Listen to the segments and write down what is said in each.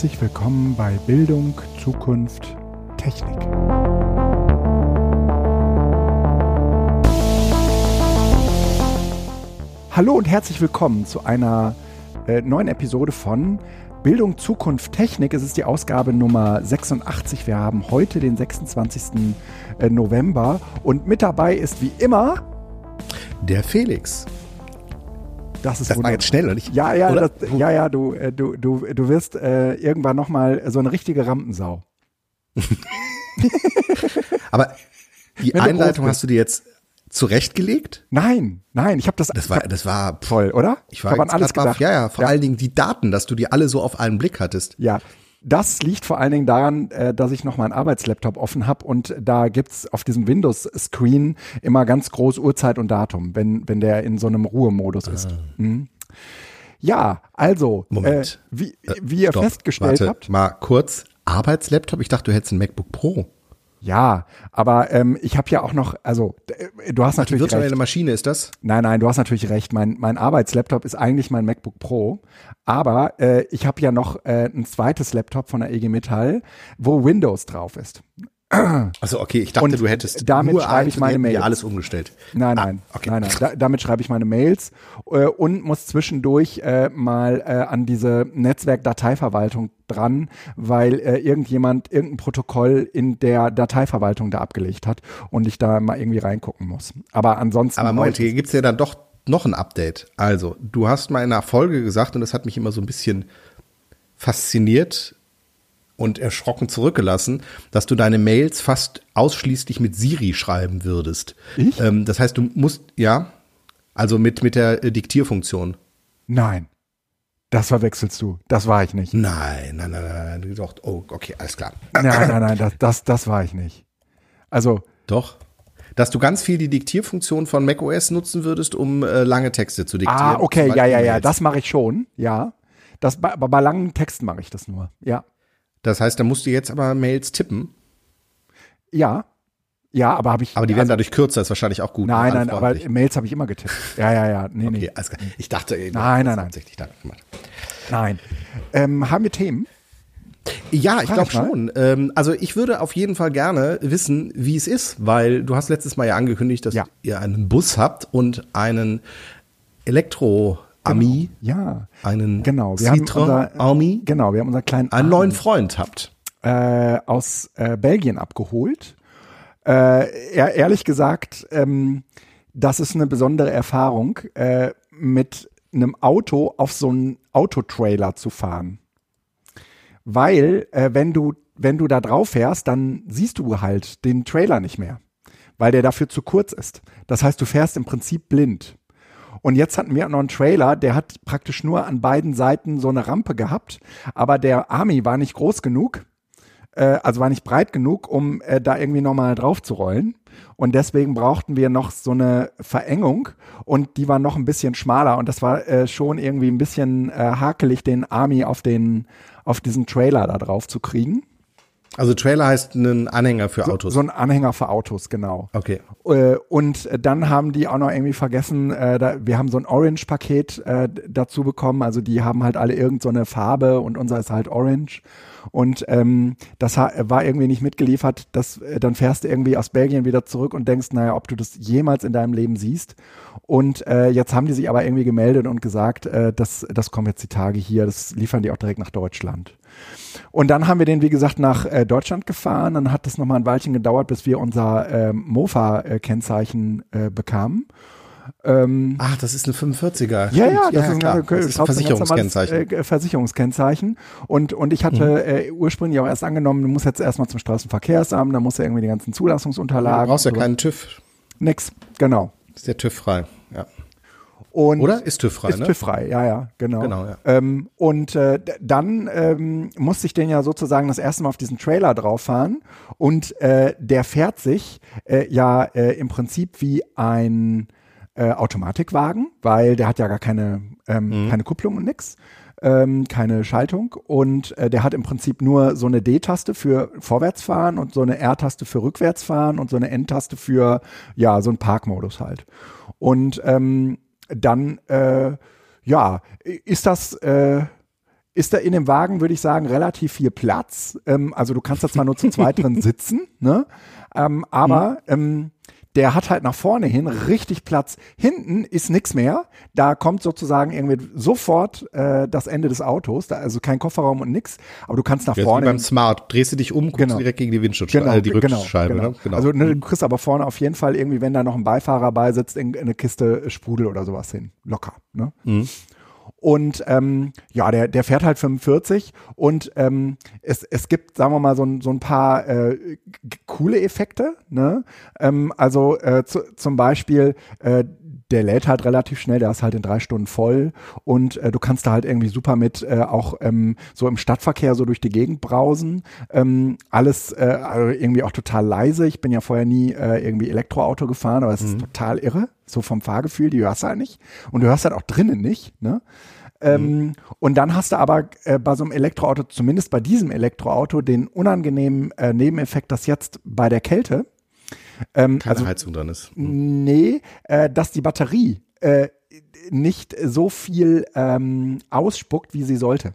Herzlich willkommen bei Bildung, Zukunft, Technik. Hallo und herzlich willkommen zu einer äh, neuen Episode von Bildung, Zukunft, Technik. Es ist die Ausgabe Nummer 86. Wir haben heute den 26. Äh, November und mit dabei ist wie immer der Felix. Das ist das war jetzt schnell, oder nicht? Ja, ja, das, ja, ja, du, äh, du, du, du wirst äh, irgendwann nochmal so eine richtige Rampensau. Aber die Wenn Einleitung hast du dir jetzt zurechtgelegt? Nein, nein, ich habe das. Das war, das war toll, oder? Ich war an alles gedacht. ja, ja, vor ja. allen Dingen die Daten, dass du die alle so auf einen Blick hattest. Ja, das liegt vor allen Dingen daran, äh, dass ich noch meinen Arbeitslaptop offen habe und da gibt's auf diesem Windows-Screen immer ganz groß Uhrzeit und Datum, wenn, wenn der in so einem Ruhemodus ist. Ah. Mhm. Ja, also, äh, wie, wie ihr Stopp, festgestellt warte, habt. Mal kurz, Arbeitslaptop? Ich dachte, du hättest ein MacBook Pro. Ja, aber ähm, ich habe ja auch noch, also äh, du hast natürlich Ach, die virtuelle recht. Maschine ist das? Nein, nein, du hast natürlich recht. Mein, mein Arbeitslaptop ist eigentlich mein MacBook Pro, aber äh, ich habe ja noch äh, ein zweites Laptop von der EG Metall, wo Windows drauf ist. Also okay, ich dachte, und du hättest damit nur schreibe ich meine Mails. alles umgestellt. Nein, ah, nein, okay. nein, nein. Da, damit schreibe ich meine Mails äh, und muss zwischendurch äh, mal äh, an diese Netzwerkdateiverwaltung dran, weil äh, irgendjemand irgendein Protokoll in der Dateiverwaltung da abgelegt hat und ich da mal irgendwie reingucken muss. Aber ansonsten. Aber Moment, hier gibt's ja dann doch noch ein Update. Also, du hast mal in einer Folge gesagt, und das hat mich immer so ein bisschen fasziniert, und erschrocken zurückgelassen, dass du deine Mails fast ausschließlich mit Siri schreiben würdest. Ich? Ähm, das heißt, du musst, ja, also mit, mit der äh, Diktierfunktion. Nein. Das verwechselst du. Das war ich nicht. Nein, nein, nein, nein. Doch, oh, okay, alles klar. Nein, nein, nein, das, das, das war ich nicht. Also. Doch. Dass du ganz viel die Diktierfunktion von macOS nutzen würdest, um äh, lange Texte zu diktieren. Ah, okay, ja, ja, ja, das mache ich schon, ja. Das, aber bei langen Texten mache ich das nur, ja. Das heißt, da musst du jetzt aber Mails tippen. Ja. Ja, aber habe ich. Aber die werden also, dadurch kürzer, ist wahrscheinlich auch gut. Nein, nein, aber Mails habe ich immer getippt. Ja, ja, ja. Nee, okay, nee. Also, ich dachte, ey, nein, nein, nein. Nein. Ähm, haben wir Themen? Ja, ich glaube schon. Ähm, also ich würde auf jeden Fall gerne wissen, wie es ist, weil du hast letztes Mal ja angekündigt, dass ja. ihr einen Bus habt und einen Elektro Ami, ja, einen genau. Wir haben unser, Army, genau, wir haben unseren kleinen einen neuen Freund habt äh, aus äh, Belgien abgeholt. Äh, ehrlich gesagt, ähm, das ist eine besondere Erfahrung, äh, mit einem Auto auf so einen Autotrailer zu fahren, weil äh, wenn du wenn du da drauf fährst, dann siehst du halt den Trailer nicht mehr, weil der dafür zu kurz ist. Das heißt, du fährst im Prinzip blind. Und jetzt hatten wir noch einen Trailer, der hat praktisch nur an beiden Seiten so eine Rampe gehabt, aber der Army war nicht groß genug, äh, also war nicht breit genug, um äh, da irgendwie nochmal drauf zu rollen. Und deswegen brauchten wir noch so eine Verengung und die war noch ein bisschen schmaler und das war äh, schon irgendwie ein bisschen äh, hakelig, den Army auf den, auf diesen Trailer da drauf zu kriegen. Also Trailer heißt ein Anhänger für so, Autos. So ein Anhänger für Autos, genau. Okay. Äh, und dann haben die auch noch irgendwie vergessen, äh, wir haben so ein Orange-Paket äh, dazu bekommen. Also die haben halt alle irgendeine so Farbe und unser ist halt Orange. Und ähm, das war irgendwie nicht mitgeliefert. Das, dann fährst du irgendwie aus Belgien wieder zurück und denkst, naja, ob du das jemals in deinem Leben siehst. Und äh, jetzt haben die sich aber irgendwie gemeldet und gesagt, äh, das, das kommen jetzt die Tage hier, das liefern die auch direkt nach Deutschland. Und dann haben wir den, wie gesagt, nach äh, Deutschland gefahren. Dann hat es nochmal ein Weilchen gedauert, bis wir unser äh, Mofa-Kennzeichen äh, bekamen. Ähm, Ach, das ist ein 45er. Ja, ja, das ja, ist ein, klar. Das ist ein Versicherungskennzeichen. Äh, Versicherungskennzeichen. Und, und ich hatte mhm. äh, ursprünglich auch erst angenommen, du musst jetzt erstmal zum Straßenverkehrsamt, da musst du irgendwie die ganzen Zulassungsunterlagen. Du brauchst ja keinen TÜV. Nix, genau. Ist der TÜV frei. Und Oder? Ist TÜV-frei, Ist ne? TÜV-frei, ja, ja, genau. genau ja. Ähm, und äh, dann ähm, musste ich den ja sozusagen das erste Mal auf diesen Trailer drauf fahren und äh, der fährt sich äh, ja äh, im Prinzip wie ein äh, Automatikwagen, weil der hat ja gar keine, ähm, mhm. keine Kupplung und nix. Ähm, keine Schaltung und äh, der hat im Prinzip nur so eine D-Taste für Vorwärtsfahren und so eine R-Taste für Rückwärtsfahren und so eine N-Taste für ja so einen Parkmodus halt. Und ähm, dann äh, ja, ist das, äh, ist da in dem Wagen, würde ich sagen, relativ viel Platz. Ähm, also du kannst da zwar nur zu zweit drin sitzen, ne? Ähm, aber ähm, der hat halt nach vorne hin richtig Platz. Hinten ist nichts mehr. Da kommt sozusagen irgendwie sofort äh, das Ende des Autos. Da, also kein Kofferraum und nix. Aber du kannst nach Jetzt vorne. Wie beim Smart. Drehst du dich um, guckst Genau. direkt gegen die Windschutzscheibe, Genau, äh, die genau, Rückscheibe. genau. Ne? genau. Also ne, du kriegst aber vorne auf jeden Fall irgendwie, wenn da noch ein Beifahrer bei sitzt, in, in eine Kiste Sprudel oder sowas hin. Locker. Ne? Mhm. Und ähm, ja, der, der fährt halt 45 und ähm, es, es gibt, sagen wir mal, so ein, so ein paar äh, coole Effekte. Ne? Ähm, also äh, zu, zum Beispiel, äh, der lädt halt relativ schnell, der ist halt in drei Stunden voll und äh, du kannst da halt irgendwie super mit äh, auch ähm, so im Stadtverkehr so durch die Gegend brausen. Ähm, alles äh, also irgendwie auch total leise. Ich bin ja vorher nie äh, irgendwie Elektroauto gefahren, aber es ist total irre, so vom Fahrgefühl, die hörst du halt nicht. Und du hörst halt auch drinnen nicht, ne? Ähm, Und dann hast du aber äh, bei so einem Elektroauto, zumindest bei diesem Elektroauto, den unangenehmen äh, Nebeneffekt, dass jetzt bei der Kälte, ähm, Keine also Heizung dran ist. Nee, äh, dass die Batterie äh, nicht so viel ähm, ausspuckt, wie sie sollte.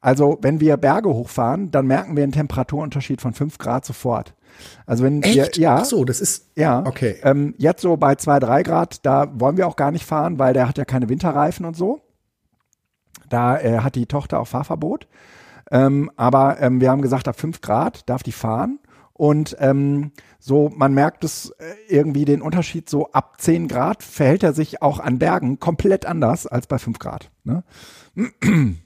Also, wenn wir Berge hochfahren, dann merken wir einen Temperaturunterschied von 5 Grad sofort. Also wenn wir, ja, Ach so, das ist. ja, Okay. ähm, jetzt so bei 2, 3 Grad, da wollen wir auch gar nicht fahren, weil der hat ja keine Winterreifen und so. Da äh, hat die Tochter auch Fahrverbot. Ähm, aber ähm, wir haben gesagt, ab 5 Grad darf die fahren. Und ähm, so, man merkt es äh, irgendwie den Unterschied, so ab 10 Grad verhält er sich auch an Bergen komplett anders als bei 5 Grad. Ne?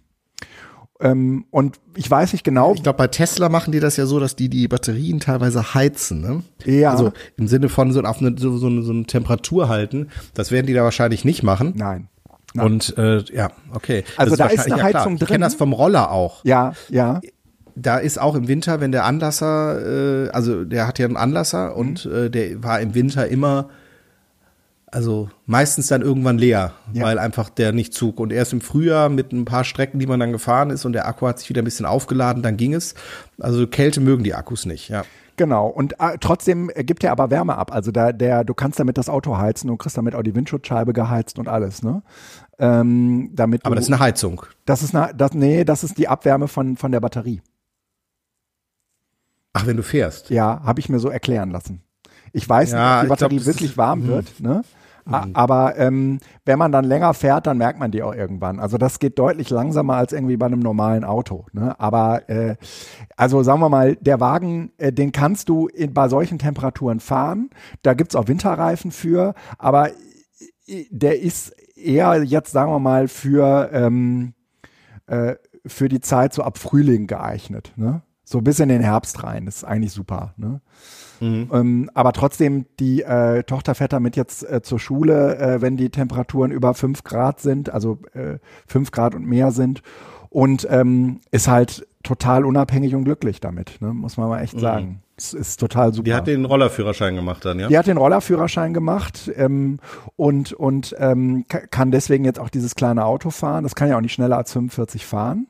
ähm, und ich weiß nicht genau. Ich glaube, bei Tesla machen die das ja so, dass die die Batterien teilweise heizen. Ne? Ja. Also im Sinne von so auf eine, so, so, eine, so eine Temperatur halten. Das werden die da wahrscheinlich nicht machen. Nein. Nein. Und äh, ja, okay. Also da ist wahrscheinlich- eine ja, klar. Heizung Ich drin. kenne das vom Roller auch. Ja, ja. Da ist auch im Winter, wenn der Anlasser, äh, also der hat ja einen Anlasser und Mhm. äh, der war im Winter immer, also meistens dann irgendwann leer, Ja. weil einfach der nicht zog. Und erst im Frühjahr mit ein paar Strecken, die man dann gefahren ist und der Akku hat sich wieder ein bisschen aufgeladen, dann ging es. Also Kälte mögen die Akkus nicht, ja. Genau, und äh, trotzdem gibt er aber Wärme ab. Also da, der, du kannst damit das Auto heizen und kriegst damit auch die Windschutzscheibe geheizt und alles, ne? Ähm, damit Aber du, das ist eine Heizung. das ist eine, das, nee, das ist die Abwärme von, von der Batterie. Ach, wenn du fährst. Ja, habe ich mir so erklären lassen. Ich weiß Ja, nicht, ob die glaub, Batterie das wirklich ist- Mhm. warm wird, ne? A- Aber ähm, wenn man dann länger fährt, dann merkt man die auch irgendwann. Also das geht deutlich langsamer als irgendwie bei einem normalen Auto. Ne? Aber äh, also sagen wir mal, der Wagen, äh, den kannst du in, bei solchen Temperaturen fahren. Da gibt's auch Winterreifen für, aber äh, der ist eher jetzt, sagen wir mal, für, ähm, äh, für die Zeit so ab Frühling geeignet. Ne? So bis in den Herbst rein. Das ist eigentlich super. Ne? Ähm, aber trotzdem, die äh, Tochter fährt damit jetzt äh, zur Schule, äh, wenn die Temperaturen über 5 Grad sind, also äh, 5 Grad und mehr sind. Und ähm, ist halt total unabhängig und glücklich damit, ne? muss man mal echt sagen. Es ist total super. Die hat den Rollerführerschein gemacht dann, ja? Die hat den Rollerführerschein gemacht ähm, und, und ähm, ka- kann deswegen jetzt auch dieses kleine Auto fahren. Das kann ja auch nicht schneller als 45 fahren.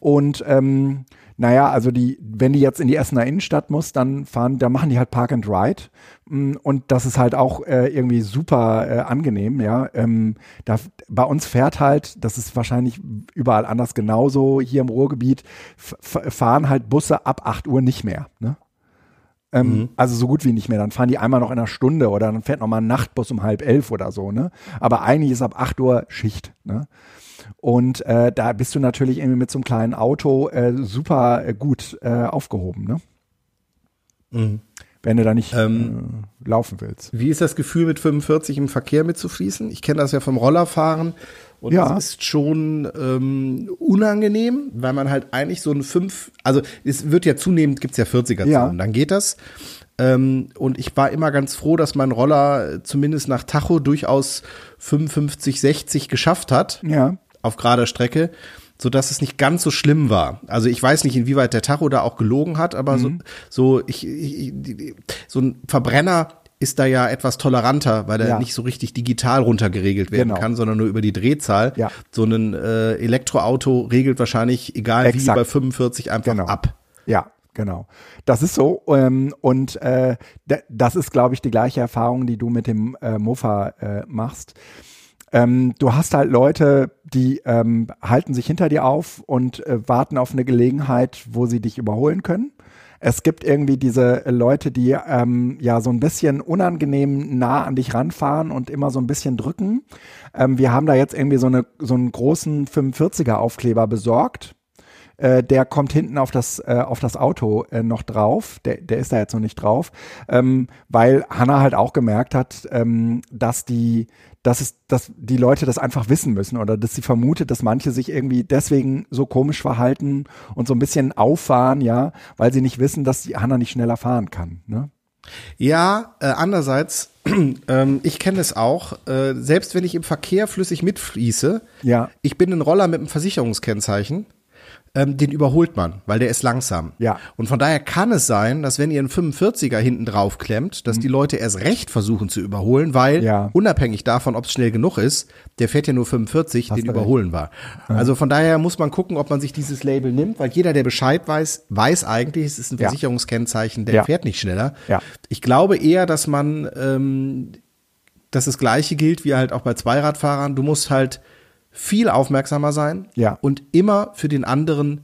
Und ähm, naja, also die, wenn die jetzt in die Essener Innenstadt muss, dann fahren, da machen die halt Park and Ride. Mm, Und das ist halt auch äh, irgendwie super äh, angenehm, ja. Ähm, da, bei uns fährt halt, das ist wahrscheinlich überall anders genauso, hier im Ruhrgebiet, fahren halt Busse ab 8 Uhr nicht mehr. Ne? Ähm, Also so gut wie nicht mehr. Dann fahren die einmal noch in einer Stunde oder dann fährt noch mal ein Nachtbus um halb elf oder so. Ne? Aber eigentlich ist ab 8 Uhr Schicht. Ne? Und äh, da bist du natürlich irgendwie mit so einem kleinen Auto äh, super äh, gut äh, aufgehoben. Ne? Wenn du da nicht Ähm, äh, laufen willst. Wie ist das Gefühl, mit 45 im Verkehr mitzufließen? Ich kenne das ja vom Rollerfahren und Ja. es ist schon ähm, unangenehm, weil man halt eigentlich so ein 5, also es wird ja zunehmend, gibt's ja 40er Zonen, Ja. dann geht das. Ähm, und ich war immer ganz froh, dass mein Roller zumindest nach Tacho durchaus 55, 60 geschafft hat Ja. Auf gerader Strecke, so dass es nicht ganz so schlimm war. Also ich weiß nicht, inwieweit der Tacho da auch gelogen hat, aber Mhm. so, so ich, ich, so ein Verbrenner ist da ja etwas toleranter, weil er Ja. nicht so richtig digital runtergeregelt werden Genau. kann, sondern nur über die Drehzahl. Ja. So ein äh, Elektroauto regelt wahrscheinlich, egal Exakt. wie, bei 45 einfach Genau. ab. Ja, genau. Das ist so. Ähm, und äh, da- das ist, glaube ich, die gleiche Erfahrung, die du mit dem äh, Mofa äh, machst. Ähm, du hast halt Leute, die ähm, halten sich hinter dir auf und äh, warten auf eine Gelegenheit, wo sie dich überholen können. Es gibt irgendwie diese Leute, die ähm, ja so ein bisschen unangenehm nah an dich ranfahren und immer so ein bisschen drücken. Ähm, wir haben da jetzt irgendwie so, eine, so einen großen 45er Aufkleber besorgt. Äh, der kommt hinten auf das, äh, auf das Auto äh, noch drauf. Der, der ist da jetzt noch nicht drauf, ähm, weil Hanna halt auch gemerkt hat, ähm, dass die, dass es, dass die Leute das einfach wissen müssen oder dass sie vermutet, dass manche sich irgendwie deswegen so komisch verhalten und so ein bisschen auffahren, ja, weil sie nicht wissen, dass die Hanna nicht schneller fahren kann. Ne? Ja, äh, andererseits, ähm, ich kenne es auch, äh, selbst wenn ich im Verkehr flüssig mitfließe, Ja. ich bin ein Roller mit einem Versicherungskennzeichen, ähm, den überholt man, weil der ist langsam. Ja. Und von daher kann es sein, dass wenn ihr einen 45er hinten drauf klemmt, dass die Leute erst recht versuchen zu überholen, weil Mhm. Ja. unabhängig davon, ob es schnell genug ist, der fährt ja nur 45, den du überholen war. Also von daher muss man gucken, ob man sich dieses Label nimmt, weil jeder, der Bescheid weiß, weiß eigentlich, es ist ein Ja. Versicherungskennzeichen, der Ja. fährt nicht schneller. Ja. Ich glaube eher, dass man, ähm, dass das Gleiche gilt wie halt auch bei Zweiradfahrern. Du musst halt viel aufmerksamer sein Ja. und immer für den anderen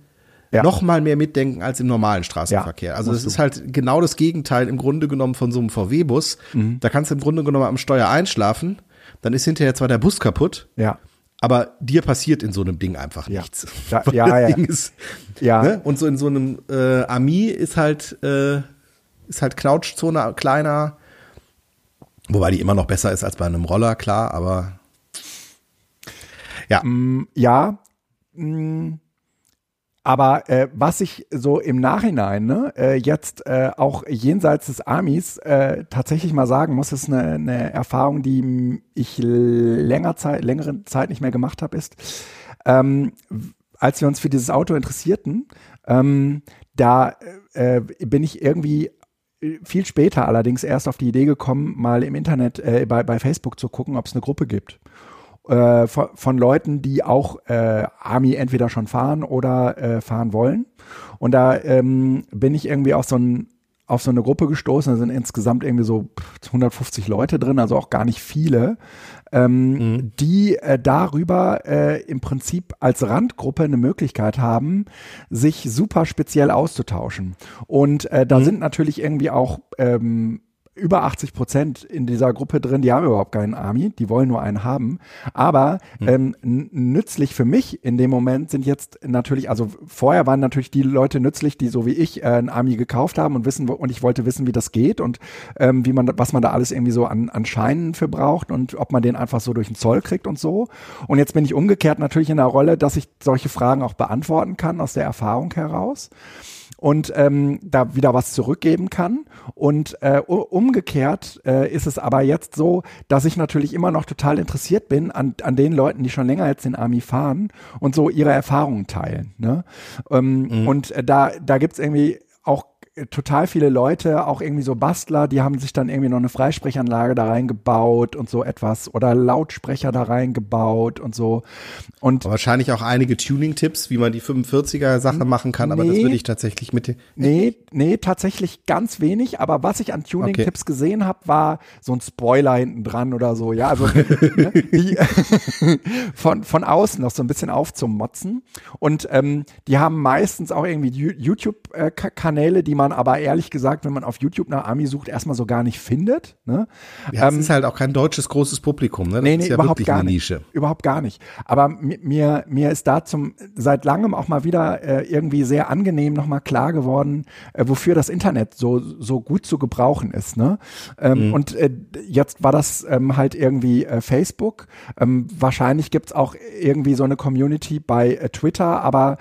Ja. noch mal mehr mitdenken als im normalen Straßenverkehr. Ja, also das ist halt genau das Gegenteil im Grunde genommen von so einem VW-Bus. Mhm. Da kannst du im Grunde genommen am Steuer einschlafen, dann ist hinterher zwar der Bus kaputt, Ja. aber dir passiert in so einem Ding einfach Ja. nichts. Ja, ja, ja. Ist, ne? Und so in so einem äh, Ami ist halt äh, ist halt Knautschzone kleiner, wobei die immer noch besser ist als bei einem Roller, klar, aber ja, Ja, mh, aber äh, was ich so im Nachhinein ne, äh, jetzt äh, auch jenseits des Armis äh, tatsächlich mal sagen muss, ist eine, eine Erfahrung, die ich länger Zeit, längere Zeit nicht mehr gemacht habe, ist, ähm, als wir uns für dieses Auto interessierten, ähm, da äh, bin ich irgendwie äh, viel später allerdings erst auf die Idee gekommen, mal im Internet äh, bei, bei Facebook zu gucken, ob es eine Gruppe gibt äh, von, von Leuten, die auch äh, Army entweder schon fahren oder äh, fahren wollen. Und da ähm, bin ich irgendwie auf so, ein, auf so eine Gruppe gestoßen. Da sind insgesamt irgendwie so 150 Leute drin, also auch gar nicht viele, ähm, die äh, darüber äh, im Prinzip als Randgruppe eine Möglichkeit haben, sich super speziell auszutauschen. Und äh, da sind natürlich irgendwie auch ähm, über 80 Prozent in dieser Gruppe drin, die haben überhaupt keinen Army, die wollen nur einen haben. Aber ähm, n- nützlich für mich in dem Moment sind jetzt natürlich, also vorher waren natürlich die Leute nützlich, die so wie ich äh, einen Army gekauft haben und wissen, und ich wollte wissen, wie das geht und ähm, wie man, was man da alles irgendwie so an, an Scheinen für braucht und ob man den einfach so durch den Zoll kriegt und so. Und jetzt bin ich umgekehrt natürlich in der Rolle, dass ich solche Fragen auch beantworten kann aus der Erfahrung heraus und ähm, da wieder was zurückgeben kann. Und äh, umgekehrt äh, ist es aber jetzt so, dass ich natürlich immer noch total interessiert bin an, an den Leuten, die schon länger jetzt den Army fahren und so ihre Erfahrungen teilen. Ne? Ähm, Und äh, da, da gibt's irgendwie total viele Leute, auch irgendwie so Bastler, die haben sich dann irgendwie noch eine Freisprechanlage da reingebaut und so etwas oder Lautsprecher da reingebaut und so. Und wahrscheinlich auch einige Tuning-Tipps, wie man die 45er Sache machen kann, aber das würde ich tatsächlich mit Nee, nee, tatsächlich ganz wenig. Aber was ich an Tuning-Tipps gesehen habe, war so ein Spoiler hinten dran oder so. Ja, also ne, die, von, von außen noch so ein bisschen aufzumotzen. Und ähm, die haben meistens auch irgendwie Ju- YouTube-Kanäle, die man aber ehrlich gesagt, wenn man auf YouTube nach Ami sucht, erstmal so gar nicht findet. Ne? Ja, es ist halt auch kein deutsches großes Publikum, ne? Das Nee, ist nee, ja überhaupt gar eine nicht. Überhaupt gar nicht. Aber mi- mir, mir ist da zum, seit langem auch mal wieder äh, irgendwie sehr angenehm nochmal klar geworden, äh, wofür das Internet so, so gut zu gebrauchen ist. Ne? Ähm, Und äh, jetzt war das ähm, halt irgendwie äh, Facebook. Ähm, wahrscheinlich gibt's auch irgendwie so eine Community bei äh, Twitter, aber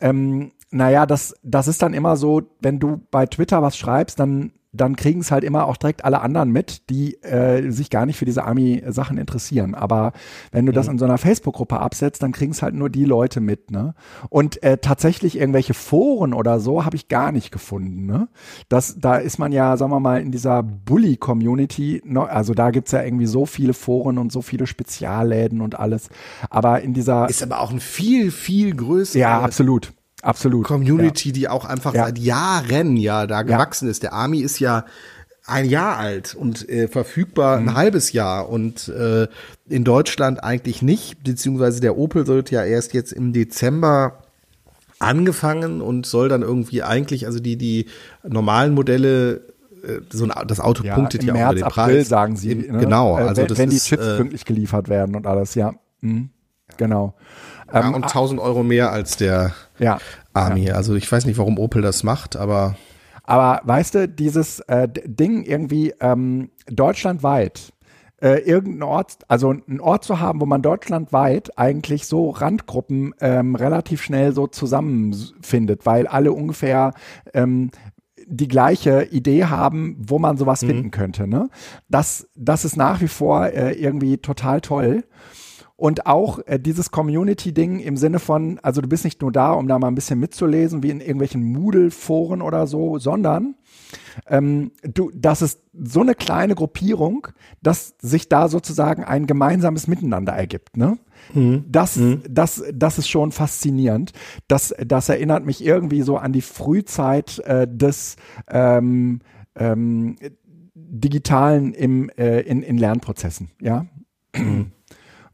ähm, naja, das, das ist dann immer so, wenn du bei Twitter was schreibst, dann, dann kriegen es halt immer auch direkt alle anderen mit, die äh, sich gar nicht für diese Army-Sachen interessieren. Aber wenn du das in so einer Facebook-Gruppe absetzt, dann kriegen es halt nur die Leute mit. Ne? Und äh, tatsächlich irgendwelche Foren oder so habe ich gar nicht gefunden. Ne? Das, da ist man ja, sagen wir mal, in dieser Bully-Community, ne? also da gibt's ja irgendwie so viele Foren und so viele Spezialläden und alles. Aber in dieser, Ist aber auch ein viel, viel größere ja, absolut. Absolut. Community, die auch einfach Ja. seit Jahren ja da gewachsen ist. Der Army ist ja ein Jahr alt und äh, verfügbar Mhm. ein halbes Jahr und äh, in Deutschland eigentlich nicht, beziehungsweise der Opel sollte ja erst jetzt im Dezember angefangen und soll dann irgendwie eigentlich, also die, die normalen Modelle, äh, so ein, das Auto Ja, punktet ja März, auch über den April Preis. sagen sie. Ne? Genau, Äh, also wenn, das wenn die ist, Chips äh, pünktlich geliefert werden und alles, ja. Mhm. Genau. Ja, Ähm, und 1000 Euro mehr als der ja. Army. Also ich weiß nicht, warum Opel das macht, aber Aber weißt du, dieses äh, Ding irgendwie ähm, deutschlandweit, äh, irgendein Ort, also einen Ort zu haben, wo man deutschlandweit eigentlich so Randgruppen ähm, relativ schnell so zusammenfindet, weil alle ungefähr ähm, die gleiche Idee haben, wo man sowas finden könnte. Ne? Das, das ist nach wie vor äh, irgendwie total toll. Und auch äh, dieses Community-Ding im Sinne von, also du bist nicht nur da, um da mal ein bisschen mitzulesen, wie in irgendwelchen Moodle-Foren oder so, sondern ähm, du, das ist so eine kleine Gruppierung, dass sich da sozusagen ein gemeinsames Miteinander ergibt. Ne? Das, das, das ist schon faszinierend. Das, das erinnert mich irgendwie so an die Frühzeit äh, des ähm, ähm, Digitalen im, äh, in, in Lernprozessen. Ja.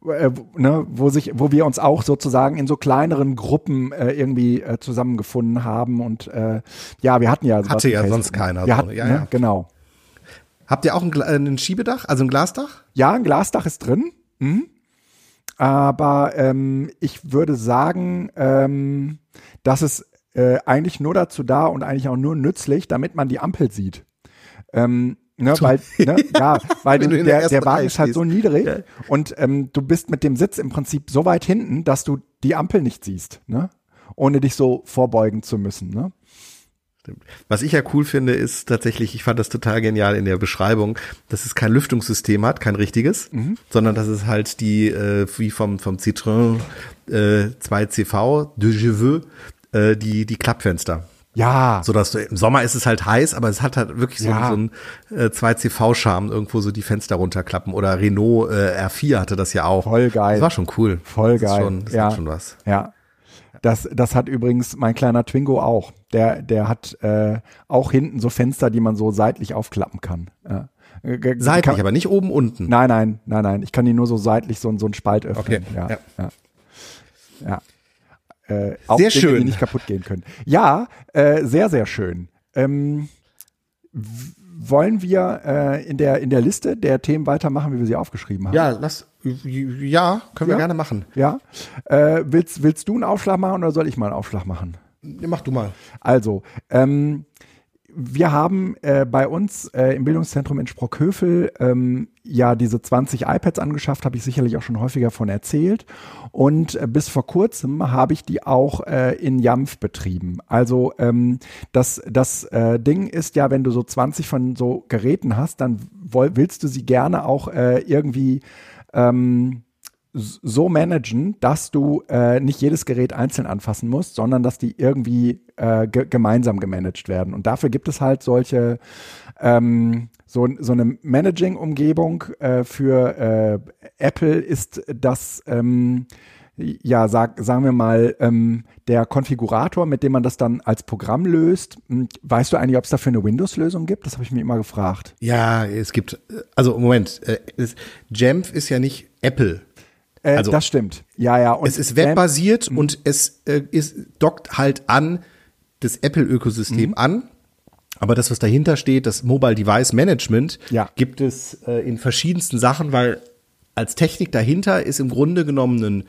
Äh, wo- ne, wo sich, wo wir uns auch sozusagen in so kleineren Gruppen äh, irgendwie äh, zusammengefunden haben und äh, ja, wir hatten ja sowas Hatte ja sonst keiner Wir so. hatten, Ja, ne, ja. Genau. habt ihr auch ein, äh, ein Schiebedach, also ein Glasdach? Ja, ein Glasdach ist drin. Mhm. Aber ähm, ich würde sagen, ähm, dass es äh, eigentlich nur dazu da und eigentlich auch nur nützlich, damit man die Ampel sieht. Ähm, ne, weil, ne, ja, weil du, der der, Wagen ist halt so niedrig Ja. und ähm, du bist mit dem Sitz im Prinzip so weit hinten, dass du die Ampel nicht siehst, ne? ohne dich so vorbeugen zu müssen. Ne? Was ich ja cool finde, ist tatsächlich, ich fand das total genial in der Beschreibung, dass es kein Lüftungssystem hat, kein richtiges, Mhm. sondern dass es halt die, äh, wie vom, vom Citroën äh, 2CV, de Jeveux, äh, die, die Klappfenster. Ja, So dass du, im Sommer ist es halt heiß, aber es hat halt wirklich so, Ja. so einen äh, 2CV-Charme, irgendwo so die Fenster runterklappen. Oder Renault äh, R4 hatte das ja auch. Voll geil. Das war schon cool. Voll das geil. Ist schon, das ja. hat schon was. Ja. Das, das hat übrigens mein kleiner Twingo auch. Der, der hat äh, auch hinten so Fenster, die man so seitlich aufklappen kann. Ja. Äh, Seitlich, kann, aber nicht oben, unten. Nein, nein, nein, nein. Ich kann die nur so seitlich so, so einen Spalt Okay, öffnen. Ja. ja. ja. ja. Äh, auch Sehr Dinge, schön. die nicht kaputt gehen können. Ja, äh, sehr, sehr schön. Ähm, wollen wir äh, in, der, in der Liste der Themen weitermachen, wie wir sie aufgeschrieben haben? Ja, lass, ja, können wir Ja? gerne machen. Ja. Äh, willst, willst du einen Aufschlag machen oder soll ich mal einen Aufschlag machen? Mach du mal. Also, ähm, wir haben äh, bei uns äh, im Bildungszentrum in Sprockhövel ähm, ja diese 20 iPads angeschafft, habe ich sicherlich auch schon häufiger von erzählt. Und äh, bis vor kurzem habe ich die auch äh, in Jamf betrieben. Also ähm, das, das äh, Ding ist ja, wenn du so 20 von so Geräten hast, dann willst du sie gerne auch äh, irgendwie ähm, so managen, dass du äh, nicht jedes Gerät einzeln anfassen musst, sondern dass die irgendwie äh, ge gemeinsam gemanagt werden. Und dafür gibt es halt solche ähm, so, so eine Managing-Umgebung äh, für äh, Apple ist das ähm, ja, sag, sagen wir mal, ähm, der Konfigurator, mit dem man das dann als Programm löst. Weißt du eigentlich, ob es dafür eine Windows-Lösung gibt? Das habe ich mir immer gefragt. Ja, es gibt, also Moment, äh, es, Jamf ist ja nicht Apple. Äh, Also, das stimmt. Ja, ja. Und es ist webbasiert und es äh, ist, dockt halt an das Apple-Ökosystem Mhm. an. Aber das, was dahinter steht, das Mobile Device Management, Ja. gibt es äh, in verschiedensten Sachen, weil als Technik dahinter ist im Grunde genommen ein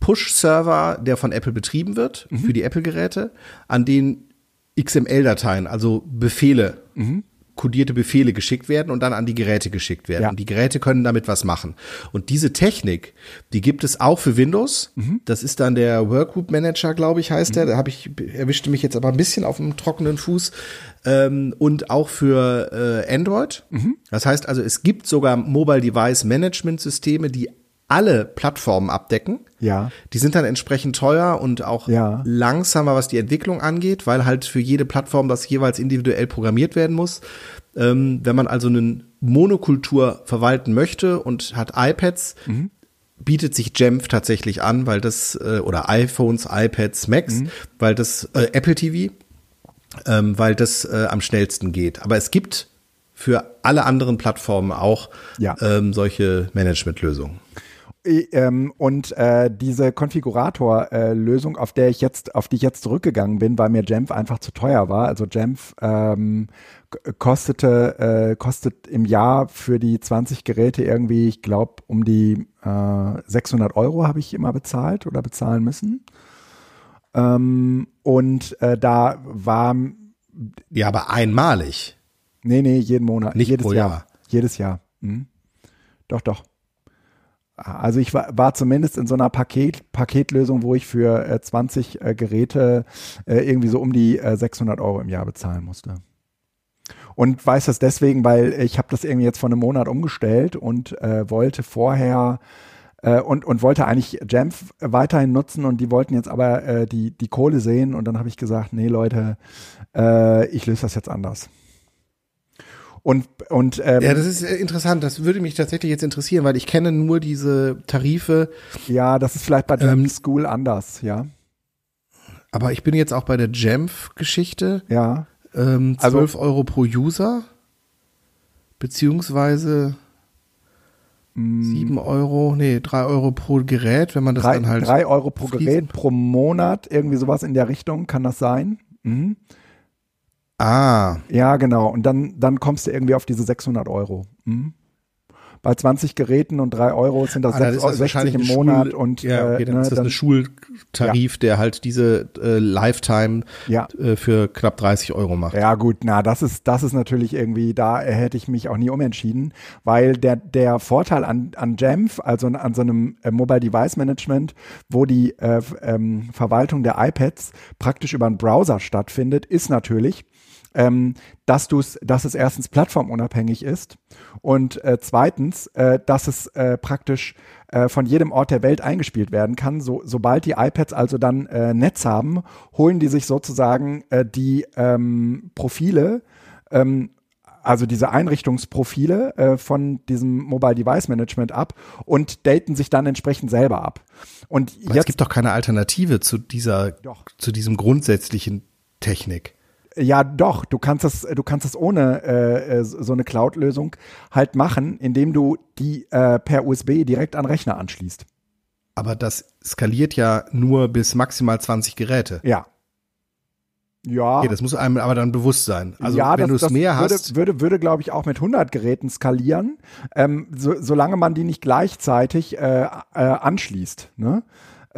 Push-Server, der von Apple betrieben wird, Mhm. für die Apple-Geräte, an den XML-Dateien, also Befehle, Mhm. Kodierte Befehle geschickt werden und dann an die Geräte geschickt werden. Ja. Und die Geräte können damit was machen. Und diese Technik, die gibt es auch für Windows. Mhm. Das ist dann der Workgroup Manager, glaube ich, heißt der. Da habe ich erwischte mich jetzt aber ein bisschen auf dem trockenen Fuß. Ähm, und auch für äh, Android. Mhm. Das heißt also, es gibt sogar Mobile Device Management Systeme, die alle Plattformen abdecken. Ja. Die sind dann entsprechend teuer und auch Ja. langsamer, was die Entwicklung angeht, weil halt für jede Plattform das jeweils individuell programmiert werden muss. Ähm, wenn man also eine Monokultur verwalten möchte und hat iPads, Mhm. bietet sich Jamf tatsächlich an, weil das, äh, oder iPhones, iPads, Macs, Mhm. weil das, äh, Apple TV, ähm, weil das äh, am schnellsten geht. Aber es gibt für alle anderen Plattformen auch Ja. ähm, solche Managementlösungen. I- ähm, und äh, diese Konfigurator-Lösung, auf der ich jetzt, auf die ich jetzt zurückgegangen bin, weil mir Jamf einfach zu teuer war. Also Jamf ähm, kostete äh, kostet im Jahr für die 20 Geräte irgendwie, ich glaube, um die äh, 600 Euro habe ich immer bezahlt oder bezahlen müssen. Ähm, und äh, da war Ja, aber einmalig. Nee, nee, jeden Monat. Nicht jedes Jahr. Jahr. Jedes Jahr. Mhm. Doch, doch. Also ich war, war zumindest in so einer Paket, Paketlösung, wo ich für äh, 20 äh, Geräte äh, irgendwie so um die äh, 600 Euro im Jahr bezahlen musste. Und weiß das deswegen, weil ich habe das irgendwie jetzt vor einem Monat umgestellt und äh, wollte vorher äh, und, und wollte eigentlich Jamf weiterhin nutzen und die wollten jetzt aber äh, die, die Kohle sehen und dann habe ich gesagt, nee Leute, äh, ich löse das jetzt anders. Und, und ähm, Ja, das ist äh, interessant. Das würde mich tatsächlich jetzt interessieren, weil ich kenne nur diese Tarife. Ja, das ist vielleicht bei Jam Ähm, School anders, ja. Aber ich bin jetzt auch bei der Jamf-Geschichte. Ja. Ähm, Also- 12 Euro pro User. Beziehungsweise Mm. 7 Euro, nee, 3 Euro pro Gerät, wenn man das Drei, dann halt. drei Euro pro Gerät pro Monat, irgendwie sowas in der Richtung, kann das sein? Mhm. Ah, Ja, genau. Und dann, dann kommst du irgendwie auf diese 600 Euro. Mhm. Bei 20 Geräten und 3 Euro sind das, ah, dann 6, ist das 60 wahrscheinlich im ein Monat Schul und ja, okay, äh, dann ne, ist das dann, ein Schultarif, der halt diese äh, Lifetime ja. äh, für knapp 30 Euro macht. Ja, gut, na, das ist, das ist natürlich irgendwie, da hätte ich mich auch nie umentschieden, weil der, der Vorteil an, an Jamf, also an so einem äh, Mobile Device Management, wo die äh, ähm, Verwaltung der iPads praktisch über einen Browser stattfindet, ist natürlich, ähm, dass du's, dass es erstens plattformunabhängig ist und äh, zweitens, äh, dass es äh, praktisch äh, von jedem Ort der Welt eingespielt werden kann. So, sobald die iPads also dann äh, Netz haben, holen die sich sozusagen äh, die ähm, Profile, ähm, also diese Einrichtungsprofile äh, von diesem Mobile Device Management ab und daten sich dann entsprechend selber ab. Und Aber es jetzt gibt doch keine Alternative zu dieser, Doch. zu diesem grundsätzlichen Technik. Ja, doch, du kannst das, du kannst das ohne äh, äh, so eine Cloud-Lösung halt machen, indem du die äh, per USB direkt an Rechner anschließt. Aber das skaliert ja nur bis maximal 20 Geräte. Ja. Ja. Okay, das muss einem aber dann bewusst sein. Also ja, wenn du es mehr würde, hast, würde, würde glaube ich, auch mit 100 Geräten skalieren, ähm, so, solange man die nicht gleichzeitig äh, äh, anschließt. Ne?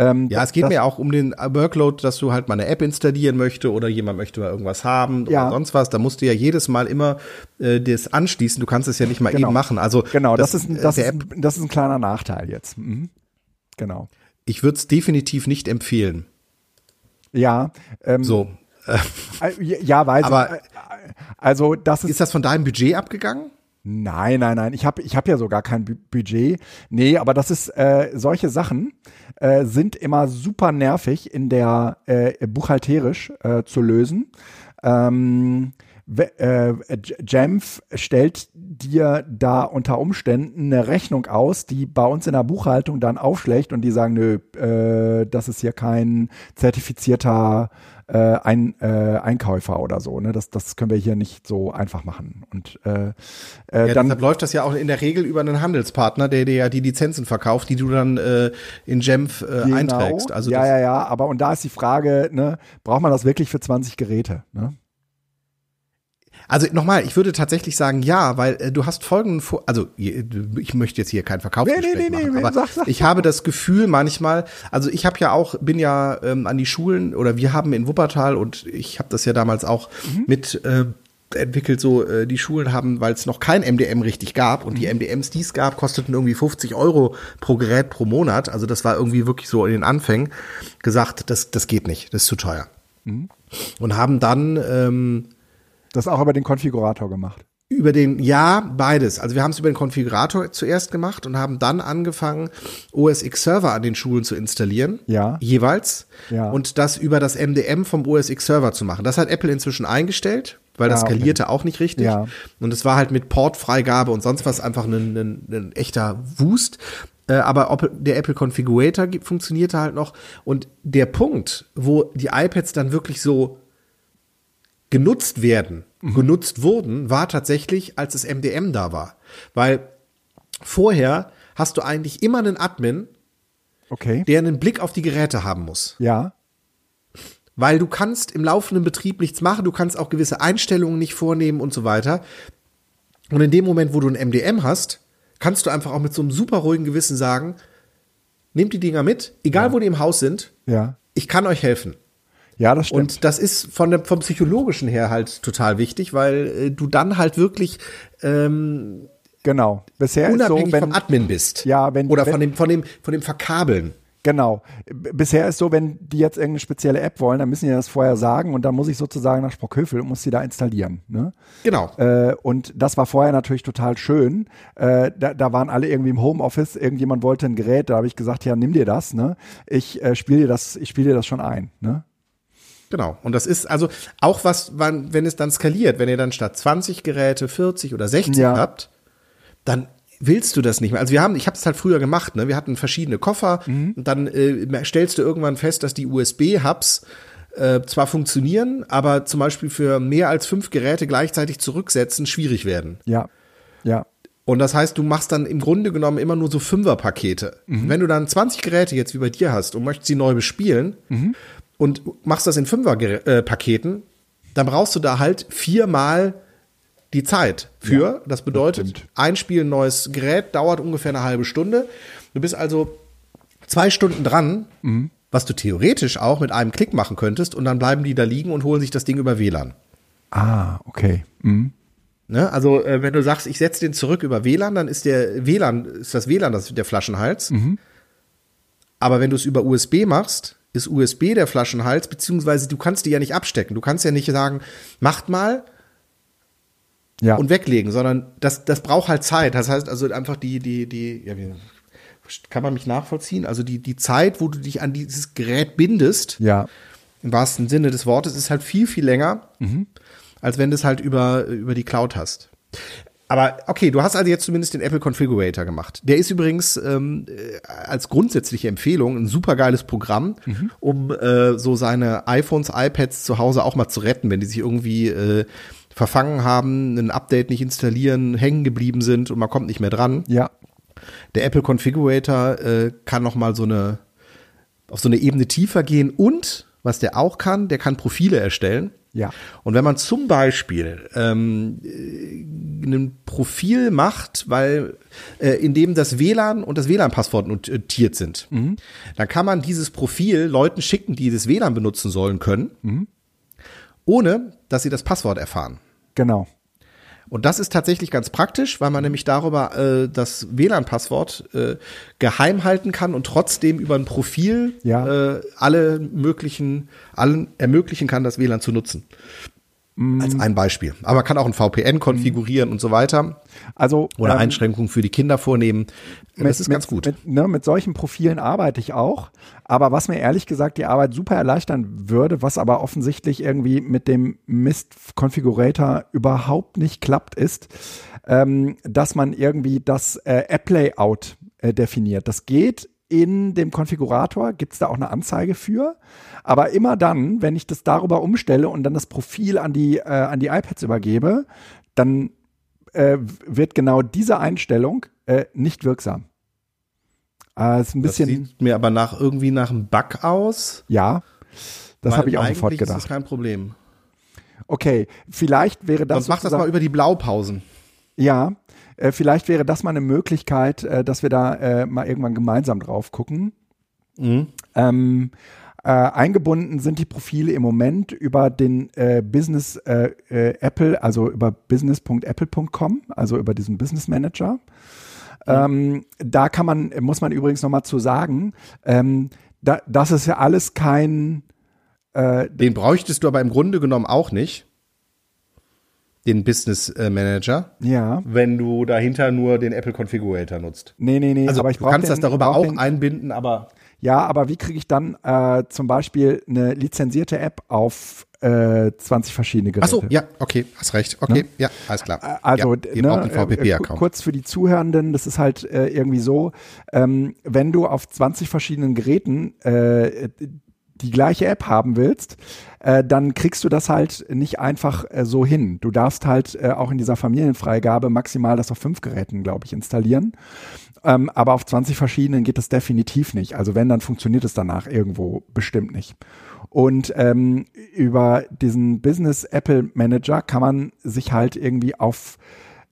Ähm, ja, es geht das, mir auch um den Workload, dass du halt mal eine App installieren möchte oder jemand möchte mal irgendwas haben Ja. oder sonst was. Da musst du ja jedes Mal immer äh, das anschließen. Du kannst es ja nicht mal Genau. eben machen. Also Genau, das, ist, ein- äh, das, ist, App, das ist ein kleiner Nachteil jetzt. Mhm. Genau. ich würde es definitiv nicht empfehlen. Ja, ähm, So. Äh, äh, ja, weiß Aber- ich. Äh, Also das ist ist das von deinem Budget abgegangen? Nein, nein, nein. Ich habe ich hab ja sogar kein Bu- Budget. Nee, aber das ist, äh, solche Sachen äh, sind immer super nervig in der äh, buchhalterisch äh, zu lösen. Ähm, äh, Jamf stellt dir da unter Umständen eine Rechnung aus, die bei uns in der Buchhaltung dann aufschlägt und die sagen, nö, äh, das ist hier kein zertifizierter äh, ein, äh, Einkäufer oder so. Ne? Das, das können wir hier nicht so einfach machen. Und äh, äh, Ja, dann deshalb läuft das ja auch in der Regel über einen Handelspartner, der dir ja die Lizenzen verkauft, die du dann äh, in Jamf äh, genau, einträgst. Also ja, ja, ja. Aber und da ist die Frage, ne, braucht man das wirklich für 20 Geräte? Ne? Also nochmal, ich würde tatsächlich sagen, ja, weil äh, du hast folgenden, Vor also ich möchte jetzt hier kein Verkaufsgespräch Nee, nee, nee, machen, nee, aber sag, sag, ich habe das Gefühl manchmal, also ich habe ja auch, bin ja ähm, an die Schulen oder wir haben in Wuppertal und ich habe das ja damals auch Mhm. mit äh, entwickelt, so äh, die Schulen haben, weil es noch kein MDM richtig gab und die Mhm. MDMs, die es gab, kosteten irgendwie 50 Euro pro Gerät pro Monat, also das war irgendwie wirklich so in den Anfängen, gesagt, das, das geht nicht, das ist zu teuer. Mhm. Und haben dann ähm, Das auch über den Konfigurator gemacht. über den, ja, beides. Also wir haben es über den Konfigurator zuerst gemacht und haben dann angefangen, OS X Server an den Schulen zu installieren. Ja. Jeweils. Ja. Und das über das MDM vom OS X Server zu machen. Das hat Apple inzwischen eingestellt, weil das Ah, okay. skalierte auch nicht richtig. Ja. Und es war halt mit Portfreigabe und sonst was einfach ein, ein, ein echter Wust. Äh, Aber der Apple Configurator funktionierte halt noch. Und der Punkt, wo die iPads dann wirklich so genutzt werden, genutzt wurden, war tatsächlich, als das MDM da war. Weil vorher hast du eigentlich immer einen Admin, Okay. der einen Blick auf die Geräte haben muss. Ja. Weil du kannst im laufenden Betrieb nichts machen, du kannst auch gewisse Einstellungen nicht vornehmen und so weiter. Und in dem Moment, wo du ein MDM hast, kannst du einfach auch mit so einem super ruhigen Gewissen sagen, nehmt die Dinger mit, egal wo die im Haus sind, Ja. ich kann euch helfen. Ja, das stimmt. Und das ist von der, vom psychologischen her halt total wichtig, weil äh, du dann halt wirklich ähm, genau. Bisher ist so, unabhängig wenn, vom Admin bist. Ja, wenn- Oder wenn- von dem, von dem, von dem Verkabeln. Genau. Bisher ist so, wenn die jetzt irgendeine spezielle App wollen, dann müssen die das vorher sagen und dann muss ich sozusagen nach Sprockhövel und muss die da installieren. Ne? Genau. Äh, und das war vorher natürlich total schön. Äh, da, da waren alle irgendwie im Homeoffice, irgendjemand wollte ein Gerät, da habe ich gesagt, ja, nimm dir das, ne? Ich äh, spiele dir das, ich spiele dir das schon ein, ne? Genau. Und das ist also auch was, wann, wenn es dann skaliert, wenn ihr dann statt 20 Geräte 40 oder 60 Ja. habt, dann willst du das nicht mehr. Also wir haben, ich habe es halt früher gemacht, ne? Wir hatten verschiedene Koffer Mhm. und dann äh, stellst du irgendwann fest, dass die USB-Hubs äh, zwar funktionieren, aber zum Beispiel für mehr als fünf Geräte gleichzeitig zurücksetzen schwierig werden. Ja. Ja. Und das heißt, du machst dann im Grunde genommen immer nur so Fünfer-Pakete. Wenn du dann 20 Geräte jetzt wie bei dir hast und möchtest sie neu bespielen und machst das in Fünfer-Paketen, dann brauchst du da halt viermal die Zeit für. das bedeutet, stimmt. einspielen neues Gerät dauert ungefähr eine halbe Stunde. Du bist also zwei Stunden dran, was du theoretisch auch mit einem Klick machen könntest und dann bleiben die da liegen und holen sich das Ding über WLAN. Ah, okay. Mhm. Ne? Also äh, wenn du sagst, ich setze den zurück über WLAN, dann ist der WLAN, ist das WLAN das der Flaschenhals. Aber wenn du es über USB machst, ist USB der Flaschenhals, beziehungsweise du kannst die ja nicht abstecken. Du kannst ja nicht sagen, macht mal Ja. und weglegen, sondern das, das braucht halt Zeit. Das heißt also einfach die, die, die, ja, kann man mich nachvollziehen? Also die, die Zeit, wo du dich an dieses Gerät bindest, ja. im wahrsten Sinne des Wortes, ist halt viel, viel länger, als wenn du es halt über, über die Cloud hast. Aber okay, du hast also jetzt zumindest den Apple Configurator gemacht. Der ist übrigens ähm, äh, als grundsätzliche Empfehlung ein super geiles Programm, um äh, so seine iPhones, iPads zu Hause auch mal zu retten, wenn die sich irgendwie äh, verfangen haben, ein Update nicht installieren, hängen geblieben sind und man kommt nicht mehr dran. Ja. Der Apple Configurator äh, kann noch mal so eine auf so eine Ebene tiefer gehen und was der auch kann, der kann Profile erstellen. Ja. Und wenn man zum Beispiel ähm, äh, ein Profil macht, weil äh, in dem das WLAN und das WLAN-Passwort notiert sind, dann kann man dieses Profil Leuten schicken, die das WLAN benutzen sollen können, ohne dass sie das Passwort erfahren. Genau. Und das ist tatsächlich ganz praktisch, weil man nämlich darüber äh, das WLAN-Passwort äh, geheim halten kann und trotzdem über ein Profil Ja. äh, alle möglichen, allen ermöglichen kann, das WLAN zu nutzen. Als ein Beispiel. Aber man kann auch ein VPN konfigurieren und so weiter. Also Oder ähm, Einschränkungen für die Kinder vornehmen. das ist mit, ganz gut. Mit, ne, mit solchen Profilen arbeite ich auch. Aber was mir ehrlich gesagt die Arbeit super erleichtern würde, was aber offensichtlich irgendwie mit dem Mist-Configurator überhaupt nicht klappt, ist, ähm, dass man irgendwie das äh, App-Layout äh, definiert. Das geht in dem Konfigurator, gibt es da auch eine Anzeige für. Aber immer dann, wenn ich das darüber umstelle und dann das Profil an die, äh, an die iPads übergebe, dann äh, wird genau diese Einstellung äh, nicht wirksam. Äh, ist ein Das bisschen, sieht mir aber nach irgendwie nach einem Bug aus. ja, das habe ich auch sofort ist das gedacht. kein Problem. Okay, vielleicht wäre das Sonst mach das mal über die Blaupausen. Ja, äh, vielleicht wäre das mal eine Möglichkeit, äh, dass wir da äh, mal irgendwann gemeinsam drauf gucken. Ähm, äh, eingebunden sind die Profile im Moment über den äh, Business äh, äh, Apple, also über business.apple.com, also über diesen Business Manager. Ähm, da kann man, muss man übrigens nochmal zu sagen, ähm, da, das ist ja alles kein, Den bräuchtest du aber im Grunde genommen auch nicht. Den Business äh, Manager, ja, wenn du dahinter nur den Apple Configurator nutzt. nee, nee, nee, Also aber ich du kannst den, das darüber auch den, einbinden, aber Ja, aber wie kriege ich dann äh, zum Beispiel eine lizenzierte App auf äh, 20 verschiedene Geräte? ach so, ja, okay, hast recht. Okay, ja, alles klar. Also, ja, ne, einen äh, VPP-Account. kurz für die Zuhörenden, das ist halt äh, irgendwie so, ähm, wenn du auf 20 verschiedenen Geräten äh, die gleiche App haben willst, äh, dann kriegst du das halt nicht einfach äh, so hin. Du darfst halt äh, auch in dieser Familienfreigabe maximal das auf fünf Geräten, glaube ich, installieren. Ähm, aber auf 20 verschiedenen geht das definitiv nicht. Also wenn, dann funktioniert es danach irgendwo bestimmt nicht. Und ähm, über diesen Business Apple Manager kann man sich halt irgendwie auf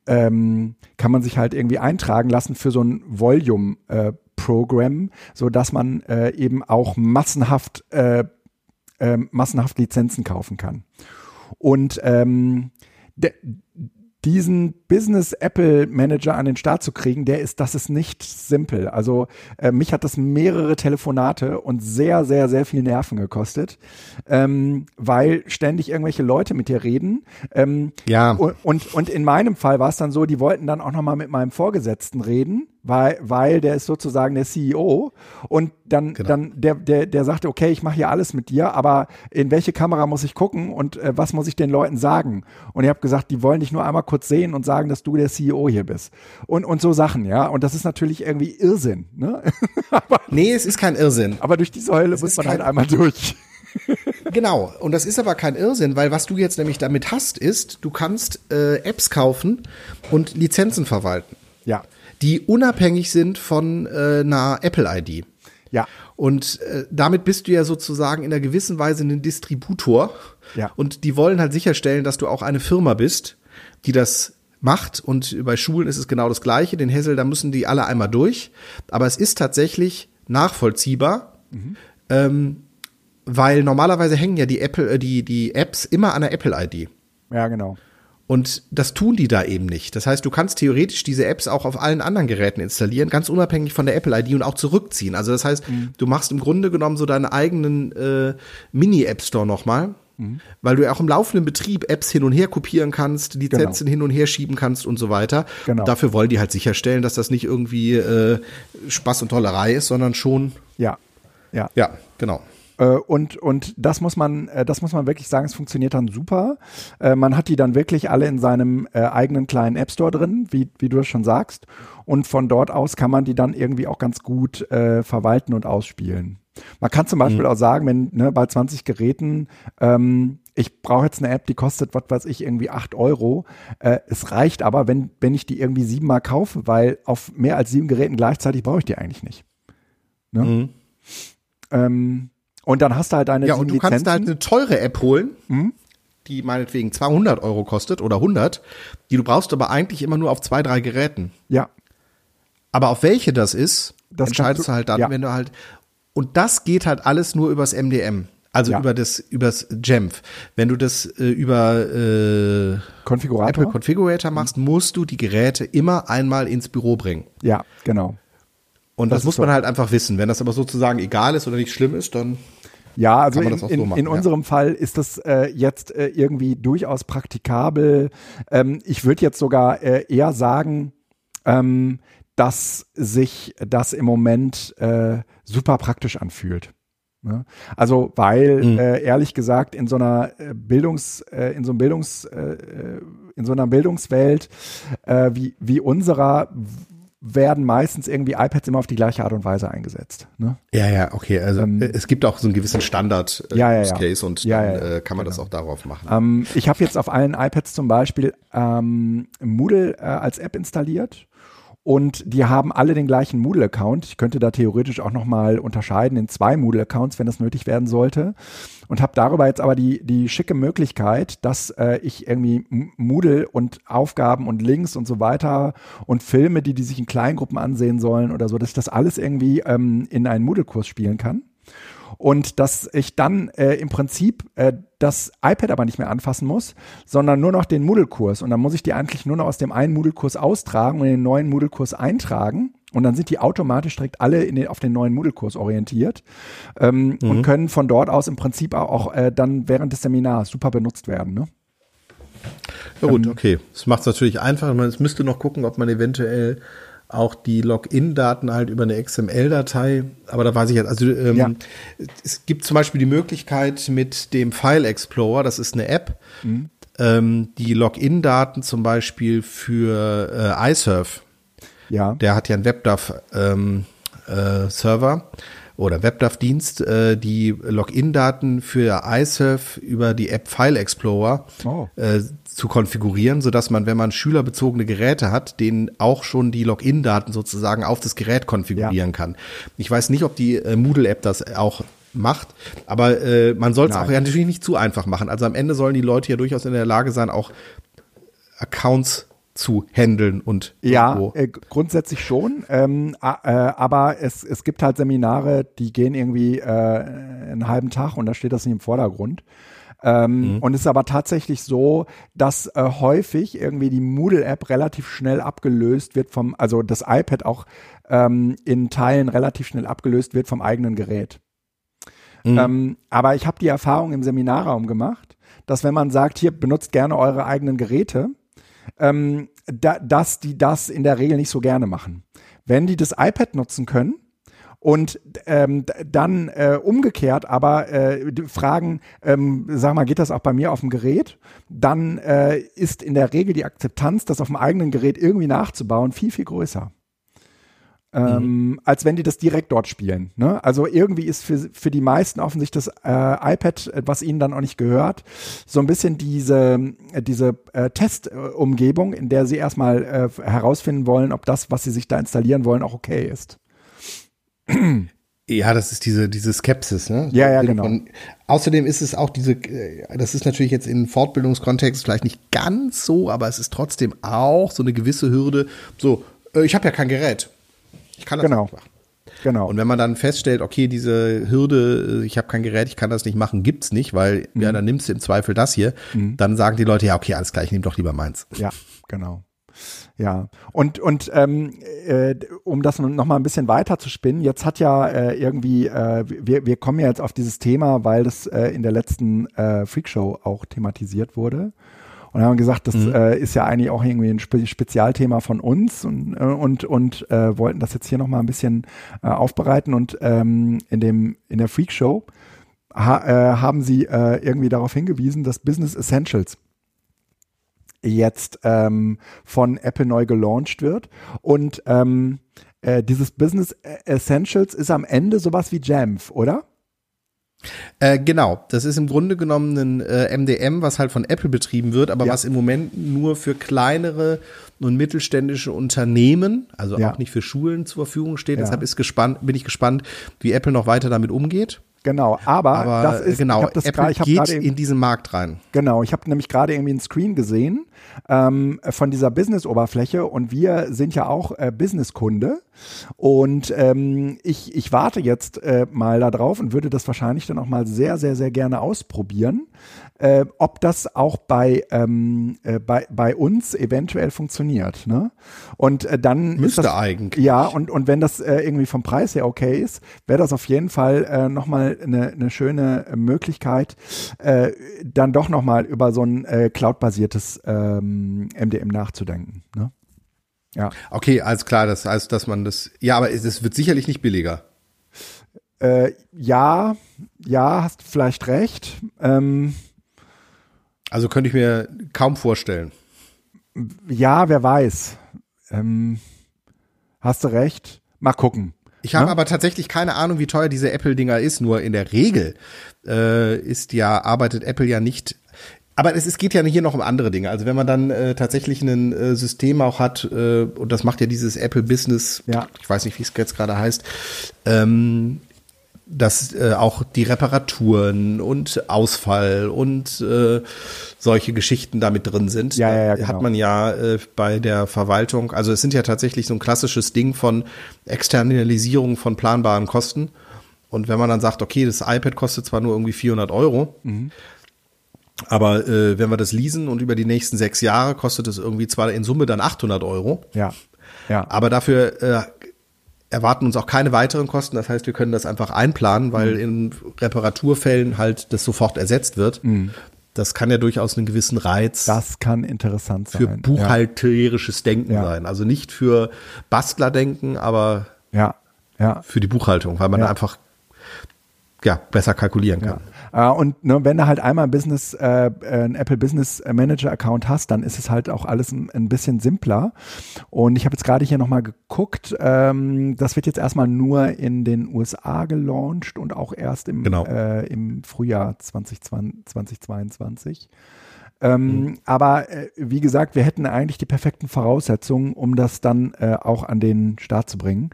ähm, kann man sich halt irgendwie eintragen lassen für so ein Volume äh, Programm, so dass man äh, eben auch massenhaft äh, äh, massenhaft Lizenzen kaufen kann. Und ähm, diesen Business Apple Manager an den Start zu kriegen, der ist, das ist nicht simpel. Also äh, mich hat das mehrere Telefonate und sehr, sehr, sehr viel Nerven gekostet, ähm, weil ständig irgendwelche Leute mit dir reden. Ähm, ja. Und, und in meinem Fall war es dann so, die wollten dann auch nochmal mit meinem Vorgesetzten reden weil, weil der ist sozusagen der CEO und dann, genau. dann der, der, der sagte, okay, ich mache hier alles mit dir, aber in welche Kamera muss ich gucken und äh, was muss ich den Leuten sagen? Und ich habe gesagt, die wollen dich nur einmal kurz sehen und sagen, dass du der CEO hier bist. Und, und so Sachen, ja. Und das ist natürlich irgendwie Irrsinn. Ne? aber, nee, es ist kein Irrsinn. Aber durch diese Hölle muss man halt einmal durch. genau, und das ist aber kein Irrsinn, weil was du jetzt nämlich damit hast, ist, du kannst äh, Apps kaufen und Lizenzen verwalten. Ja die unabhängig sind von äh, einer Apple-ID. Ja. Und äh, damit bist du ja sozusagen in einer gewissen Weise ein Distributor. Ja. Und die wollen halt sicherstellen, dass du auch eine Firma bist, die das macht. Und bei Schulen ist es genau das Gleiche. Den Hessel, da müssen die alle einmal durch. Aber es ist tatsächlich nachvollziehbar. Mhm. Ähm, weil normalerweise hängen ja die Apple, äh, die, die Apps immer an der Apple-ID. Ja, genau. Und das tun die da eben nicht. Das heißt, du kannst theoretisch diese Apps auch auf allen anderen Geräten installieren, ganz unabhängig von der Apple-ID und auch zurückziehen. Also das heißt, mhm. du machst im Grunde genommen so deinen eigenen äh, Mini-App Store nochmal, mhm. weil du ja auch im laufenden Betrieb Apps hin und her kopieren kannst, Lizenzen genau. hin und her schieben kannst und so weiter. Genau. Und dafür wollen die halt sicherstellen, dass das nicht irgendwie äh, Spaß und Tollerei ist, sondern schon. Ja. Ja. Ja, genau. Äh, und, und das muss man, äh, das muss man wirklich sagen, es funktioniert dann super. Äh, man hat die dann wirklich alle in seinem eigenen kleinen App Store drin, wie, wie du es schon sagst. Und von dort aus kann man die dann irgendwie auch ganz gut äh, verwalten und ausspielen. Man kann zum Beispiel mhm. auch sagen, wenn ne, bei 20 Geräten, ähm, ich brauche jetzt eine App, die kostet, was weiß ich, irgendwie 8 Euro. Äh, es reicht aber, wenn, wenn ich die irgendwie siebenmal kaufe, weil auf mehr als sieben Geräten gleichzeitig brauche ich die eigentlich nicht. Ne? Mhm. Ähm, und dann hast du halt eine Ja, und du Lizenzen. kannst halt eine teure App holen, mhm. die meinetwegen 200 Euro kostet oder 100. Die du brauchst aber eigentlich immer nur auf zwei, drei Geräten. Ja. Aber auf welche das ist, das entscheidest du, halt dann, ja. wenn du halt, und das geht halt alles nur übers MDM. Also ja. über das übers Jamf. Wenn du das äh, über äh, Konfigurator? Apple Configurator machst, musst du die Geräte immer einmal ins Büro bringen. Ja, genau. Und das, das muss man halt einfach wissen. Wenn das aber sozusagen egal ist oder nicht schlimm ist, dann ja, also in, so in, in, unserem Fall ist das äh, jetzt äh, irgendwie durchaus praktikabel. Ähm, ich würde jetzt sogar äh, eher sagen, ähm, dass sich das im Moment äh, super praktisch anfühlt. Ne? Also, weil mhm. äh, ehrlich gesagt in so einer äh, Bildungs, äh, in so einem Bildungs, äh, äh in so einer Bildungswelt wie, wie unserer werden meistens irgendwie iPads immer auf die gleiche Art und Weise eingesetzt. Ne? Ja, ja, okay. Also ähm, äh, es gibt auch so einen gewissen Standard äh, ja, ja, und dann äh, kann man genau. das auch darauf machen. Ähm, ich habe jetzt auf allen iPads zum Beispiel ähm, Moodle äh, als App installiert und die haben alle den gleichen Moodle-Account. Ich könnte da theoretisch auch nochmal unterscheiden in zwei Moodle-Accounts, wenn das nötig werden sollte. Und habe darüber jetzt aber die, die schicke Möglichkeit, dass äh, ich irgendwie Moodle und Aufgaben und Links und so weiter und Filme, die die sich in Kleingruppen ansehen sollen oder so, dass ich das alles irgendwie ähm, in einen Moodle-Kurs spielen kann und dass ich dann äh, im Prinzip äh, das iPad aber nicht mehr anfassen muss, sondern nur noch den Moodle-Kurs. Und dann muss ich die eigentlich nur noch aus dem einen Moodle-Kurs austragen und in den neuen Moodle-Kurs eintragen. Und dann sind die automatisch direkt alle den, auf den neuen Moodle-Kurs orientiert ähm, mhm. und können von dort aus im Prinzip auch äh, dann während des Seminars super benutzt werden. Ne? Ja gut, ähm, okay. Das macht es natürlich einfach. Man müsste noch gucken, ob man eventuell auch die Login-Daten halt über eine XML-Datei. Aber da weiß ich jetzt, also ähm, ja. es gibt zum Beispiel die Möglichkeit mit dem File Explorer, das ist eine App, mhm. ähm, die Login-Daten zum Beispiel für äh, iSurf. Ja. Der hat ja einen WebDAV ähm, äh, oder WebDAV-Dienst, äh, die Login-Daten für iSurf über die App File Explorer Oh. äh, zu konfigurieren, sodass man, wenn man schülerbezogene Geräte hat, denen auch schon die Login-Daten sozusagen auf das Gerät konfigurieren kann. Ich weiß nicht, ob die äh, Moodle-App das auch macht, aber äh, man soll es auch ja natürlich nicht zu einfach machen. Also am Ende sollen die Leute ja durchaus in der Lage sein, auch Accounts zu handeln und Ja, äh, grundsätzlich schon. Ähm, äh, aber es, es gibt halt Seminare, die gehen irgendwie äh, einen halben Tag und da steht das nicht im Vordergrund. Ähm, Und es ist aber tatsächlich so, dass äh, häufig irgendwie die Moodle-App relativ schnell abgelöst wird vom, also das iPad auch ähm, in Teilen relativ schnell abgelöst wird vom eigenen Gerät. Ähm, aber ich habe die Erfahrung im Seminarraum gemacht, dass wenn man sagt, hier benutzt gerne eure eigenen Geräte, ähm, da, dass die das in der Regel nicht so gerne machen. Wenn die das iPad nutzen können und ähm, dann äh, umgekehrt aber äh, fragen, ähm, sag mal, geht das auch bei mir auf dem Gerät, dann äh, ist in der Regel die Akzeptanz, das auf dem eigenen Gerät irgendwie nachzubauen, viel, viel größer. Ähm, als wenn die das direkt dort spielen. Ne? Also irgendwie ist für, für die meisten offensichtlich das äh, iPad, was ihnen dann auch nicht gehört, so ein bisschen diese, äh, diese äh, Testumgebung, in der sie erstmal äh, herausfinden wollen, ob das, was sie sich da installieren wollen, auch okay ist. Ja, das ist diese, diese Skepsis, ne? Ja, ja, genau. Von, außerdem ist es auch diese, äh, das ist natürlich jetzt in Fortbildungskontext vielleicht nicht ganz so, aber es ist trotzdem auch so eine gewisse Hürde. So, äh, ich habe ja kein Gerät. Ich kann das Genau. nicht machen. Genau. Und wenn man dann feststellt, okay, diese Hürde, äh, ich habe kein Gerät, ich kann das nicht machen, gibt's nicht, weil Mhm. ja, dann nimmst du im Zweifel das hier, dann sagen die Leute, ja, okay, alles klar, ich nehme doch lieber meins. Ja, genau. Ja, und, und ähm, äh, um das noch mal ein bisschen weiter zu spinnen, jetzt hat ja äh, irgendwie, äh, wir, wir kommen ja jetzt auf dieses Thema, weil das äh, in der letzten äh, Freakshow auch thematisiert wurde. Und haben gesagt, das äh, ist ja eigentlich auch irgendwie ein Spe Spezialthema von uns und, äh, und, und äh, wollten das jetzt hier noch mal ein bisschen äh, aufbereiten. Und ähm, in, dem, in der Freakshow ha äh, haben sie äh, irgendwie darauf hingewiesen, dass Business Essentials jetzt ähm, von Apple neu gelauncht wird. Und ähm, äh, dieses Business Essentials ist am Ende sowas wie Jamf, oder? Äh, genau, das ist im Grunde genommen ein äh, MDM, was halt von Apple betrieben wird, aber Ja. was im Moment nur für kleinere und mittelständische Unternehmen, also Ja. auch nicht für Schulen zur Verfügung steht. Ja. Deshalb ist gespannt, bin ich gespannt, wie Apple noch weiter damit umgeht. Genau, aber, Aber das ist, genau, ich hab das Apple gra- ich hab geht in diesen Markt rein. Genau, ich habe nämlich gerade irgendwie einen Screen gesehen ähm, von dieser Business-Oberfläche und wir sind ja auch äh, Business-Kunde und ähm, ich, ich warte jetzt äh, mal da drauf und würde das wahrscheinlich dann auch mal sehr, sehr, sehr gerne ausprobieren, äh, ob das auch bei, ähm, äh, bei, bei uns eventuell funktioniert. Ne? Und äh, dann Müsste das, eigentlich. Ja, und, und wenn das äh, irgendwie vom Preis her okay ist, wäre das auf jeden Fall äh, nochmal eine, eine schöne Möglichkeit, äh, dann doch nochmal über so ein äh, cloud-basiertes ähm, MDM nachzudenken. Ne? Ja. Okay, alles klar, das heißt, dass man das, ja, aber es, es wird sicherlich nicht billiger. Äh, ja, ja, hast vielleicht recht. Ähm, Also könnte ich mir kaum vorstellen. ja, wer weiß. Ähm, hast du recht. Mal gucken. Ich habe Ja. aber tatsächlich keine Ahnung, wie teuer diese Apple-Dinger ist. Nur in der Regel äh, ist ja, arbeitet Apple ja nicht. Aber es, es geht ja hier noch um andere Dinge. Also wenn man dann äh, tatsächlich ein äh, System auch hat, äh, und das macht ja dieses Apple Business, Ja. ich weiß nicht, wie es jetzt gerade heißt, ähm, dass äh, auch die Reparaturen und Ausfall und äh, solche Geschichten damit drin sind. Ja, ja, ja, genau. Hat man ja äh, bei der Verwaltung, also es sind ja tatsächlich so ein klassisches Ding von Externalisierung von planbaren Kosten. Und wenn man dann sagt, okay, das iPad kostet zwar nur irgendwie 400 Euro, Mhm. aber äh, wenn wir das leasen und über die nächsten sechs Jahre kostet es irgendwie zwar in Summe dann 800 Euro, Ja. Ja. aber dafür äh, erwarten uns auch keine weiteren Kosten. Das heißt, wir können das einfach einplanen, weil Mhm. in Reparaturfällen halt das sofort ersetzt wird. Das kann ja durchaus einen gewissen Reiz Mhm. Das kann interessant für sein. buchhalterisches Denken Ja. sein. Also nicht für Bastlerdenken, aber Ja. Ja. für die Buchhaltung, weil man Ja. einfach ja, besser kalkulieren Ja. kann. Äh, und ne, wenn du halt einmal ein Business, äh, ein Apple Business Manager Account hast, dann ist es halt auch alles ein, ein bisschen simpler. Und ich habe jetzt gerade hier nochmal geguckt, ähm, das wird jetzt erstmal nur in den USA gelauncht und auch erst im, Genau. äh, im Frühjahr 2020, 2022. Ähm, Mhm. Aber äh, wie gesagt, wir hätten eigentlich die perfekten Voraussetzungen, um das dann äh, auch an den Start zu bringen.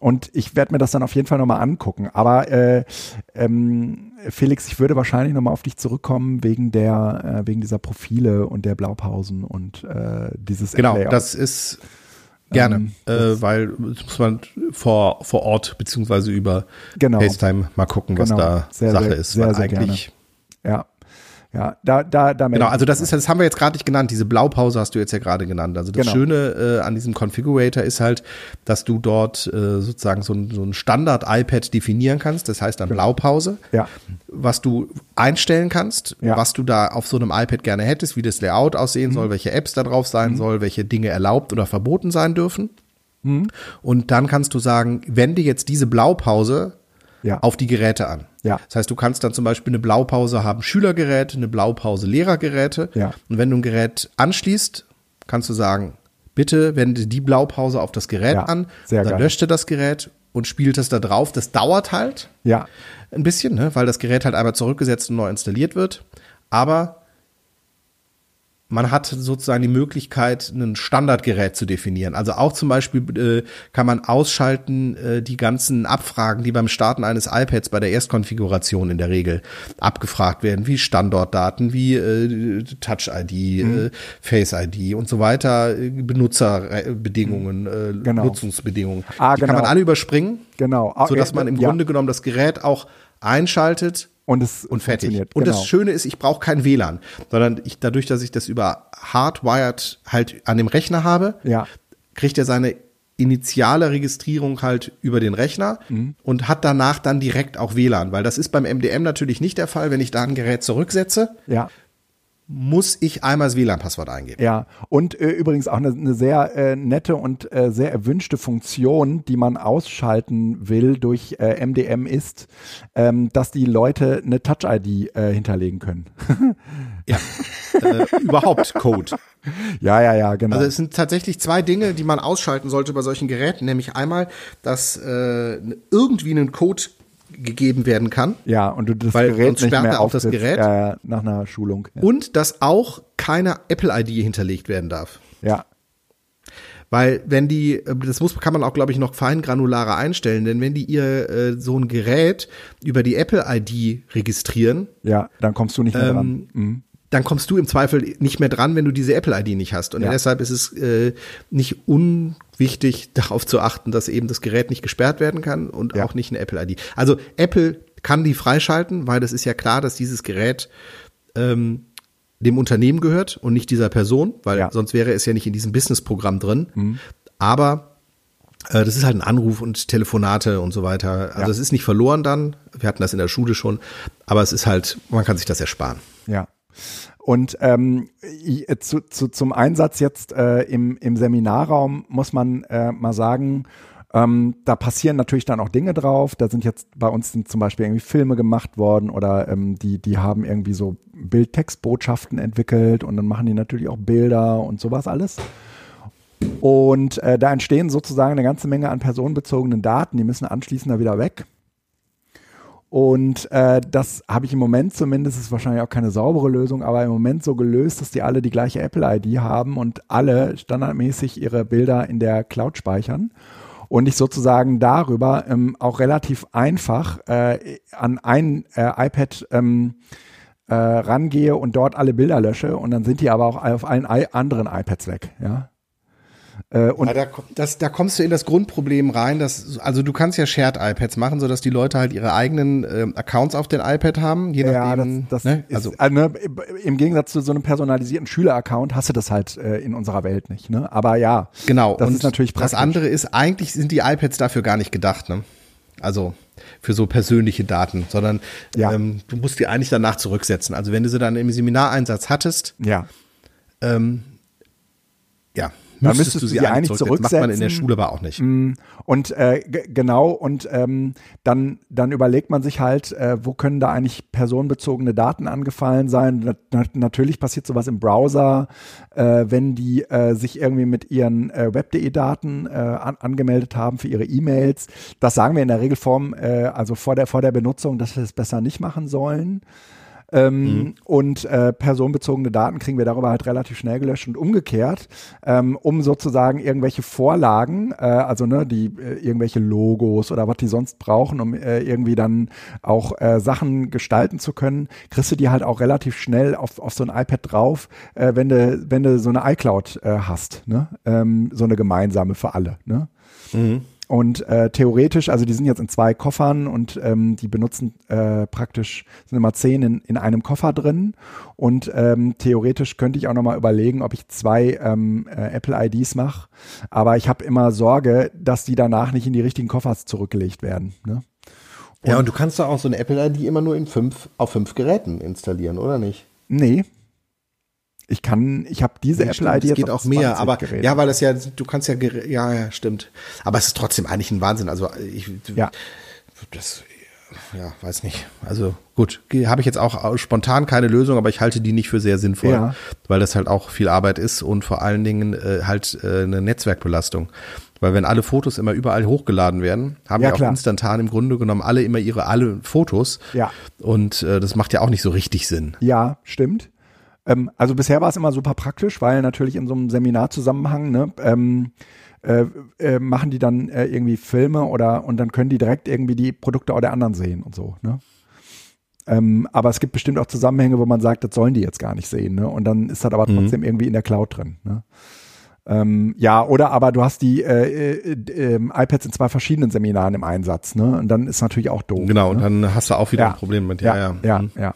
Und ich werde mir das dann auf jeden Fall nochmal angucken. Aber äh, ähm, Felix, ich würde wahrscheinlich nochmal auf dich zurückkommen wegen der, äh, wegen dieser Profile und der Blaupausen und äh, dieses Genau, Layout. das ist gerne, Ähm, äh, weil das muss man vor, vor Ort beziehungsweise über Genau. FaceTime mal gucken, was Genau. da Sehr, Sache sehr, ist. sehr, weil sehr eigentlich, ja. Ja, da, da, da genau, also das ist, das haben wir jetzt gerade nicht genannt. Diese Blaupause hast du jetzt ja gerade genannt. Also das Genau. Schöne äh, an diesem Configurator ist halt, dass du dort äh, sozusagen so ein, so ein Standard-iPad definieren kannst. Das heißt dann Blaupause. Ja. was du einstellen kannst, Ja. was du da auf so einem iPad gerne hättest, wie das Layout aussehen Mhm. soll, welche Apps da drauf sein soll, welche Dinge erlaubt oder verboten sein dürfen. Mhm. Und dann kannst du sagen, wende jetzt diese Blaupause Ja. auf die Geräte an. Ja. Das heißt, du kannst dann zum Beispiel eine Blaupause haben Schülergeräte, eine Blaupause Lehrergeräte. Ja. Und wenn du ein Gerät anschließt, kannst du sagen, bitte wende die Blaupause auf das Gerät Ja, an, sehr dann geil. löschte das Gerät und spielt es da drauf. Das dauert halt Ja, ein bisschen, ne? weil das Gerät halt einmal zurückgesetzt und neu installiert wird. Aber man hat sozusagen die Möglichkeit, ein Standardgerät zu definieren. Also auch zum Beispiel äh, kann man ausschalten äh, die ganzen Abfragen, die beim Starten eines iPads bei der Erstkonfiguration in der Regel abgefragt werden, wie Standortdaten, wie äh, Touch-ID, äh, Face-ID und so weiter, äh, Benutzerbedingungen, äh, Genau. Nutzungsbedingungen. Ah, die kann man genau. alle überspringen genau. Ah, so dass äh, man im ja. Grunde genommen das Gerät auch einschaltet und es und fertig. funktioniert. Und genau. das Schöne ist, ich brauche kein WLAN, sondern ich dadurch, dass ich das über hardwired halt an dem Rechner habe, Ja. kriegt er seine initiale Registrierung halt über den Rechner Mhm. und hat danach dann direkt auch WLAN, weil das ist beim MDM natürlich nicht der Fall, wenn ich da ein Gerät zurücksetze, Ja. Muss ich einmal das WLAN-Passwort eingeben. Ja, und äh, übrigens auch eine, eine sehr äh, nette und äh, sehr erwünschte Funktion, die man ausschalten will durch äh, MDM ist, ähm, dass die Leute eine Touch-ID äh, hinterlegen können. Ja. äh, überhaupt Code. ja, ja, ja, genau. Also es sind tatsächlich zwei Dinge, die man ausschalten sollte bei solchen Geräten, nämlich einmal, dass äh, irgendwie ein Code gegeben werden kann ja, und du das weil Gerät nicht mehr auch das Gerät. Ja, nach einer Schulung. Ja. und dass auch keine Apple-ID hinterlegt werden darf. ja. Weil wenn die, äh, das muss, kann man auch, glaube ich, noch feingranularer einstellen, denn wenn die ihr äh, so ein Gerät über die Apple-ID registrieren, Ja, dann kommst du nicht mehr Ähm, dran. Mhm. Dann kommst du im Zweifel nicht mehr dran, wenn du diese Apple-ID nicht hast. Und Ja. deshalb ist es äh, nicht unwichtig, darauf zu achten, dass eben das Gerät nicht gesperrt werden kann und Ja. auch nicht eine Apple-ID. Also Apple kann die freischalten, weil das ist ja klar, dass dieses Gerät ähm, dem Unternehmen gehört und nicht dieser Person, weil Ja. Mhm. sonst wäre es ja nicht in diesem Business-Programm drin. Aber äh, das ist halt ein Anruf und Telefonate und so weiter. Also es ist nicht verloren dann. Wir hatten das in der Schule schon, aber es ist halt, man kann sich das ersparen. Und ähm, i- zu, zu, zum Einsatz jetzt äh, im, im Seminarraum muss man äh, mal sagen, ähm, da passieren natürlich dann auch Dinge drauf. Da sind jetzt bei uns sind zum Beispiel irgendwie Filme gemacht worden oder ähm, die, die haben irgendwie so Bild-Text-Botschaften entwickelt und dann machen die natürlich auch Bilder und sowas alles. Und äh, da entstehen sozusagen eine ganze Menge an personenbezogenen Daten, die müssen anschließend da wieder weg. Und äh, das habe ich im Moment zumindest, ist wahrscheinlich auch keine saubere Lösung, aber im Moment so gelöst, dass die alle die gleiche Apple-ID haben und alle standardmäßig ihre Bilder in der Cloud speichern. Und ich sozusagen darüber ähm, auch relativ einfach äh, an ein äh, iPad ähm, äh, rangehe und dort alle Bilder lösche und dann sind die aber auch auf allen anderen iPads weg, ja. Äh, und Ja, da, das, da kommst du in das Grundproblem rein, dass, also du kannst ja Shared iPads machen, sodass die Leute halt ihre eigenen ähm, Accounts auf den iPad haben, je Ja, das, nachdem. das ne? ist, also, also, ne, im Gegensatz zu so einem personalisierten Schüleraccount hast du das halt äh, in unserer Welt nicht. Ne? Aber ja, genau. das und ist natürlich Das praktisch. andere ist, eigentlich sind die iPads dafür gar nicht gedacht, ne? Also für so persönliche Daten, sondern Ja. ähm, du musst die eigentlich danach zurücksetzen. Also wenn du sie dann im Seminareinsatz hattest, Ja, ähm, ja, dann müsstest du sie, eigentlich zurücksetzen. Das macht man in der Schule aber auch nicht. Mm, und äh, genau, und ähm, dann, dann überlegt man sich halt, äh, wo können da eigentlich personenbezogene Daten angefallen sein. Na, natürlich passiert sowas im Browser, äh, wenn die äh, sich irgendwie mit ihren äh, Web.de-Daten äh, an, angemeldet haben für ihre E-Mails. Das sagen wir in der Regelform, äh, also vor der, vor der Benutzung, dass wir es besser nicht machen sollen. Ähm, mhm. Und äh, personenbezogene Daten kriegen wir darüber halt relativ schnell gelöscht und umgekehrt, ähm, um sozusagen irgendwelche Vorlagen, äh, also ne, die äh, irgendwelche Logos oder was die sonst brauchen, um äh, irgendwie dann auch äh, Sachen gestalten zu können, kriegst du die halt auch relativ schnell auf, auf so ein iPad drauf, äh, wenn du wenn du so eine iCloud hast, ne? Ähm, so eine gemeinsame für alle, ne? Mhm. Und äh, theoretisch, also die sind jetzt in zwei Koffern und ähm, die benutzen äh, praktisch, sind immer zehn in, in einem Koffer drin. Und ähm, theoretisch könnte ich auch nochmal überlegen, ob ich zwei ähm, äh, Apple IDs mache. Aber ich habe immer Sorge, dass die danach nicht in die richtigen Koffers zurückgelegt werden. Ne? Und ja, und du kannst doch auch so eine Apple ID immer nur in fünf, auf fünf Geräten installieren, oder nicht? Nee, ich kann, ich habe diese ja, Apple ID jetzt geht auch mehr, aber Geräte. ja, weil das ja, du kannst ja, ja, ja, stimmt. Aber es ist trotzdem eigentlich ein Wahnsinn. Also ich, ja. das, ja, weiß nicht. Also gut, habe ich jetzt auch spontan keine Lösung, aber ich halte die nicht für sehr sinnvoll, ja. weil das halt auch viel Arbeit ist und vor allen Dingen äh, halt äh, eine Netzwerkbelastung. Weil wenn alle Fotos immer überall hochgeladen werden, haben ja, ja auch instantan im Grunde genommen alle immer ihre alle Fotos. Ja. Und äh, das macht ja auch nicht so richtig Sinn. Ja, stimmt. Ähm, also bisher war es immer super praktisch, weil natürlich in so einem Seminarzusammenhang, ne, ähm, äh, äh, machen die dann äh, irgendwie Filme oder und dann können die direkt irgendwie die Produkte auch der anderen sehen und so, ne? Ähm, aber es gibt bestimmt auch Zusammenhänge, wo man sagt, das sollen die jetzt gar nicht sehen, ne? Und dann ist das aber mhm. trotzdem irgendwie in der Cloud drin, ne? Ähm, ja, oder aber du hast die äh, äh, äh, iPads in zwei verschiedenen Seminaren im Einsatz, ne? Und dann ist natürlich auch doof. Genau, ne? und dann hast du auch wieder ja. ein Problem mit. Ja, ja, ja. Mhm. ja.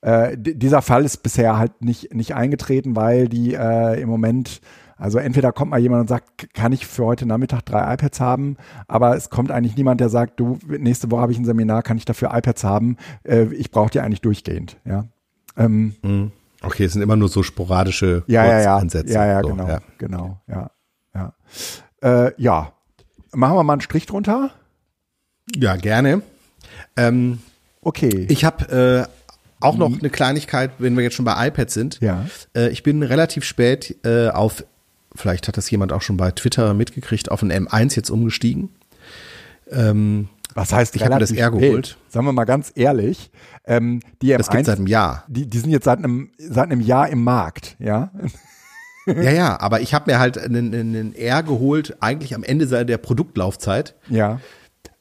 Äh, dieser Fall ist bisher halt nicht, nicht eingetreten, weil die äh, im Moment, also entweder kommt mal jemand und sagt, kann ich für heute Nachmittag drei iPads haben, aber es kommt eigentlich niemand, der sagt, du, nächste Woche habe ich ein Seminar, kann ich dafür iPads haben? Äh, ich brauche die eigentlich durchgehend, ja. Ähm, mhm. Okay, es sind immer nur so sporadische ja, ja, ja. Ansätze. Ja, ja, so, genau, ja. genau, ja, ja. Äh, ja, machen wir mal einen Strich drunter. Ja, gerne. Ähm, okay. Ich habe äh, auch noch eine Kleinigkeit, wenn wir jetzt schon bei iPads sind. Ja. Äh, ich bin relativ spät äh, auf, vielleicht hat das jemand auch schon bei Twitter mitgekriegt, auf ein M1 jetzt umgestiegen. Ähm, Was heißt, ich habe das R geholt. Sagen wir mal ganz ehrlich, ähm, die M1, das gibt seit einem Jahr. Die, die sind jetzt seit einem, seit einem Jahr im Markt, ja. ja, ja, aber ich habe mir halt einen, einen R geholt, eigentlich am Ende der Produktlaufzeit. Ja.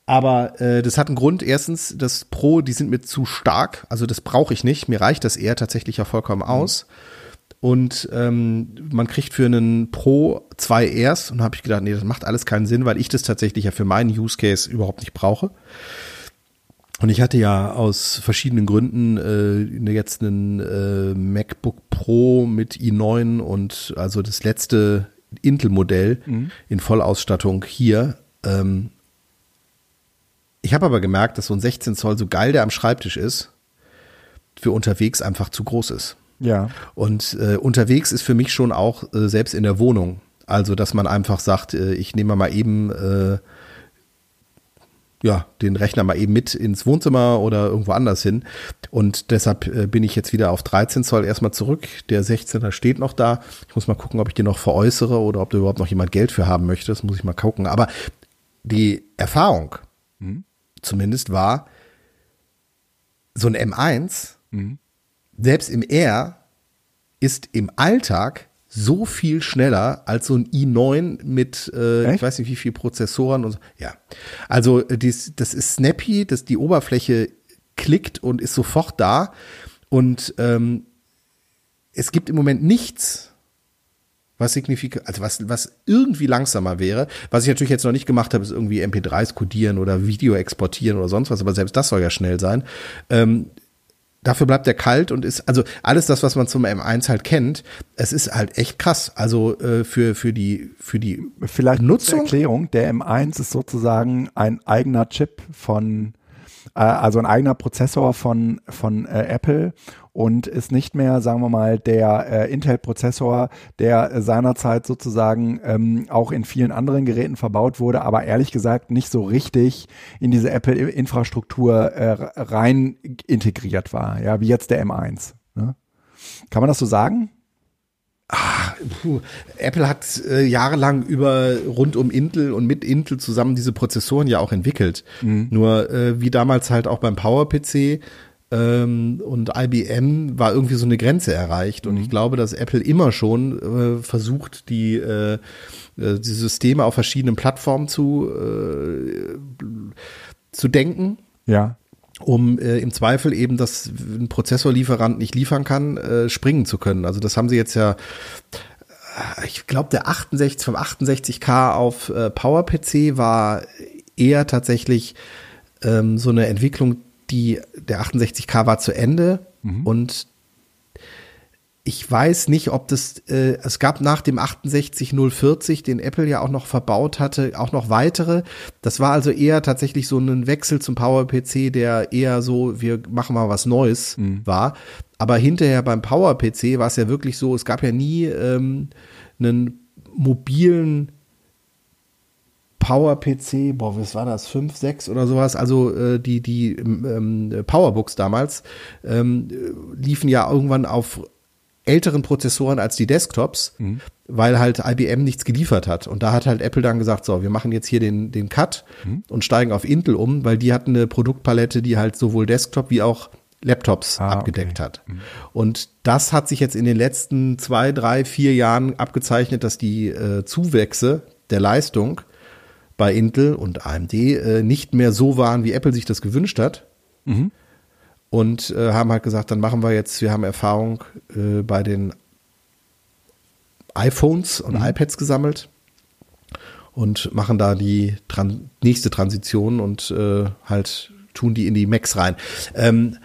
Aber äh, das hat einen Grund. Erstens, das Pro, die sind mir zu stark. Also das brauche ich nicht. Mir reicht das eher tatsächlich ja vollkommen mhm. aus. Und ähm, man kriegt für einen Pro zwei Rs. Und habe ich gedacht, nee, das macht alles keinen Sinn, weil ich das tatsächlich ja für meinen Use Case überhaupt nicht brauche. Und ich hatte ja aus verschiedenen Gründen äh, jetzt einen äh, MacBook Pro mit i9 und also das letzte Intel-Modell mhm. in Vollausstattung hier. Ähm, ich habe aber gemerkt, dass so ein 16 Zoll, so geil der am Schreibtisch ist, für unterwegs einfach zu groß ist. Ja. Und äh, unterwegs ist für mich schon auch äh, selbst in der Wohnung. Also, dass man einfach sagt, äh, ich nehme mal eben äh, ja, den Rechner mal eben mit ins Wohnzimmer oder irgendwo anders hin. Und deshalb äh, bin ich jetzt wieder auf 13 Zoll erstmal zurück. Der 16er steht noch da. Ich muss mal gucken, ob ich den noch veräußere oder ob da überhaupt noch jemand Geld für haben möchte. Das muss ich mal gucken. Aber die Erfahrung, hm? Zumindest war, so ein M1, mhm. selbst im R, ist im Alltag so viel schneller als so ein i9 mit, äh, ich weiß nicht wie viel Prozessoren und so. Ja, also äh, dies, das ist snappy, dass die Oberfläche klickt und ist sofort da und ähm, es gibt im Moment nichts, was signifikant, also was, was irgendwie langsamer wäre. Was ich natürlich jetzt noch nicht gemacht habe, ist irgendwie MP3s codieren oder Video exportieren oder sonst was, aber selbst das soll ja schnell sein. Ähm, dafür bleibt er kalt und ist, also alles das, was man zum M1 halt kennt, es ist halt echt krass. Also äh, für, für die, für die Vielleicht Nutzung. Erklärung, der M1 ist sozusagen ein eigener Chip von äh, also ein eigener Prozessor von, von äh, Apple und ist nicht mehr, sagen wir mal, der äh, Intel-Prozessor, der äh, seinerzeit sozusagen ähm, auch in vielen anderen Geräten verbaut wurde, aber ehrlich gesagt nicht so richtig in diese Apple-Infrastruktur äh, rein integriert war, ja, wie jetzt der M1. Ne? Kann man das so sagen? Ah, puh. Apple hat äh, jahrelang über rund um Intel und mit Intel zusammen diese Prozessoren ja auch entwickelt. Mhm. Nur äh, wie damals halt auch beim PowerPC ähm, und IBM war irgendwie so eine Grenze erreicht. Und mhm. ich glaube, dass Apple immer schon äh, versucht, die, äh, äh, die Systeme auf verschiedenen Plattformen zu, äh, zu denken. Ja um äh, im Zweifel eben, dass ein Prozessorlieferant nicht liefern kann, äh, springen zu können. Also das haben sie jetzt ja, äh, ich glaube, der 68 vom 68K auf äh, PowerPC war eher tatsächlich ähm, so eine Entwicklung, die der 68K war zu Ende mhm. und ich weiß nicht, ob das, äh, es gab nach dem 68040, den Apple ja auch noch verbaut hatte, auch noch weitere. Das war also eher tatsächlich so ein Wechsel zum PowerPC, der eher so, wir machen mal was Neues mhm. war. Aber hinterher beim PowerPC war es ja wirklich so, es gab ja nie ähm, einen mobilen PowerPC, boah, was war das, 5, 6 oder sowas, also äh, die, die ähm, Powerbooks damals ähm, liefen ja irgendwann auf älteren Prozessoren als die Desktops, mhm. weil halt IBM nichts geliefert hat. Und da hat halt Apple dann gesagt, so, wir machen jetzt hier den, den Cut mhm. und steigen auf Intel um, weil die hatten eine Produktpalette, die halt sowohl Desktop wie auch Laptops ah, abgedeckt okay. hat. Mhm. Und das hat sich jetzt in den letzten zwei, drei, vier Jahren abgezeichnet, dass die äh, Zuwächse der Leistung bei Intel und AMD äh, nicht mehr so waren, wie Apple sich das gewünscht hat. Mhm und äh, haben halt gesagt, dann machen wir jetzt, wir haben Erfahrung äh, bei den iPhones und mhm. iPads gesammelt und machen da die Tran nächste Transition und äh, halt tun die in die Macs rein. Ähm,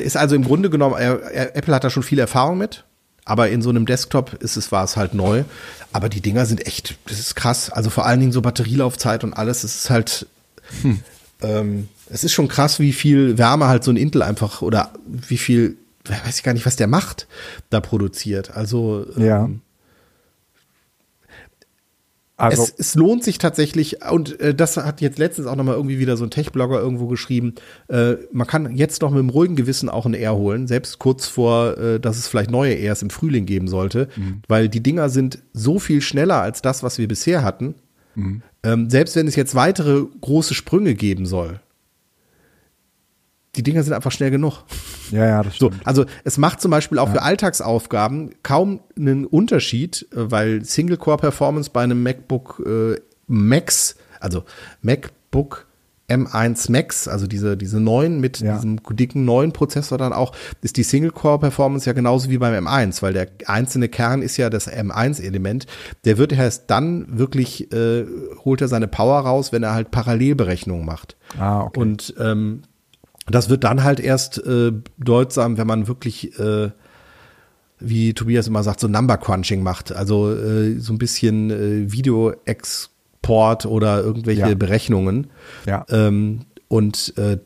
ist also im Grunde genommen, Apple hat da schon viel Erfahrung mit, aber in so einem Desktop ist es, war es halt neu. Aber die Dinger sind echt, das ist krass. Also vor allen Dingen so Batterielaufzeit und alles, es ist halt, hm. ähm, es ist schon krass, wie viel Wärme halt so ein Intel einfach oder wie viel, weiß ich gar nicht, was der macht, da produziert. Also, ja. Also, es, es, lohnt sich tatsächlich, und äh, das hat jetzt letztens auch nochmal irgendwie wieder so ein Tech-Blogger irgendwo geschrieben, äh, man kann jetzt noch mit einem ruhigen Gewissen auch ein R holen, selbst kurz vor, äh, dass es vielleicht neue Rs im Frühling geben sollte, mhm. weil die Dinger sind so viel schneller als das, was wir bisher hatten. Mhm. Ähm, selbst wenn es jetzt weitere große Sprünge geben soll, die Dinger sind einfach schnell genug. Ja, ja, das stimmt. So, also es macht zum Beispiel auch ja. für Alltagsaufgaben kaum einen Unterschied, äh, weil Single-Core-Performance bei einem MacBook äh, Max, also MacBook M1 Max, also diese, diese neuen mit ja. diesem dicken neuen Prozessor dann auch, ist die Single-Core-Performance ja genauso wie beim M1, weil der einzelne Kern ist ja das M1-Element. Der wird erst dann wirklich, äh, holt er seine Power raus, wenn er halt Parallelberechnungen macht. Ah, okay. Und ähm, das wird dann halt erst äh, bedeutsam, wenn man wirklich, äh, wie Tobias immer sagt, so Number Crunching macht. Also äh, so ein bisschen äh, Video-Export oder irgendwelche ja. Berechnungen. Ja. Ähm, und äh,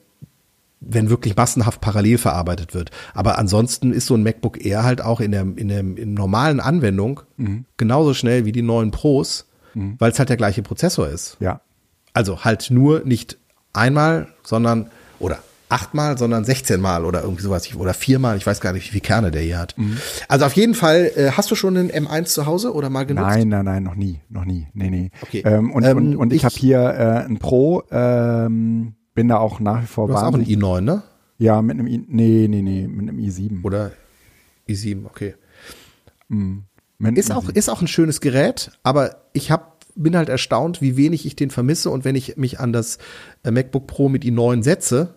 wenn wirklich massenhaft parallel verarbeitet wird. Aber ansonsten ist so ein MacBook Air halt auch in der, in der in normalen Anwendung mhm. genauso schnell wie die neuen Pros, mhm. weil es halt der gleiche Prozessor ist. Ja. Also halt nur nicht einmal, sondern oder achtmal, sondern 16 Mal oder irgendwie sowas oder viermal. Ich weiß gar nicht, wie viele Kerne der hier hat. Mhm. Also auf jeden Fall, äh, hast du schon einen M1 zu Hause oder mal genutzt? Nein, nein, nein, noch nie, noch nie. Nee, nee. Okay. Ähm, und, ähm, und, und ich, ich habe hier äh, ein Pro, ähm, bin da auch nach wie vor Du hast auch ein i9, ne? Ja, mit einem i, nee, nee, nee, mit einem i7. Oder i7, okay. Mhm. Ist auch, ist auch ein schönes Gerät, aber ich habe bin halt erstaunt, wie wenig ich den vermisse und wenn ich mich an das äh, MacBook Pro mit i9 setze,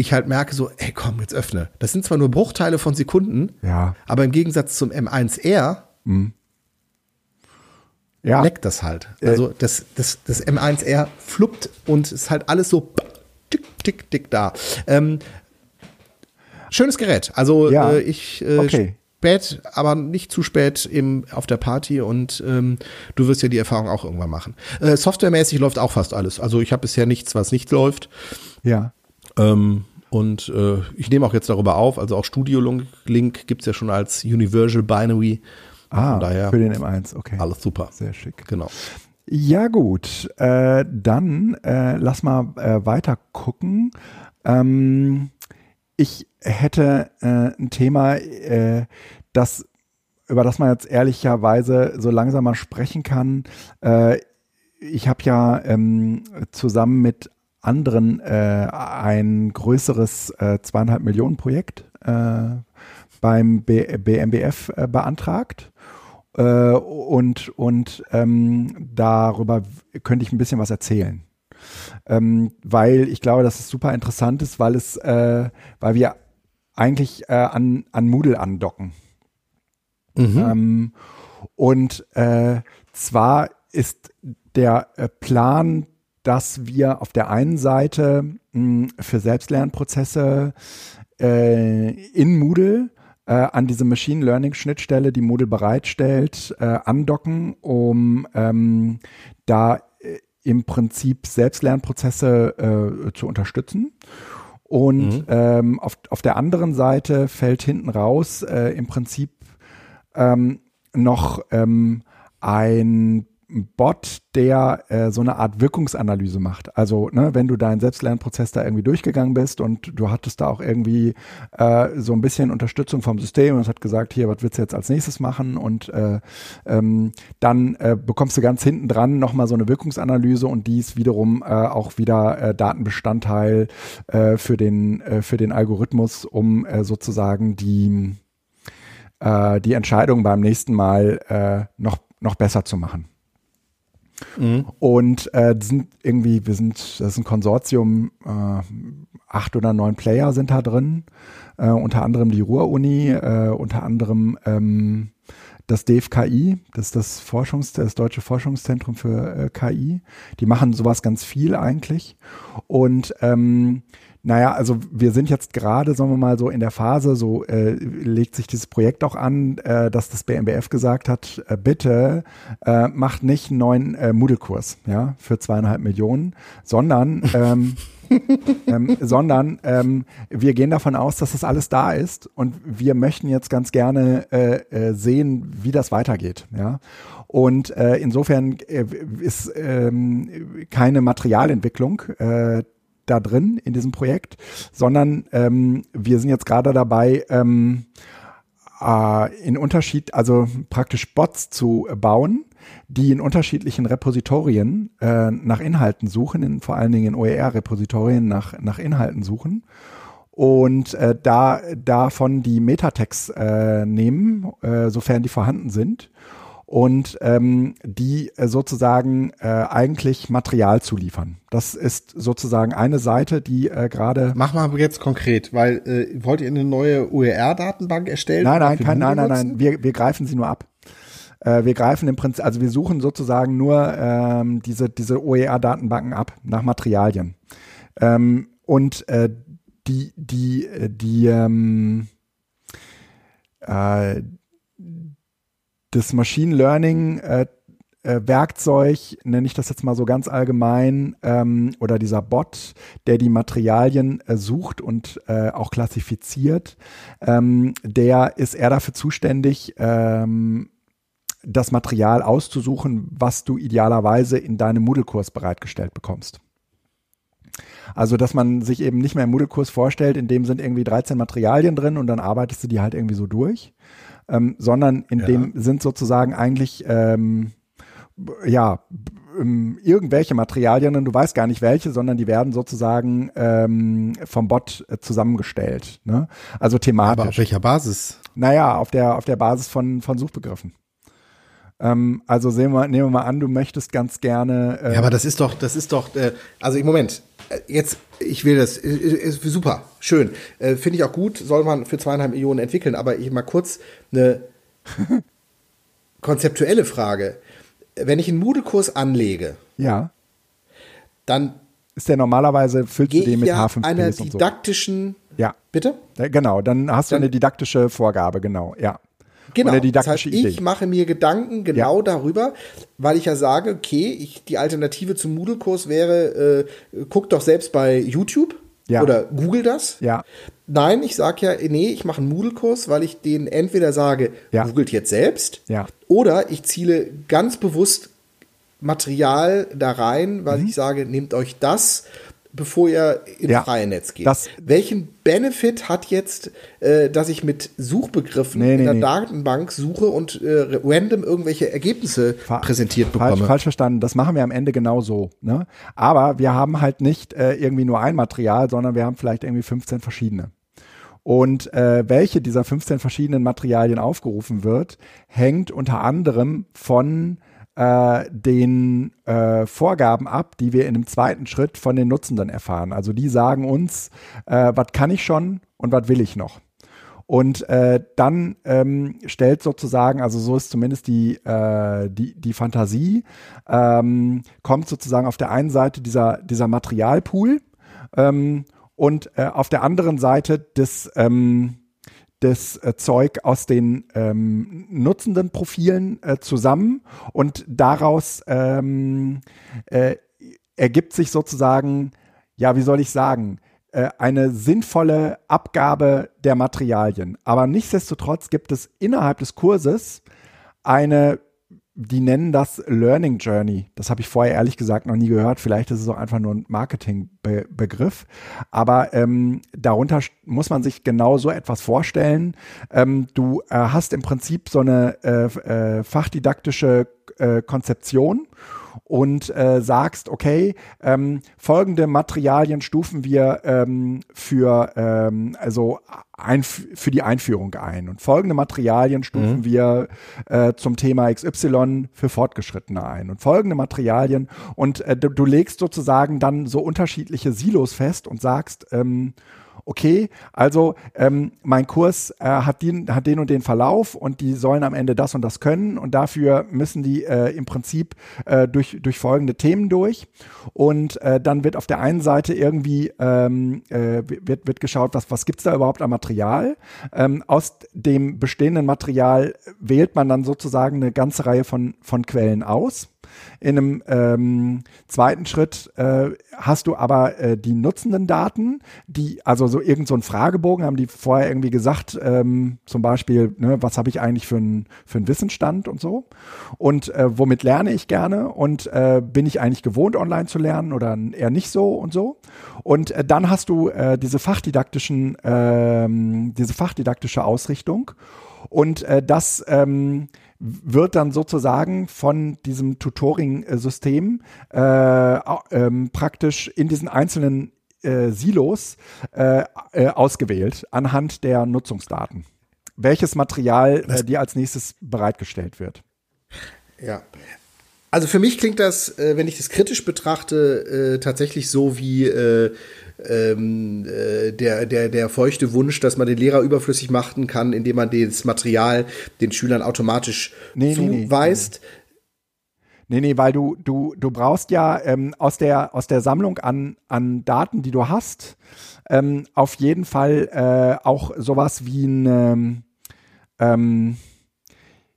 ich halt merke so, ey, komm, jetzt öffne. Das sind zwar nur Bruchteile von Sekunden, ja. aber im Gegensatz zum M1R mhm. ja. leckt das halt. Äh. Also das, das, das M1R fluppt und ist halt alles so tick, tick, tick da. Ähm, schönes Gerät. Also ja. äh, ich äh, okay. spät, aber nicht zu spät im, auf der Party und ähm, du wirst ja die Erfahrung auch irgendwann machen. Äh, softwaremäßig läuft auch fast alles. Also ich habe bisher nichts, was nicht läuft. Ja. Ähm, und äh, ich nehme auch jetzt darüber auf, also auch Studio Link gibt es ja schon als Universal Binary. Ah, daher, für den M1, okay. Alles super. Sehr schick. Genau. Ja, gut. Äh, dann äh, lass mal äh, weiter gucken. Ähm, ich hätte äh, ein Thema, äh, das über das man jetzt ehrlicherweise so langsam mal sprechen kann. Äh, ich habe ja ähm, zusammen mit anderen äh, ein größeres äh, zweieinhalb Millionen Projekt äh, beim B BMBF äh, beantragt. Und und ähm, darüber könnte ich ein bisschen was erzählen. Ähm, weil ich glaube, dass es super interessant ist, weil es, äh, weil wir eigentlich äh, an, an Moodle andocken. Mhm. Ähm, und äh, zwar ist der Plan, dass wir auf der einen Seite mh, für Selbstlernprozesse äh, in Moodle äh, an diese Machine Learning Schnittstelle, die Moodle bereitstellt, äh, andocken, um ähm, da äh, im Prinzip Selbstlernprozesse äh, zu unterstützen. Und mhm. ähm, auf, auf der anderen Seite fällt hinten raus äh, im Prinzip ähm, noch ähm, ein Bot, der äh, so eine Art Wirkungsanalyse macht. Also, ne, wenn du deinen Selbstlernprozess da irgendwie durchgegangen bist und du hattest da auch irgendwie äh, so ein bisschen Unterstützung vom System und es hat gesagt, hier, was willst du jetzt als nächstes machen? Und äh, ähm, dann äh, bekommst du ganz hinten dran nochmal so eine Wirkungsanalyse und die ist wiederum äh, auch wieder äh, Datenbestandteil äh, für, den, äh, für den Algorithmus, um äh, sozusagen die äh, die Entscheidung beim nächsten Mal äh, noch, noch besser zu machen. Mhm. Und äh, sind irgendwie, wir sind, das ist ein Konsortium, äh, acht oder neun Player sind da drin, äh, unter anderem die Ruhr-Uni, äh, unter anderem ähm, das DFKI, das ist das Forschungs das Deutsche Forschungszentrum für äh, KI. Die machen sowas ganz viel eigentlich. Und ähm, naja, also wir sind jetzt gerade, sagen wir mal, so in der Phase, so äh, legt sich dieses Projekt auch an, äh, dass das BMBF gesagt hat, äh, bitte äh, macht nicht einen neuen äh, Moodle-Kurs, ja, für zweieinhalb Millionen, sondern ähm, ähm, sondern ähm, wir gehen davon aus, dass das alles da ist und wir möchten jetzt ganz gerne äh, äh, sehen, wie das weitergeht. Ja? Und äh, insofern äh, ist ähm, keine Materialentwicklung äh, da drin in diesem Projekt, sondern ähm, wir sind jetzt gerade dabei, ähm, äh, in Unterschied, also praktisch Bots zu bauen, die in unterschiedlichen Repositorien äh, nach Inhalten suchen, in, vor allen Dingen in OER-Repositorien nach, nach Inhalten suchen und äh, da davon die Metatext äh, nehmen, äh, sofern die vorhanden sind und ähm, die äh, sozusagen äh, eigentlich Material zu liefern. Das ist sozusagen eine Seite, die äh, gerade. Mach mal jetzt konkret, weil äh, wollt ihr eine neue OER-Datenbank erstellen? Nein, nein, kein, nein, nein, nein. Wir, wir greifen sie nur ab. Äh, wir greifen im Prinzip, also wir suchen sozusagen nur ähm, diese, diese OER-Datenbanken ab nach Materialien. Ähm, und äh, die, die, äh, die, ähm, äh, das Machine Learning äh, äh, Werkzeug, nenne ich das jetzt mal so ganz allgemein, ähm, oder dieser Bot, der die Materialien äh, sucht und äh, auch klassifiziert, ähm, der ist eher dafür zuständig, ähm, das Material auszusuchen, was du idealerweise in deinem Moodle-Kurs bereitgestellt bekommst. Also, dass man sich eben nicht mehr im Moodle-Kurs vorstellt, in dem sind irgendwie 13 Materialien drin und dann arbeitest du die halt irgendwie so durch, ähm, sondern in ja. dem sind sozusagen eigentlich ähm, ja ähm, irgendwelche Materialien und du weißt gar nicht welche, sondern die werden sozusagen ähm, vom Bot äh, zusammengestellt. Ne? Also thematisch. Aber auf welcher Basis? Naja, auf der auf der Basis von von Suchbegriffen. Ähm, also sehen wir, nehmen wir mal an, du möchtest ganz gerne. Äh, ja, aber das ist doch, das ist doch, äh, also im Moment, jetzt, ich will das, ist super, schön, äh, finde ich auch gut, soll man für zweieinhalb Millionen entwickeln, aber ich mal kurz eine konzeptuelle Frage. Wenn ich einen Moodle-Kurs anlege, ja, dann ist der normalerweise füllst du den mit ja H5 einer didaktischen, so. ja, bitte, genau, dann hast du eine didaktische Vorgabe, genau, ja. Genau, das heißt, ich Idee. mache mir Gedanken genau ja. darüber, weil ich ja sage, okay, ich, die Alternative zum Moodle-Kurs wäre, äh, guck doch selbst bei YouTube ja. oder Google das. Ja. Nein, ich sage ja, nee, ich mache einen Moodle-Kurs, weil ich den entweder sage, ja. googelt jetzt selbst, ja. oder ich ziele ganz bewusst Material da rein, weil mhm. ich sage, nehmt euch das bevor ihr ins ja, freie Netz geht. Welchen Benefit hat jetzt, äh, dass ich mit Suchbegriffen nee, nee, in der nee. Datenbank suche und äh, random irgendwelche Ergebnisse Fa präsentiert bekomme? Falsch, falsch verstanden. Das machen wir am Ende genauso. Ne? Aber wir haben halt nicht äh, irgendwie nur ein Material, sondern wir haben vielleicht irgendwie 15 verschiedene. Und äh, welche dieser 15 verschiedenen Materialien aufgerufen wird, hängt unter anderem von äh, den äh, Vorgaben ab, die wir in dem zweiten Schritt von den Nutzenden erfahren. Also die sagen uns, äh, was kann ich schon und was will ich noch. Und äh, dann ähm, stellt sozusagen, also so ist zumindest die, äh, die, die Fantasie, ähm, kommt sozusagen auf der einen Seite dieser, dieser Materialpool ähm, und äh, auf der anderen Seite des, ähm, das äh, Zeug aus den ähm, nutzenden Profilen äh, zusammen und daraus ähm, äh, ergibt sich sozusagen, ja, wie soll ich sagen, äh, eine sinnvolle Abgabe der Materialien. Aber nichtsdestotrotz gibt es innerhalb des Kurses eine die nennen das Learning Journey. Das habe ich vorher ehrlich gesagt noch nie gehört. Vielleicht ist es auch einfach nur ein Marketingbegriff. Aber ähm, darunter muss man sich genau so etwas vorstellen. Ähm, du äh, hast im Prinzip so eine äh, äh, fachdidaktische äh, Konzeption und äh, sagst, okay, ähm, folgende Materialien stufen wir ähm, für ähm, also ein, für die Einführung ein und folgende Materialien stufen mhm. wir äh, zum Thema XY für Fortgeschrittene ein und folgende Materialien und äh, du, du legst sozusagen dann so unterschiedliche Silos fest und sagst, ähm, okay, also ähm, mein Kurs äh, hat, den, hat den und den Verlauf und die sollen am Ende das und das können und dafür müssen die äh, im Prinzip äh, durch, durch folgende Themen durch und äh, dann wird auf der einen Seite irgendwie ähm, äh, wird, wird geschaut, was, was gibt's da überhaupt an Material. Ähm, aus dem bestehenden Material wählt man dann sozusagen eine ganze Reihe von, von Quellen aus in einem ähm, zweiten Schritt äh, hast du aber äh, die nutzenden Daten, die, also so irgend so ein Fragebogen, haben die vorher irgendwie gesagt, ähm, zum Beispiel, ne, was habe ich eigentlich für einen für einen Wissensstand und so. Und äh, womit lerne ich gerne und äh, bin ich eigentlich gewohnt, online zu lernen oder eher nicht so und so. Und äh, dann hast du äh, diese fachdidaktischen, äh, diese fachdidaktische Ausrichtung. Und äh, das ähm, wird dann sozusagen von diesem Tutoring-System äh, ähm, praktisch in diesen einzelnen äh, Silos äh, äh, ausgewählt anhand der Nutzungsdaten. Welches Material äh, dir als nächstes bereitgestellt wird. Ja, also für mich klingt das, äh, wenn ich das kritisch betrachte, tatsächlich so wie ähm, äh, der, der, der feuchte Wunsch, dass man den Lehrer überflüssig machen kann, indem man das Material den Schülern automatisch nee, zuweist. Nee, nee. nee, weil du, du, du brauchst ja ähm, aus, der, aus der Sammlung an, an Daten, die du hast, ähm, auf jeden Fall äh, auch sowas wie ein, ähm, ähm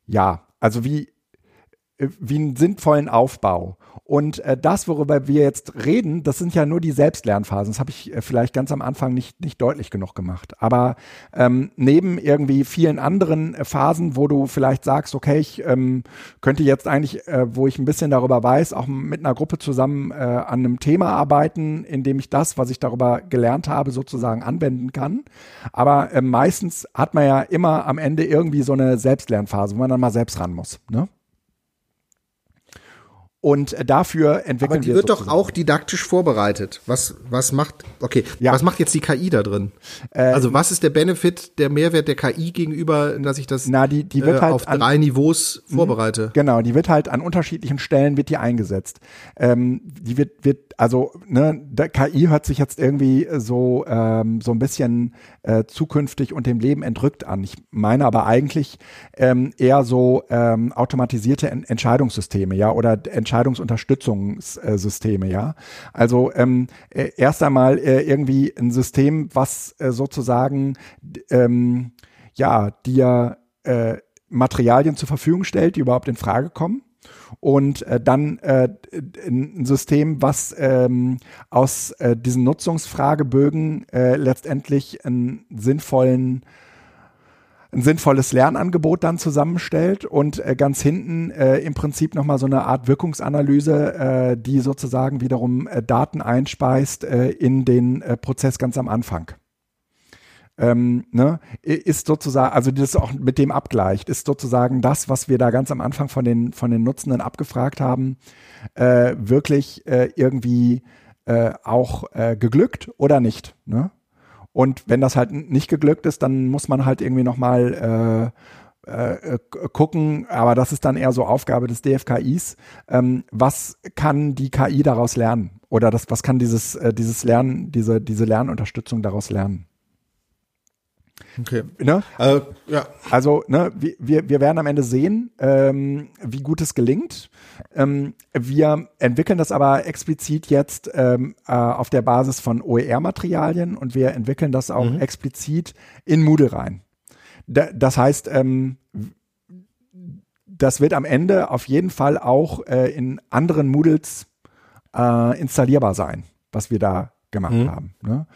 ja, also wie, äh, wie einen sinnvollen Aufbau. Und äh, das, worüber wir jetzt reden, das sind ja nur die Selbstlernphasen. Das habe ich äh, vielleicht ganz am Anfang nicht, nicht deutlich genug gemacht. Aber ähm, neben irgendwie vielen anderen äh, Phasen, wo du vielleicht sagst, okay, ich ähm, könnte jetzt eigentlich, äh, wo ich ein bisschen darüber weiß, auch mit einer Gruppe zusammen äh, an einem Thema arbeiten, in dem ich das, was ich darüber gelernt habe, sozusagen anwenden kann. Aber äh, meistens hat man ja immer am Ende irgendwie so eine Selbstlernphase, wo man dann mal selbst ran muss. Ne? Und dafür entwickeln Aber die wir wird doch auch didaktisch vorbereitet. Was, was macht, okay, ja. was macht jetzt die KI da drin? Äh, also was ist der Benefit, der Mehrwert der KI gegenüber, dass ich das na, die, die wird äh, halt auf drei Niveaus mhm. vorbereite? Genau, die wird halt an unterschiedlichen Stellen wird die eingesetzt. Ähm, die wird, wird also ne, der KI hört sich jetzt irgendwie so ähm, so ein bisschen äh, zukünftig und dem Leben entrückt an. Ich meine aber eigentlich ähm, eher so ähm, automatisierte en Entscheidungssysteme, ja, oder Entscheidungsunterstützungssysteme, ja. Also ähm, äh, erst einmal äh, irgendwie ein System, was äh, sozusagen ähm, ja dir äh, Materialien zur Verfügung stellt, die überhaupt in Frage kommen und äh, dann äh, ein System, was ähm, aus äh, diesen Nutzungsfragebögen äh, letztendlich einen sinnvollen ein sinnvolles Lernangebot dann zusammenstellt und äh, ganz hinten äh, im Prinzip nochmal so eine Art Wirkungsanalyse, äh, die sozusagen wiederum äh, Daten einspeist äh, in den äh, Prozess ganz am Anfang ähm, ne, ist sozusagen, also das auch mit dem abgleicht, ist sozusagen das, was wir da ganz am Anfang von den, von den Nutzenden abgefragt haben, wirklich irgendwie auch geglückt oder nicht. Ne? Und wenn das halt nicht geglückt ist, dann muss man halt irgendwie nochmal äh, äh, gucken, aber das ist dann eher so Aufgabe des DFKIs. Ähm, was kann die KI daraus lernen? Oder das, was kann dieses, äh, dieses Lernen, diese, diese Lernunterstützung daraus lernen? Okay. Ne? Äh, ja. Also, ne, wir, wir werden am Ende sehen, ähm, wie gut es gelingt. Ähm, wir entwickeln das aber explizit jetzt ähm, äh, auf der Basis von OER-Materialien und wir entwickeln das auch mhm. explizit in Moodle rein. Da, das heißt, ähm, das wird am Ende auf jeden Fall auch äh, in anderen Moodles äh, installierbar sein, was wir da gemacht mhm. haben. Ne?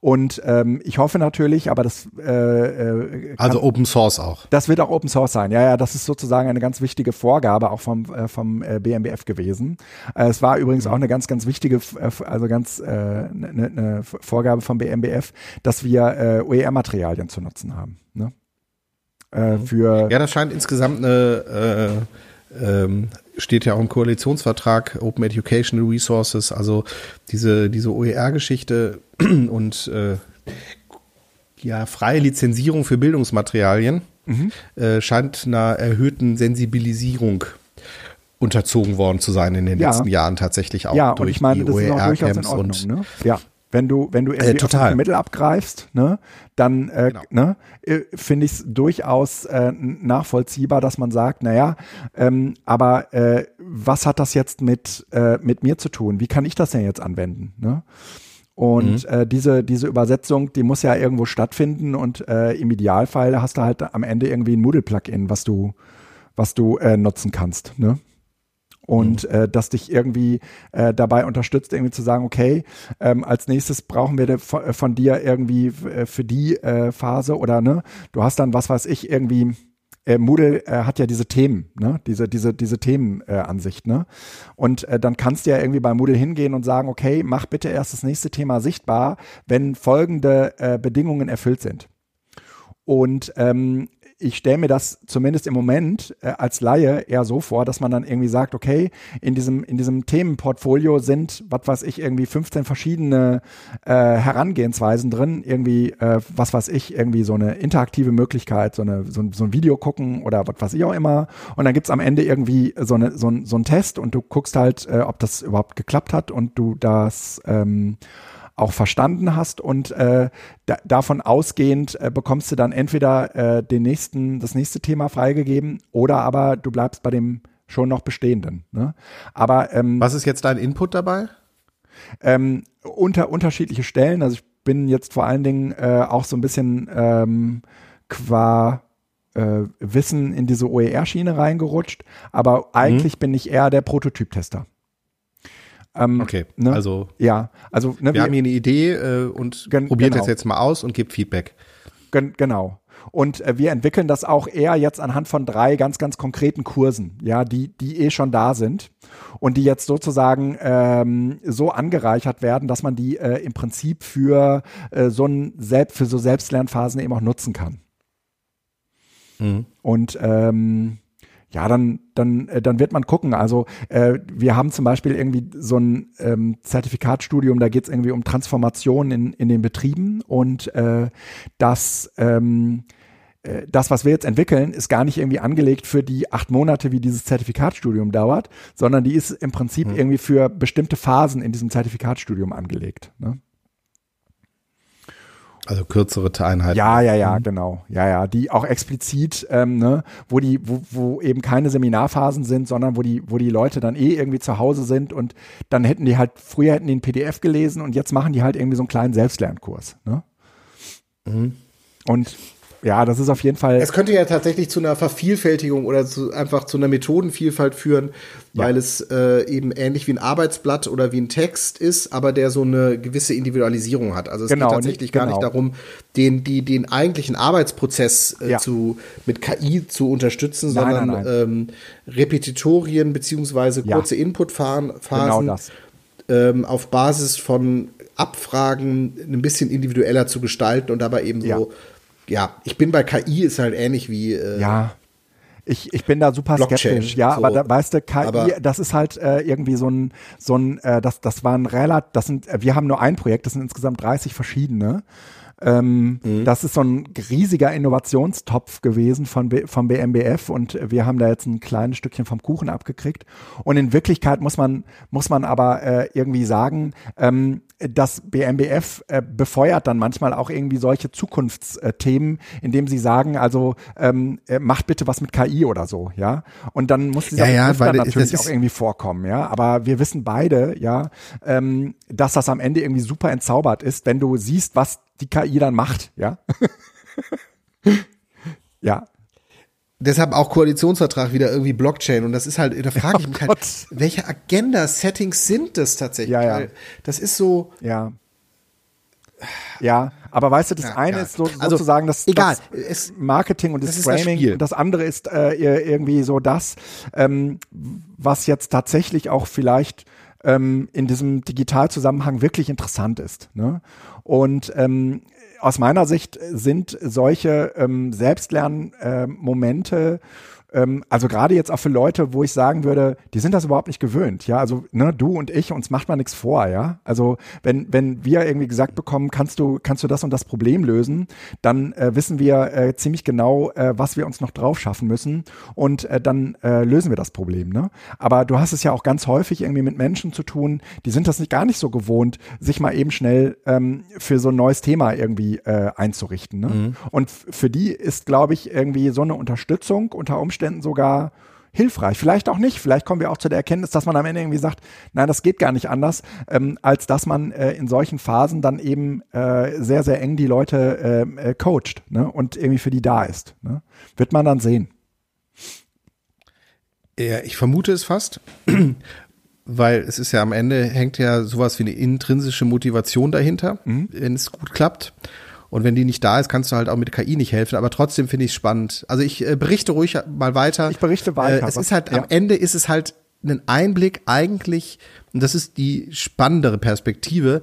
Und ähm, ich hoffe natürlich, aber das äh, äh, kann, also Open Source auch. Das wird auch Open Source sein. Ja, ja, das ist sozusagen eine ganz wichtige Vorgabe auch vom äh, vom äh, BMBF gewesen. Äh, es war übrigens auch eine ganz ganz wichtige, äh, also ganz äh, eine, eine Vorgabe vom BMBF, dass wir äh, OER-Materialien zu nutzen haben. Ne? Äh, mhm. für ja, das scheint insgesamt eine äh, ähm, steht ja auch im Koalitionsvertrag Open Educational Resources, also diese, diese OER-Geschichte und äh, ja, freie Lizenzierung für Bildungsmaterialien mhm. äh, scheint einer erhöhten Sensibilisierung unterzogen worden zu sein in den ja. letzten Jahren tatsächlich auch ja, durch und ich meine, die OER-Camps und ne? ja. Wenn du, wenn du äh, total. Mittel abgreifst, ne, dann äh, genau. ne, äh, finde ich es durchaus äh, nachvollziehbar, dass man sagt, naja, ähm, aber äh, was hat das jetzt mit, äh, mit mir zu tun? Wie kann ich das denn jetzt anwenden? Ne? Und mhm. äh, diese, diese Übersetzung, die muss ja irgendwo stattfinden und äh, im Idealfall hast du halt am Ende irgendwie ein Moodle-Plugin, was du, was du äh, nutzen kannst. Ne? Und mhm. äh, das dich irgendwie äh, dabei unterstützt, irgendwie zu sagen, okay, ähm, als nächstes brauchen wir von, äh, von dir irgendwie äh, für die äh, Phase oder ne, du hast dann, was weiß ich, irgendwie äh, Moodle äh, hat ja diese Themen, ne? diese, diese, diese Themenansicht, äh, ne? Und äh, dann kannst du ja irgendwie bei Moodle hingehen und sagen, okay, mach bitte erst das nächste Thema sichtbar, wenn folgende Bedingungen erfüllt sind. Und ähm, ich stelle mir das zumindest im Moment äh, als Laie eher so vor, dass man dann irgendwie sagt, okay, in diesem, in diesem Themenportfolio sind, was weiß ich, irgendwie 15 verschiedene äh, Herangehensweisen drin, irgendwie, äh, was weiß ich, irgendwie so eine interaktive Möglichkeit, so, eine, so, so ein Video gucken oder was weiß ich auch immer. Und dann gibt's am Ende irgendwie so, eine, so, ein, so ein Test und du guckst halt, äh, ob das überhaupt geklappt hat und du das ähm, auch verstanden hast und äh, da, davon ausgehend äh, bekommst du dann entweder äh, den nächsten, das nächste Thema freigegeben oder aber du bleibst bei dem schon noch bestehenden. Ne? Aber ähm, was ist jetzt dein Input dabei? Ähm, unter unterschiedliche Stellen. Also ich bin jetzt vor allen Dingen äh, auch so ein bisschen ähm, qua äh, Wissen in diese OER-Schiene reingerutscht, aber eigentlich mhm. bin ich eher der Prototyptester. Ähm, okay, ne? also ja, also ne, wir, wir, haben hier eine Idee äh, und probieren genau. das jetzt mal aus und gibt Feedback. Gen genau. Und äh, wir entwickeln das auch eher jetzt anhand von drei ganz, ganz konkreten Kursen, ja, die, die eh schon da sind und die jetzt sozusagen ähm, so angereichert werden, dass man die äh, im Prinzip für äh, so ein Selbst, für so Selbstlernphasen eben auch nutzen kann. Mhm. Und ähm, ja, dann, dann, äh, dann wird man gucken. Also äh, wir haben zum Beispiel irgendwie so ein ähm, Zertifikatstudium, da geht es irgendwie um Transformation in, in den Betrieben und äh, das ähm, äh, das, was wir jetzt entwickeln, ist gar nicht irgendwie angelegt für die acht Monate, wie dieses Zertifikatstudium dauert, sondern die ist im Prinzip mhm. irgendwie für bestimmte Phasen in diesem Zertifikatstudium angelegt. Ne? Also kürzere Einheiten. Ja, ja, ja, mhm. genau. Ja, ja, die auch explizit, ähm, ne, wo die, wo, wo eben keine Seminarphasen sind, sondern wo die, wo die Leute dann eh irgendwie zu Hause sind und dann hätten die halt, früher hätten die ein PDF gelesen und jetzt machen die halt irgendwie so einen kleinen Selbstlernkurs. Ne? Mhm. Und ja, das ist auf jeden Fall. Es könnte ja tatsächlich zu einer Vervielfältigung oder zu, einfach zu einer Methodenvielfalt führen, weil ja. es äh, eben ähnlich wie ein Arbeitsblatt oder wie ein Text ist, aber der so eine gewisse Individualisierung hat. Also es genau, geht tatsächlich genau. gar nicht darum, den, die, den eigentlichen Arbeitsprozess äh, ja. zu, mit KI zu unterstützen, nein, sondern nein, nein. Ähm, Repetitorien beziehungsweise kurze ja. Inputphasen genau ähm, auf Basis von Abfragen ein bisschen individueller zu gestalten und dabei eben so ja, ich bin bei KI ist halt ähnlich wie. Äh, ja. Ich, ich bin da super Blockchain, skeptisch, ja, so. aber da, weißt du, KI, aber das ist halt äh, irgendwie so ein, so ein, äh, das, das war ein relativ, das sind, äh, wir haben nur ein Projekt, das sind insgesamt 30 verschiedene. Ähm, mhm. Das ist so ein riesiger Innovationstopf gewesen von B, vom BMBF und wir haben da jetzt ein kleines Stückchen vom Kuchen abgekriegt. Und in Wirklichkeit muss man, muss man aber äh, irgendwie sagen, ähm, das BMBF äh, befeuert dann manchmal auch irgendwie solche Zukunftsthemen, indem sie sagen, also ähm, äh, macht bitte was mit KI oder so, ja. Und dann muss dieser ja, ja, dann natürlich auch irgendwie vorkommen, ja. Aber wir wissen beide, ja, ähm, dass das am Ende irgendwie super entzaubert ist, wenn du siehst, was die KI dann macht, ja. ja, Deshalb auch Koalitionsvertrag wieder irgendwie Blockchain. Und das ist halt, da frage ich mich oh halt, welche Agenda-Settings sind das tatsächlich? Ja, ja. das ist so. Ja. Ja, aber weißt du, das ja, eine ja. ist so, also, sozusagen das, egal. das Marketing und das, das Framing das das andere ist äh, irgendwie so das, ähm, was jetzt tatsächlich auch vielleicht ähm, in diesem Digitalzusammenhang wirklich interessant ist. Ne? Und ähm, aus meiner Sicht sind solche ähm, Selbstlernmomente äh, ähm, also gerade jetzt auch für Leute, wo ich sagen würde, die sind das überhaupt nicht gewöhnt, ja, also ne, du und ich, uns macht man nichts vor, ja, also wenn, wenn wir irgendwie gesagt bekommen, kannst du, kannst du das und das Problem lösen, dann äh, wissen wir äh, ziemlich genau, äh, was wir uns noch drauf schaffen müssen und äh, dann äh, lösen wir das Problem, ne, aber du hast es ja auch ganz häufig irgendwie mit Menschen zu tun, die sind das nicht gar nicht so gewohnt, sich mal eben schnell ähm, für so ein neues Thema irgendwie äh, einzurichten, ne? Mhm. und für die ist, glaube ich, irgendwie so eine Unterstützung unter Umständen Umständen sogar hilfreich. Vielleicht auch nicht. Vielleicht kommen wir auch zu der Erkenntnis, dass man am Ende irgendwie sagt, nein, das geht gar nicht anders, ähm, als dass man äh, in solchen Phasen dann eben äh, sehr, sehr eng die Leute ähm, äh, coacht ne? und irgendwie für die da ist. Ne? Wird man dann sehen. Ja, ich vermute es fast, weil es ist ja am Ende hängt ja sowas wie eine intrinsische Motivation dahinter, mhm. wenn es gut klappt. Und wenn die nicht da ist, kannst du halt auch mit KI nicht helfen. Aber trotzdem finde ich es spannend. Also ich äh, berichte ruhig mal weiter. Ich berichte weiter. Äh, es ist halt, ja. am Ende ist es halt ein Einblick eigentlich, und das ist die spannendere Perspektive,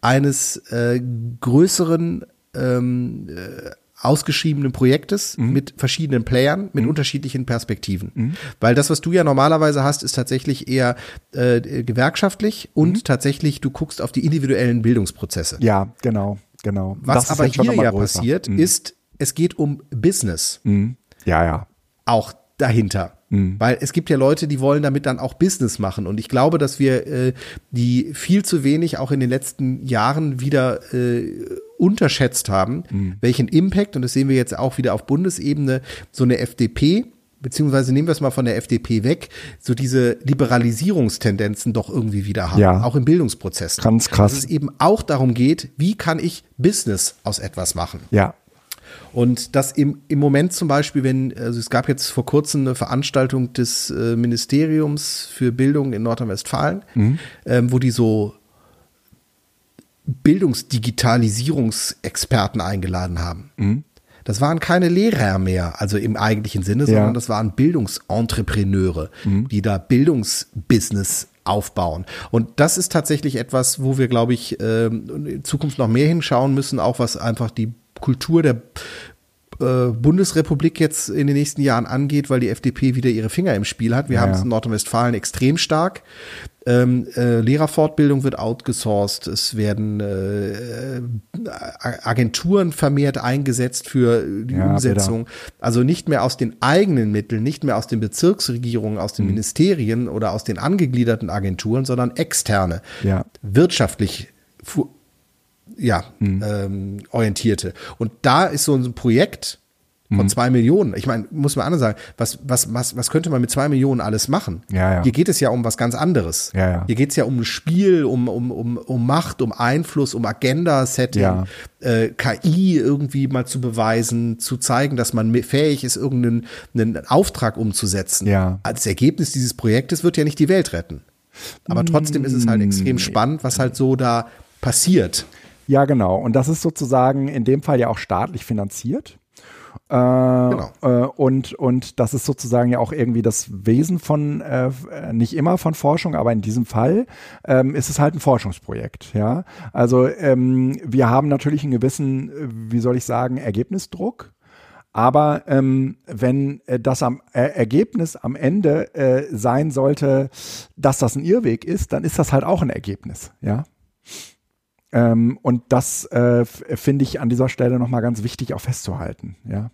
eines äh, größeren ähm, äh, ausgeschriebenen Projektes mhm. mit verschiedenen Playern, mit mhm. unterschiedlichen Perspektiven. Mhm. Weil das, was du ja normalerweise hast, ist tatsächlich eher äh, gewerkschaftlich und mhm. tatsächlich, du guckst auf die individuellen Bildungsprozesse. Ja, genau. Genau. Was das aber hier ja größer. passiert, mhm. ist, es geht um Business. Mhm. Ja, ja. Auch dahinter. Mhm. Weil es gibt ja Leute, die wollen damit dann auch Business machen. Und ich glaube, dass wir äh, die viel zu wenig auch in den letzten Jahren wieder äh, unterschätzt haben, mhm. welchen Impact, und das sehen wir jetzt auch wieder auf Bundesebene, so eine FDP beziehungsweise nehmen wir es mal von der FDP weg, so diese Liberalisierungstendenzen doch irgendwie wieder haben, ja. auch im Bildungsprozess. Ganz krass. Dass es eben auch darum geht, wie kann ich Business aus etwas machen. Ja. Und das im, im Moment zum Beispiel, wenn, also es gab jetzt vor kurzem eine Veranstaltung des äh, Ministeriums für Bildung in Nordrhein-Westfalen, mhm. ähm, wo die so Bildungsdigitalisierungsexperten eingeladen haben. Mhm. Das waren keine Lehrer mehr, also im eigentlichen Sinne, sondern ja. das waren Bildungsentrepreneure, mhm. die da Bildungsbusiness aufbauen. Und das ist tatsächlich etwas, wo wir, glaube ich, ähm, in Zukunft noch mehr hinschauen müssen, auch was einfach die Kultur der äh, Bundesrepublik jetzt in den nächsten Jahren angeht, weil die FDP wieder ihre Finger im Spiel hat. Wir ja, haben es in Nordrhein-Westfalen extrem stark. Ähm, äh, Lehrerfortbildung wird outgesourced. Es werden äh, Agenturen vermehrt eingesetzt für die ja, Umsetzung. Bitte. Also nicht mehr aus den eigenen Mitteln, nicht mehr aus den Bezirksregierungen, aus den mhm. Ministerien oder aus den angegliederten Agenturen, sondern externe, ja. wirtschaftlich ja, mhm. ähm, orientierte. Und da ist so ein Projekt von zwei Millionen. Ich meine, muss man anders sagen, was, was, was, was könnte man mit zwei Millionen alles machen? Ja, ja. Hier geht es ja um was ganz anderes. Ja, ja. Hier geht es ja um ein Spiel, um, um, um, um Macht, um Einfluss, um Agenda-Setting, Ja. äh, KI irgendwie mal zu beweisen, zu zeigen, dass man fähig ist, irgendeinen einen Auftrag umzusetzen. Ja. Als Ergebnis dieses Projektes wird ja nicht die Welt retten. Aber trotzdem ist es halt extrem spannend, was halt so da passiert. Ja, genau. Und das ist sozusagen in dem Fall ja auch staatlich finanziert. Äh, Genau. äh, und, und das ist sozusagen ja auch irgendwie das Wesen von, äh, äh, nicht immer von Forschung, aber in diesem Fall ähm, ist es halt ein Forschungsprojekt. Ja, also ähm, wir haben natürlich einen gewissen, äh, wie soll ich sagen, Ergebnisdruck. Aber ähm, wenn äh, das am äh, Ergebnis am Ende äh, sein sollte, dass das ein Irrweg ist, dann ist das halt auch ein Ergebnis. Ja, ähm, und das äh, finde ich an dieser Stelle nochmal ganz wichtig auch festzuhalten. Ja.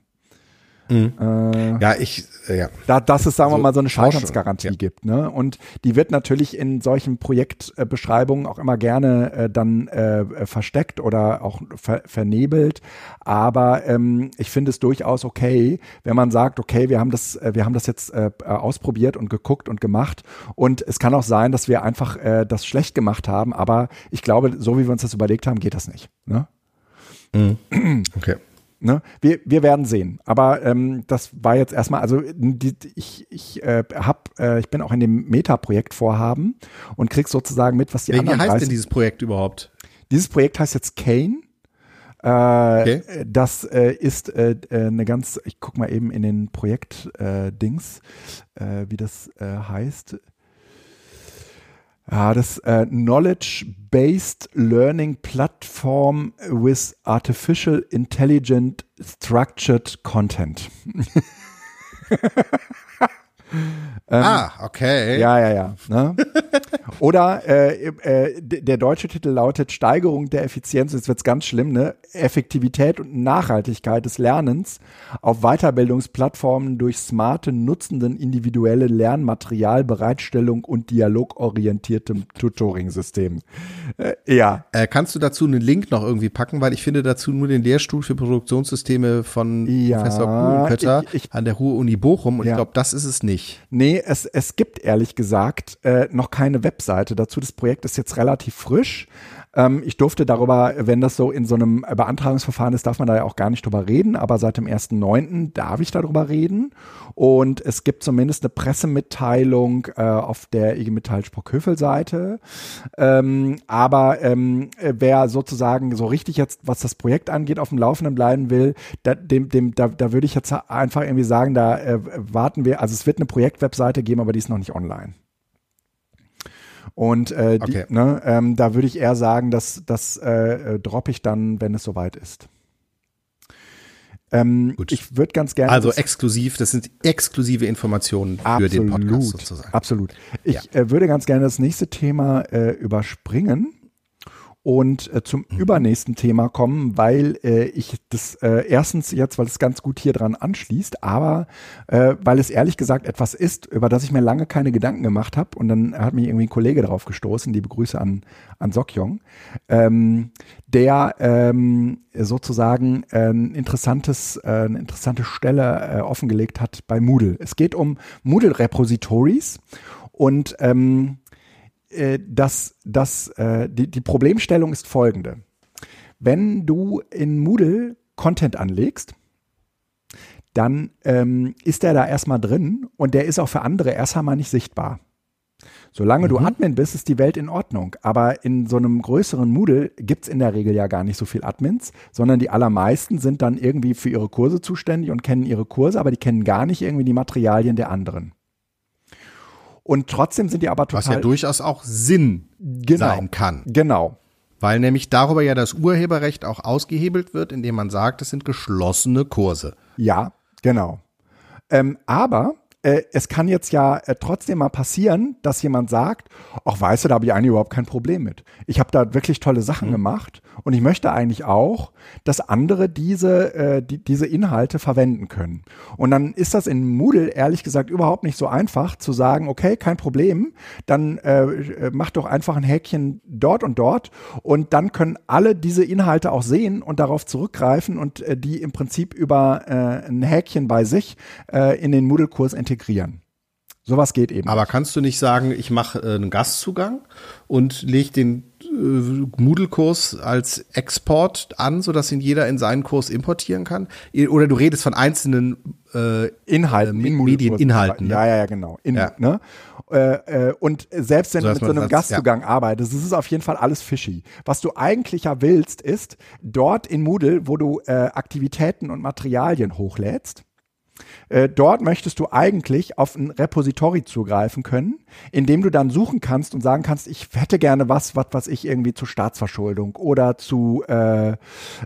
Äh, Ja, ich, äh, ja. da, dass es, sagen wir So mal, so eine Scheiternsgarantie ja. gibt. Ne? Und die wird natürlich in solchen Projektbeschreibungen auch immer gerne äh, dann äh, versteckt oder auch ver vernebelt. Aber ähm, ich finde es durchaus okay, wenn man sagt, okay, wir haben das, äh, wir haben das jetzt äh, ausprobiert und geguckt und gemacht. Und es kann auch sein, dass wir einfach das schlecht gemacht haben. Aber ich glaube, so wie wir uns das überlegt haben, geht das nicht. Ne? Okay. Ne? Wir, wir werden sehen. Aber ähm, das war jetzt erstmal, also die, ich, ich, äh, hab, äh, ich bin auch in dem Meta-Projekt-Vorhaben und krieg sozusagen mit, was die Wie anderen heißt 30 denn dieses Projekt überhaupt? Dieses Projekt heißt jetzt Kane. Äh, Okay. Das äh, ist äh, äh, eine ganz, ich guck mal eben in den Projekt-Dings, äh, wie das äh, heißt. Ja, das äh, Knowledge-Based Learning Platform with Artificial Intelligent Structured Content. ah, okay. Ähm, Ja, ja, ja. Ne? Oder äh, äh, der deutsche Titel lautet Steigerung der Effizienz, jetzt wird's ganz schlimm, ne? Effektivität und Nachhaltigkeit des Lernens auf Weiterbildungsplattformen durch smarte, nutzenden individuelle Lernmaterialbereitstellung und dialogorientiertem Tutoring-System. Äh, ja, Äh, kannst du dazu einen Link noch irgendwie packen, weil ich finde dazu nur den Lehrstuhl für Produktionssysteme von Ja, Professor Kuhlenkötter ich- ich- an der Ruhr-Uni Bochum und Ja. ich glaube, das ist es nicht. Nee, es, es gibt ehrlich gesagt äh, noch keine Webseite dazu. Das Projekt ist jetzt relativ frisch. Ähm, ich durfte darüber, wenn das so in so einem Beantragungsverfahren ist, darf man da ja auch gar nicht drüber reden, aber seit dem 1.9. darf ich darüber reden. Und es gibt zumindest eine Pressemitteilung äh, auf der IG Metall Sprockhövel-Seite. Ähm, aber ähm, äh, wer sozusagen so richtig jetzt, was das Projekt angeht, auf dem Laufenden bleiben will, da, dem, dem, da, da würde ich jetzt einfach irgendwie sagen, da äh, warten wir, also es wird eine Projektwebseite geben, aber die ist noch nicht online. Und äh, die, Okay. ne, ähm, da würde ich eher sagen, dass das äh, äh, droppe ich dann, wenn es soweit ist. Ähm, Gut. ich würde ganz gerne. Also exklusiv, das sind exklusive Informationen für den Podcast sozusagen. Absolut. Ich äh, würde ganz gerne das nächste Thema äh, überspringen und äh, zum Mhm. übernächsten Thema kommen, weil äh, ich das äh, erstens jetzt, weil es ganz gut hier dran anschließt, aber äh, weil es ehrlich gesagt etwas ist, über das ich mir lange keine Gedanken gemacht habe und dann hat mich irgendwie ein Kollege drauf gestoßen, liebe Grüße an, an Sokjong, ähm, der ähm, sozusagen äh, ein interessantes, äh, eine interessante Stelle äh, offengelegt hat bei Moodle. Es geht um Moodle-Repositories und ähm, äh, das, das, äh, die, die Problemstellung ist folgende. Wenn du in Moodle Content anlegst, dann ähm, ist der da erstmal drin und der ist auch für andere erst einmal nicht sichtbar. Solange du Admin bist, ist die Welt in Ordnung. Aber in so einem größeren Moodle gibt's in der Regel ja gar nicht so viel Admins, sondern die allermeisten sind dann irgendwie für ihre Kurse zuständig und kennen ihre Kurse, aber die kennen gar nicht irgendwie die Materialien der anderen. Und trotzdem sind die aber total Was ja durchaus auch Sinn Genau. sein kann. Genau. Weil nämlich darüber ja das Urheberrecht auch ausgehebelt wird, indem man sagt, es sind geschlossene Kurse. Ja, genau. Ähm, aber äh, es kann jetzt ja äh, trotzdem mal passieren, dass jemand sagt, ach weißt du, da habe ich eigentlich überhaupt kein Problem mit. Ich habe da wirklich tolle Sachen mhm. gemacht und ich möchte eigentlich auch, dass andere diese, äh, die, diese Inhalte verwenden können. Und dann ist das in Moodle ehrlich gesagt überhaupt nicht so einfach zu sagen, okay, kein Problem, dann äh, äh mach doch einfach ein Häkchen dort und dort und dann können alle diese Inhalte auch sehen und darauf zurückgreifen und äh, die im Prinzip über äh, ein Häkchen bei sich äh, in den Moodle-Kurs integrieren. Sowas geht eben. Aber kannst du nicht sagen, ich mache äh, einen Gastzugang und lege den äh, Moodle-Kurs als Export an, sodass ihn jeder in seinen Kurs importieren kann? Oder du redest von einzelnen äh, Inhalten, äh, Medieninhalten. Ne? Ja, ja, ja, genau. In, ja. Ne? Äh, und selbst wenn so, du mit so einem Gastzugang ja. arbeitest, ist auf jeden Fall alles fishy. Was du eigentlich ja willst, ist dort in Moodle, wo du Aktivitäten und Materialien hochlädst, äh, dort möchtest du eigentlich auf ein Repository zugreifen können, in dem du dann suchen kannst und sagen kannst, ich hätte gerne was, was, was ich irgendwie zu Staatsverschuldung oder zu, äh,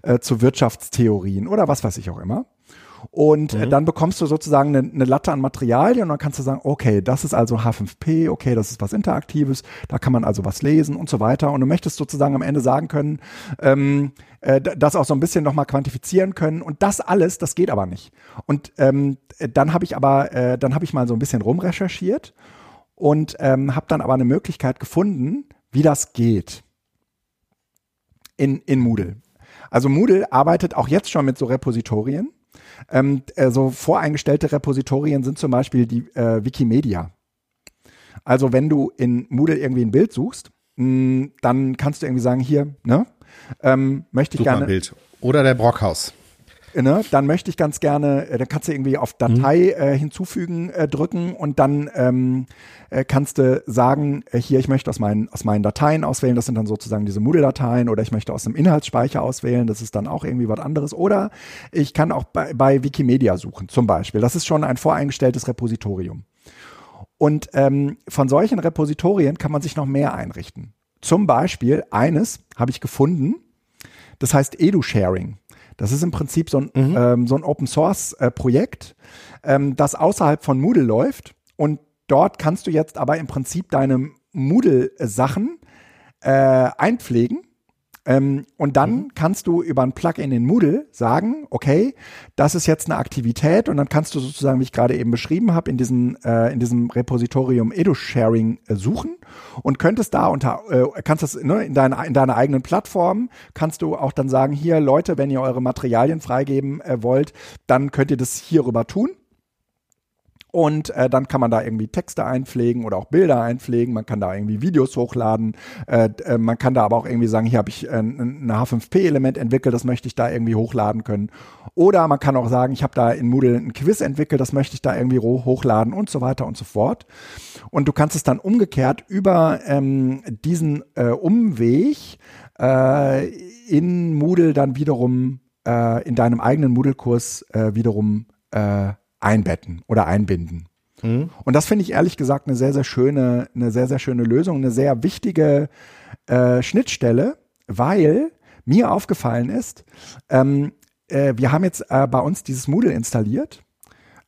äh, zu Wirtschaftstheorien oder was weiß ich auch immer. Und äh, mhm. dann bekommst du sozusagen eine, eine, Latte an Materialien und dann kannst du sagen, okay, das ist also H5P, okay, das ist was Interaktives, da kann man also was lesen und so weiter. Und du möchtest sozusagen am Ende sagen können, ähm, äh, das auch so ein bisschen nochmal quantifizieren können. Und das alles, das geht aber nicht. Und ähm, dann habe ich aber, äh, dann habe ich mal so ein bisschen rumrecherchiert und ähm, habe dann aber eine Möglichkeit gefunden, wie das geht in, in Moodle. Also Moodle arbeitet auch jetzt schon mit so Repositorien. Ähm, äh, so voreingestellte Repositorien sind zum Beispiel die äh, Wikimedia. Also wenn du in Moodle irgendwie ein Bild suchst, mh, mm, dann kannst du irgendwie sagen, hier, ne, ähm, möchte ich Super gerne. Bild. Oder der Brockhaus. Ne, dann möchte ich ganz gerne, äh, dann kannst du irgendwie auf Datei mhm. äh, hinzufügen äh, drücken und dann ähm, äh, kannst du sagen, äh, hier, ich möchte aus meinen, aus meinen Dateien auswählen, das sind dann sozusagen diese Moodle-Dateien oder ich möchte aus einem Inhaltsspeicher auswählen, das ist dann auch irgendwie was anderes. Oder ich kann auch bei, bei Wikimedia suchen, zum Beispiel. Das ist schon ein voreingestelltes Repositorium. Und ähm, von solchen Repositorien kann man sich noch mehr einrichten. Zum Beispiel eines habe ich gefunden, das heißt Edu-Sharing. Das ist im Prinzip so ein, mhm. ähm, so ein Open Source äh, Projekt, ähm, das außerhalb von Moodle läuft. Und dort kannst du jetzt aber im Prinzip deine Moodle-Sachen äh, einpflegen ähm, und dann mhm. kannst du über ein Plugin in Moodle sagen, okay, das ist jetzt eine Aktivität und dann kannst du sozusagen, wie ich gerade eben beschrieben habe, in diesem, äh, in diesem Repositorium EduSharing äh, suchen und könntest da unter, äh, kannst das ne, in, deiner, in deiner eigenen Plattform, kannst du auch dann sagen, hier Leute, wenn ihr eure Materialien freigeben äh, wollt, dann könnt ihr das hierüber tun. Und äh, dann kann man da irgendwie Texte einpflegen oder auch Bilder einpflegen. Man kann da irgendwie Videos hochladen. Äh, äh, man kann da aber auch irgendwie sagen, hier habe ich äh, ein H5P-Element entwickelt, das möchte ich da irgendwie hochladen können. Oder man kann auch sagen, ich habe da in Moodle ein Quiz entwickelt, das möchte ich da irgendwie hochladen und so weiter und so fort. Und du kannst es dann umgekehrt über ähm, diesen äh, Umweg äh, in Moodle dann wiederum äh, in deinem eigenen Moodle-Kurs äh, wiederum äh, einbetten oder einbinden. Mhm. Und das finde ich ehrlich gesagt eine sehr, sehr schöne, eine sehr, sehr schöne Lösung, eine sehr wichtige äh, Schnittstelle, weil mir aufgefallen ist, ähm, äh, wir haben jetzt äh, bei uns dieses Moodle installiert.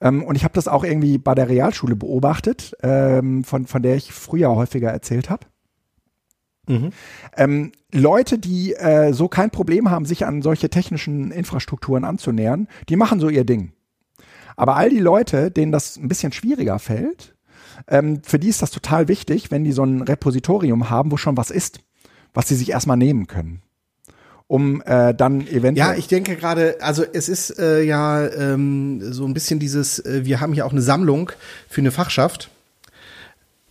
Ähm, und ich habe das auch irgendwie bei der Realschule beobachtet, ähm, von, von der ich früher häufiger erzählt habe. Mhm. Ähm, Leute, die äh, so kein Problem haben, sich an solche technischen Infrastrukturen anzunähern, die machen so ihr Ding. Aber all die Leute, denen das ein bisschen schwieriger fällt, ähm, für die ist das total wichtig, wenn die so ein Repositorium haben, wo schon was ist, was sie sich erstmal nehmen können um äh, dann eventuell. Ja, ich denke gerade, also es ist äh, ja ähm, so ein bisschen dieses, äh, wir haben hier auch eine Sammlung für eine Fachschaft.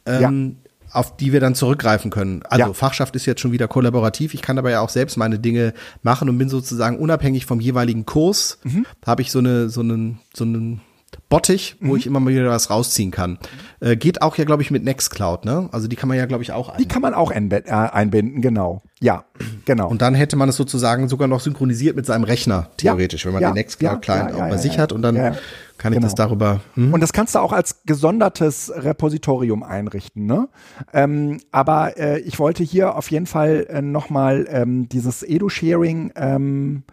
Ähm, ja auf die wir dann zurückgreifen können. Also ja. Fachschaft ist jetzt schon wieder kollaborativ. Ich kann aber ja auch selbst meine Dinge machen und bin sozusagen unabhängig vom jeweiligen Kurs. Mhm. Habe ich so eine so einen so einen Bottich, wo mhm. ich immer mal wieder was rausziehen kann. Äh, geht auch ja, glaube ich, mit Nextcloud, ne? Also die kann man ja, glaube ich, auch einbinden. Die kann man auch äh, einbinden, genau. Ja, genau. Und dann hätte man es sozusagen sogar noch synchronisiert mit seinem Rechner, theoretisch, ja. wenn man ja. den Nextcloud-Client ja, auch bei sich hat und dann kann ich genau. das darüber. Hm? Und das kannst du auch als gesondertes Repositorium einrichten, ne? Ähm, aber äh, ich wollte hier auf jeden Fall äh, nochmal ähm, dieses Edu-Sharing ähm,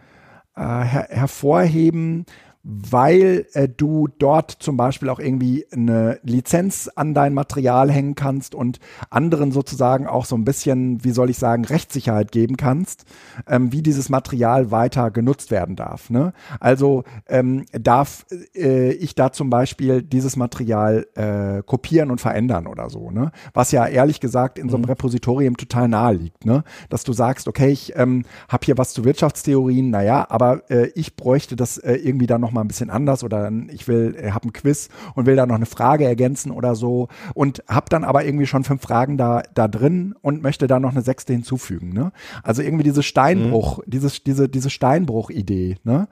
äh, her hervorheben, weil äh, du dort zum Beispiel auch irgendwie eine Lizenz an dein Material hängen kannst und anderen sozusagen auch so ein bisschen, wie soll ich sagen, Rechtssicherheit geben kannst, ähm, wie dieses Material weiter genutzt werden darf. Ne? Also ähm, darf äh, ich da zum Beispiel dieses Material äh, kopieren und verändern oder so, ne? Was ja ehrlich gesagt in so einem mhm. Repositorium total nahe liegt, ne? Dass du sagst, okay, ich ähm, habe hier was zu Wirtschaftstheorien, naja, aber äh, ich bräuchte das äh, irgendwie dann noch mal ein bisschen anders oder ich will, äh, habe ein Quiz und will da noch eine Frage ergänzen oder so und habe dann aber irgendwie schon fünf Fragen da da drin und möchte da noch eine sechste hinzufügen. Ne? Also irgendwie diese Steinbruch, mhm. dieses, diese diese Steinbruch-Idee, ne?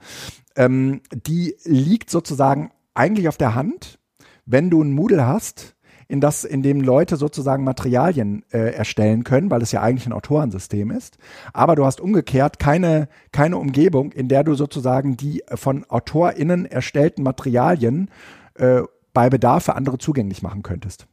Ähm, die liegt sozusagen eigentlich auf der Hand, wenn du ein Moodle hast, in das, in dem Leute sozusagen Materialien äh, erstellen können, weil es ja eigentlich ein Autorensystem ist. Aber du hast umgekehrt keine, keine Umgebung, in der du sozusagen die von AutorInnen erstellten Materialien äh, bei Bedarf für andere zugänglich machen könntest.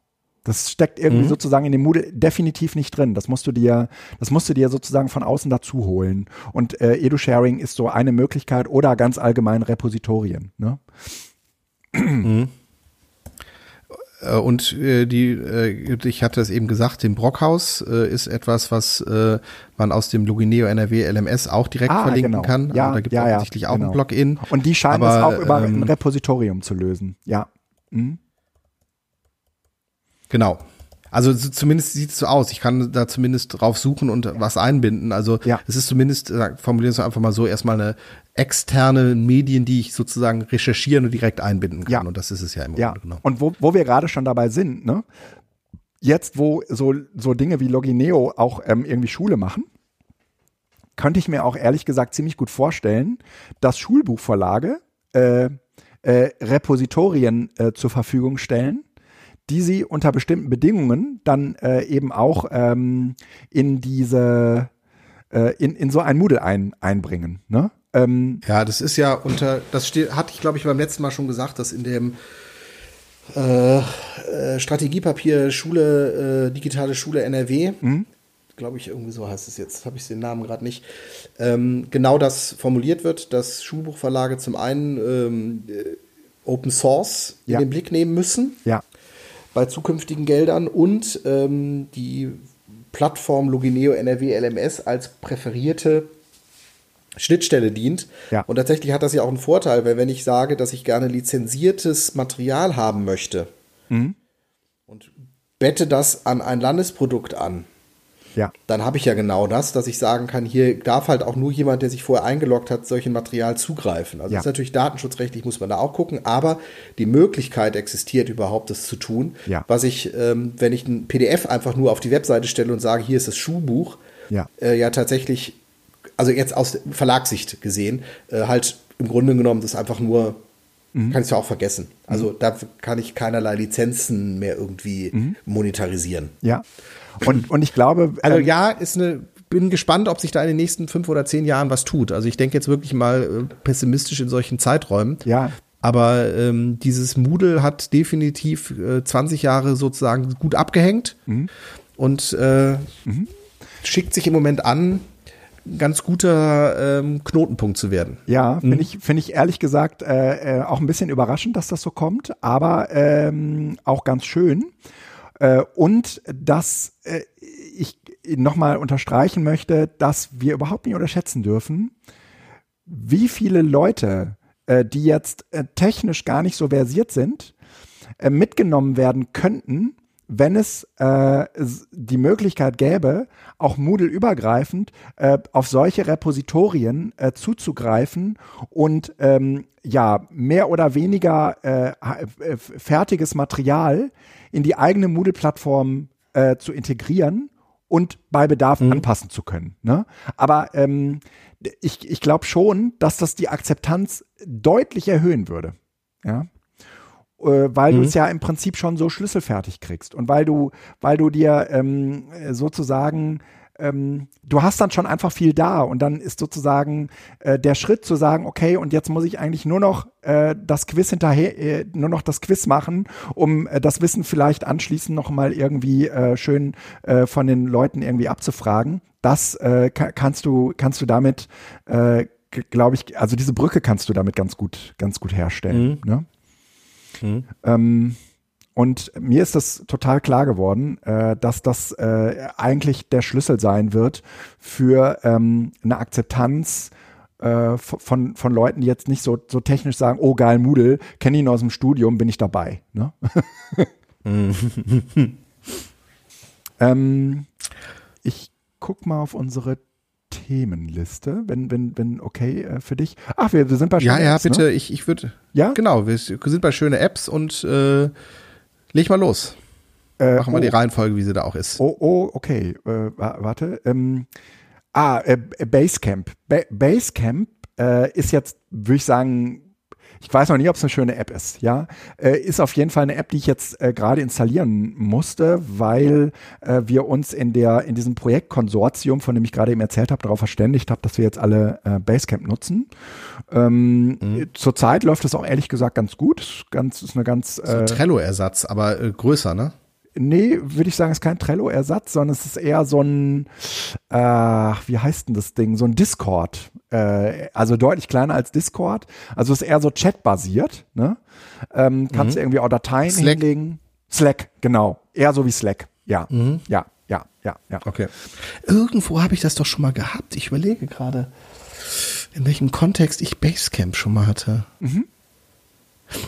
Das steckt irgendwie mhm. sozusagen in dem Moodle definitiv nicht drin. Das musst du dir, das musst du dir sozusagen von außen dazu holen. Und äh, Edu-Sharing ist so eine Möglichkeit oder ganz allgemein Repositorien. Ne? Mhm. Äh, und äh, die, äh, ich hatte es eben gesagt, dem Brockhaus äh, ist etwas, was äh, man aus dem Logineo NRW LMS auch direkt ah, verlinken genau. kann. Ja, da gibt es ja, offensichtlich ja, auch genau. ein Plugin. Und die scheinen Aber, es auch über ähm, ein Repositorium zu lösen. Ja. Mhm. Genau. Also zumindest sieht es so aus. Ich kann da zumindest drauf suchen und was einbinden. Also ja. es ist zumindest, formulieren wir es einfach mal so, erstmal eine externe Medien, die ich sozusagen recherchieren und direkt einbinden kann. Ja. Und das ist es ja im ja. Grunde genommen. Und wo, wo wir gerade schon dabei sind, ne? Jetzt, wo so, so Dinge wie Logineo auch ähm, irgendwie Schule machen, könnte ich mir auch ehrlich gesagt ziemlich gut vorstellen, dass Schulbuchverlage äh, äh, Repositorien äh, zur Verfügung stellen, die sie unter bestimmten Bedingungen dann äh, eben auch ähm, in diese äh, in, in so ein Moodle ein, einbringen. Ne? Ähm, ja, das ist ja unter, das steht, hatte ich glaube ich beim letzten Mal schon gesagt, dass in dem äh, äh, Strategiepapier Schule, äh, digitale Schule NRW, mhm. glaube ich, irgendwie so heißt es jetzt, habe ich den Namen gerade nicht, ähm, genau das formuliert wird, dass Schulbuchverlage zum einen ähm, äh, Open Source ja. in den Blick nehmen müssen. Ja bei zukünftigen Geldern und ähm, die Plattform Logineo NRW LMS als präferierte Schnittstelle dient. Ja. Und tatsächlich hat das ja auch einen Vorteil, weil wenn ich sage, dass ich gerne lizenziertes Material haben möchte mhm. und bette das an ein Landesprodukt an, ja. dann habe ich ja genau das, dass ich sagen kann, hier darf halt auch nur jemand, der sich vorher eingeloggt hat, solchen Material zugreifen. Also ja. das ist natürlich datenschutzrechtlich, muss man da auch gucken, aber die Möglichkeit existiert überhaupt, das zu tun. Ja. Was ich, ähm, wenn ich ein PDF einfach nur auf die Webseite stelle und sage, hier ist das Schulbuch, ja, äh, ja tatsächlich, also jetzt aus Verlagssicht gesehen, äh, halt im Grunde genommen das einfach nur mhm. kann ich ja auch vergessen. Also mhm. da kann ich keinerlei Lizenzen mehr irgendwie mhm. monetarisieren. Ja. Und, und ich glaube. Also ähm, ja, ist eine, bin gespannt, ob sich da in den nächsten fünf oder zehn Jahren was tut. Also ich denke jetzt wirklich mal äh, pessimistisch in solchen Zeiträumen. Ja. Aber ähm, dieses Moodle hat definitiv äh, 20 Jahre sozusagen gut abgehängt mhm. und äh, mhm. schickt sich im Moment an, ganz guter ähm, Knotenpunkt zu werden. Ja, finde mhm. ich, finde ich ehrlich gesagt äh, äh, auch ein bisschen überraschend, dass das so kommt, aber ähm, auch ganz schön. Äh, und dass äh, ich nochmal unterstreichen möchte, dass wir überhaupt nicht unterschätzen dürfen, wie viele Leute, äh, die jetzt äh, technisch gar nicht so versiert sind, äh, mitgenommen werden könnten, wenn es äh, die Möglichkeit gäbe, auch Moodle-übergreifend äh, auf solche Repositorien äh, zuzugreifen und ähm, ja mehr oder weniger äh, äh, fertiges Material in die eigene Moodle-Plattform äh, zu integrieren und bei Bedarf mhm. anpassen zu können. Ne? Aber ähm, ich, ich glaube schon, dass das die Akzeptanz deutlich erhöhen würde. Ja weil mhm. du es ja im Prinzip schon so schlüsselfertig kriegst und weil du, weil du dir ähm, sozusagen ähm, du hast dann schon einfach viel da und dann ist sozusagen äh, der Schritt zu sagen, okay, und jetzt muss ich eigentlich nur noch äh, das Quiz hinterher, äh, nur noch das Quiz machen, um äh, das Wissen vielleicht anschließend noch mal irgendwie äh, schön äh, von den Leuten irgendwie abzufragen. Das äh, kannst du kannst du damit glaube ich, also diese Brücke kannst du damit ganz gut, ganz gut herstellen. Mhm. Ne? Mhm. Ähm, und mir ist das total klar geworden, äh, dass das äh, eigentlich der Schlüssel sein wird für ähm, eine Akzeptanz äh, von, von Leuten, die jetzt nicht so, so technisch sagen, oh geil, Moodle, kenne ihn aus dem Studium, bin ich dabei. Ne? ähm, ich guck mal auf unsere Themenliste, wenn, wenn, wenn okay äh, für dich. Ach, wir, wir sind bei Ja, ja, Apps, bitte, Ne? ich, ich würde. Ja? Genau, wir sind bei schöne Apps und äh, leg mal los. Äh, Machen wir oh, die Reihenfolge, wie sie da auch ist. Oh, oh, okay. Äh, wa- warte. Ähm, ah, äh, Basecamp. Ba Basecamp äh, ist jetzt, würde ich sagen, ich weiß noch nicht, ob es eine schöne App ist, ja. Äh, ist auf jeden Fall eine App, die ich jetzt äh, gerade installieren musste, weil äh, wir uns in der in diesem Projektkonsortium, von dem ich gerade eben erzählt habe, darauf verständigt habe, dass wir jetzt alle äh, Basecamp nutzen. Ähm, Zurzeit läuft es auch ehrlich gesagt ganz gut. Ist Ganz ist eine ganz äh, Trello-Ersatz, aber äh, größer, ne? Nee, würde ich sagen, ist kein Trello-Ersatz, sondern es ist eher so ein, äh, wie heißt denn das Ding? So ein Discord. Äh, also deutlich kleiner als Discord. Also es ist eher so chatbasiert. Ne? Ähm, kannst du irgendwie auch Dateien Slack. hinlegen. Slack, genau. Eher so wie Slack. Ja, ja, ja, ja, ja. Okay. Irgendwo habe ich das doch schon mal gehabt. Ich überlege gerade, in welchem Kontext ich Basecamp schon mal hatte.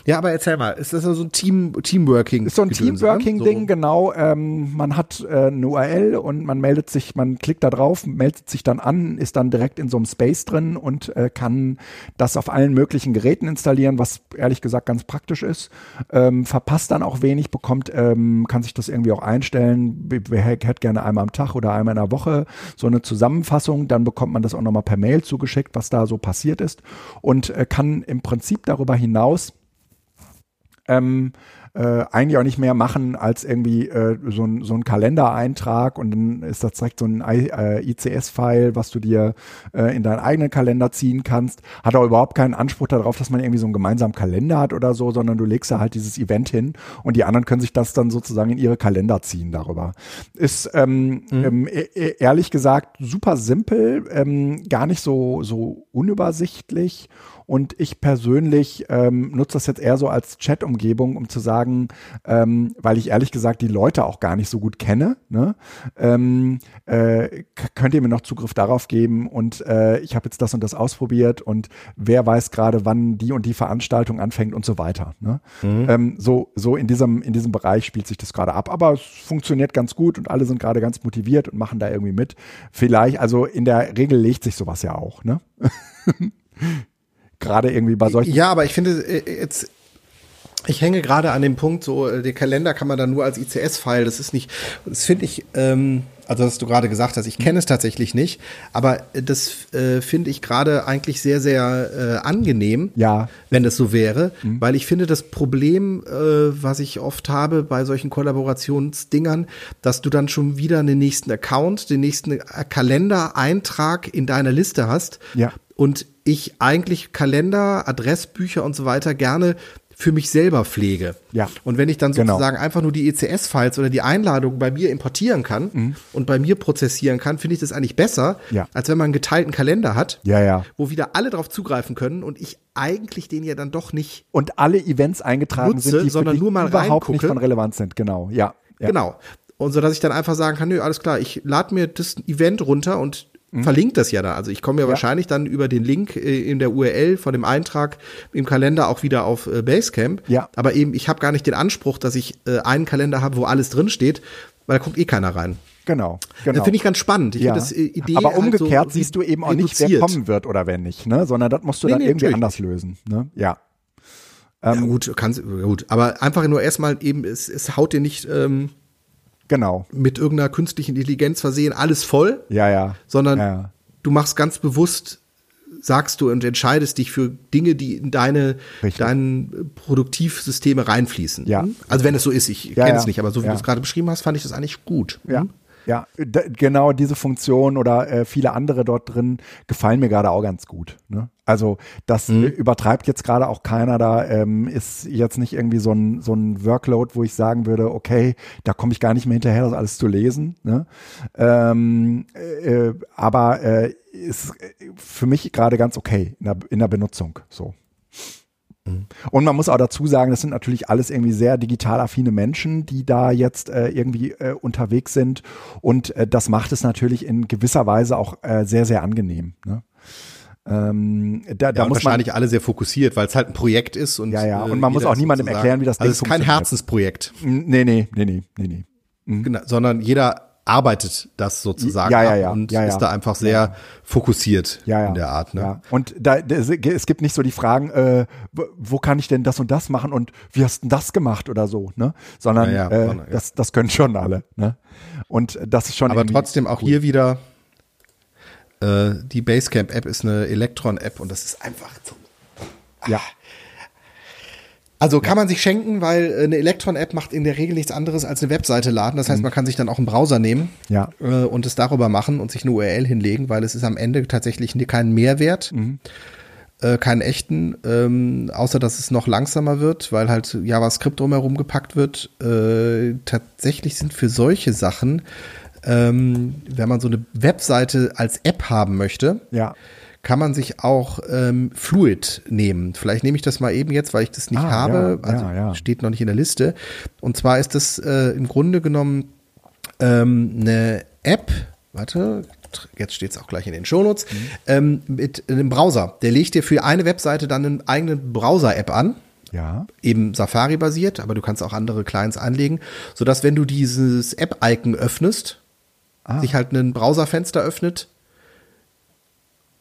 Ja, aber erzähl mal, ist das so ein Team, Teamworking? Ist so ein? Teamworking-Ding, So. genau. Ähm, man hat äh, eine URL und man meldet sich, man klickt da drauf, meldet sich dann an, ist dann direkt in so einem Space drin und äh, kann das auf allen möglichen Geräten installieren, was ehrlich gesagt ganz praktisch ist. Ähm, verpasst dann auch wenig, bekommt, ähm, kann sich das irgendwie auch einstellen. Wer hätte gerne einmal am Tag oder einmal in der Woche so eine Zusammenfassung, dann bekommt man das auch nochmal per Mail zugeschickt, was da so passiert ist und äh, kann im Prinzip darüber hinaus ähm, äh, eigentlich auch nicht mehr machen als irgendwie äh, so ein, so ein Kalendereintrag und dann ist das direkt so ein I- äh, ICS-File, was du dir äh, in deinen eigenen Kalender ziehen kannst. Hat auch überhaupt keinen Anspruch darauf, dass man irgendwie so einen gemeinsamen Kalender hat oder so, sondern du legst da halt dieses Event hin und die anderen können sich das dann sozusagen in ihre Kalender ziehen darüber. Ist ähm, ähm, e- e- ehrlich gesagt super simpel, ähm, gar nicht so, so unübersichtlich und ich persönlich ähm, nutze das jetzt eher so als Chat-Umgebung, um zu sagen, ähm, weil ich ehrlich gesagt die Leute auch gar nicht so gut kenne, ne? ähm, äh, könnt ihr mir noch Zugriff darauf geben und äh, ich habe jetzt das und das ausprobiert und wer weiß gerade, wann die und die Veranstaltung anfängt und so weiter. Ne? Ähm, so so in diesem in diesem Bereich spielt sich das gerade ab, aber es funktioniert ganz gut und alle sind gerade ganz motiviert und machen da irgendwie mit. Vielleicht, also in der Regel legt sich sowas ja auch, ne? gerade irgendwie bei solchen Ja, aber ich finde äh, jetzt, ich hänge gerade an dem Punkt, so äh, der Kalender kann man dann nur als ICS-File, das ist nicht, das finde ich, ähm, also was du gerade gesagt hast, ich kenne es tatsächlich nicht, aber äh, das äh, finde ich gerade eigentlich sehr, sehr äh, angenehm, Ja. wenn das so wäre, weil ich finde das Problem, äh, was ich oft habe bei solchen Kollaborationsdingern, dass du dann schon wieder einen nächsten Account, den nächsten äh, Kalendereintrag in deiner Liste hast Ja. und ich eigentlich Kalender, Adressbücher und so weiter gerne für mich selber pflege. Ja. Und wenn ich dann Genau. sozusagen einfach nur die ECS-Files oder die Einladung bei mir importieren kann und bei mir prozessieren kann, finde ich das eigentlich besser, Mhm. Ja. als wenn man einen geteilten Kalender hat, Ja, ja. wo wieder alle drauf zugreifen können und ich eigentlich den ja dann doch nicht und alle Events eingetragen Nutze, sind, die sondern nur mal überhaupt nicht reingucke. von Relevanz sind. Genau, ja. ja. Genau. Und so, dass ich dann einfach sagen kann, nö, alles klar, ich lade mir das Event runter und Mhm. verlinke das ja da. Also ich komme ja, wahrscheinlich dann über den Link äh, in der URL von dem Eintrag im Kalender auch wieder auf äh, Basecamp. Ja. Aber eben, ich habe gar nicht den Anspruch, dass ich äh, einen Kalender habe, wo alles drin steht, weil da guckt eh keiner rein. Genau, genau. Das finde ich ganz spannend. Ich ja. das Idee Aber halt umgekehrt so siehst du eben auch nicht, wer kommen wird oder wer nicht, ne? Sondern das musst du Nee, dann nee, irgendwie anders lösen. Ne? Ja. Ja, gut, kannst, gut. Aber einfach nur erstmal eben, es, es haut dir nicht ähm, Genau. mit irgendeiner künstlichen Intelligenz versehen alles voll, Ja, ja. sondern ja. du machst ganz bewusst, sagst du und entscheidest dich für Dinge, die in deine, Richtig. dein Produktivsysteme reinfließen. Ja. Also wenn es so ist, ich Ja, kenne es ja. nicht, aber so wie du es gerade beschrieben hast, fand ich das eigentlich gut. Ja. Ja, genau diese Funktion oder äh, viele andere dort drin gefallen mir gerade auch ganz gut. Ne? Also das mhm. übertreibt jetzt gerade auch keiner. Da ähm, ist jetzt nicht irgendwie so ein, so ein Workload, wo ich sagen würde, okay, da komme ich gar nicht mehr hinterher, das alles zu lesen. Ne? Ähm, äh, aber äh, ist für mich gerade ganz okay in der, in der Benutzung. So. Mhm. Und man muss auch dazu sagen, das sind natürlich alles irgendwie sehr digital affine Menschen, die da jetzt äh, irgendwie äh, unterwegs sind. Und äh, das macht es natürlich in gewisser Weise auch äh, sehr, sehr angenehm. Ne? Ähm, da, da ja, muss wahrscheinlich man, alle sehr fokussiert, weil es halt ein Projekt ist und ja, ja. Und man muss auch niemandem erklären, wie das also Ding ist kein Herzensprojekt. Nee, nee, nee, nee, nee, nee. Mhm. Genau, sondern jeder arbeitet das sozusagen ja, ja, ja, und ja, ja. ist da einfach sehr fokussiert ja, ja. in der Art. Ne? Ja. Und da, es gibt nicht so die Fragen, äh, wo kann ich denn das und das machen und wie hast du das gemacht oder so, ne? Sondern ja, äh, das, das können schon alle. Ne? Und das ist schon. Aber trotzdem auch cool. hier wieder äh, die Basecamp-App ist eine Electron-App und das ist einfach so. Ja. Also kann man sich schenken, weil äh, eine Electron-App macht in der Regel nichts anderes als eine Webseite laden. Das heißt, mhm. man kann sich dann auch einen Browser nehmen ja. äh, und es darüber machen und sich eine URL hinlegen, weil es ist am Ende tatsächlich kein Mehrwert, mhm. äh, keinen echten, ähm, außer dass es noch langsamer wird, weil halt JavaScript drumherum gepackt wird. Äh, tatsächlich sind für solche Sachen, ähm, wenn man so eine Webseite als App haben möchte, ja kann man sich auch ähm, Fluid nehmen. Vielleicht nehme ich das mal eben jetzt, weil ich das nicht ah, habe. Ja, also ja, steht noch nicht in der Liste. Und zwar ist das äh, im Grunde genommen ähm, eine App. Warte, jetzt steht es auch gleich in den Shownotes, mhm. ähm, mit einem Browser. Der legt dir für eine Webseite dann eine eigene Browser-App an. Ja. Eben Safari basiert, aber du kannst auch andere Clients anlegen, sodass wenn du dieses App-Icon öffnest, ah. sich halt ein Browserfenster öffnet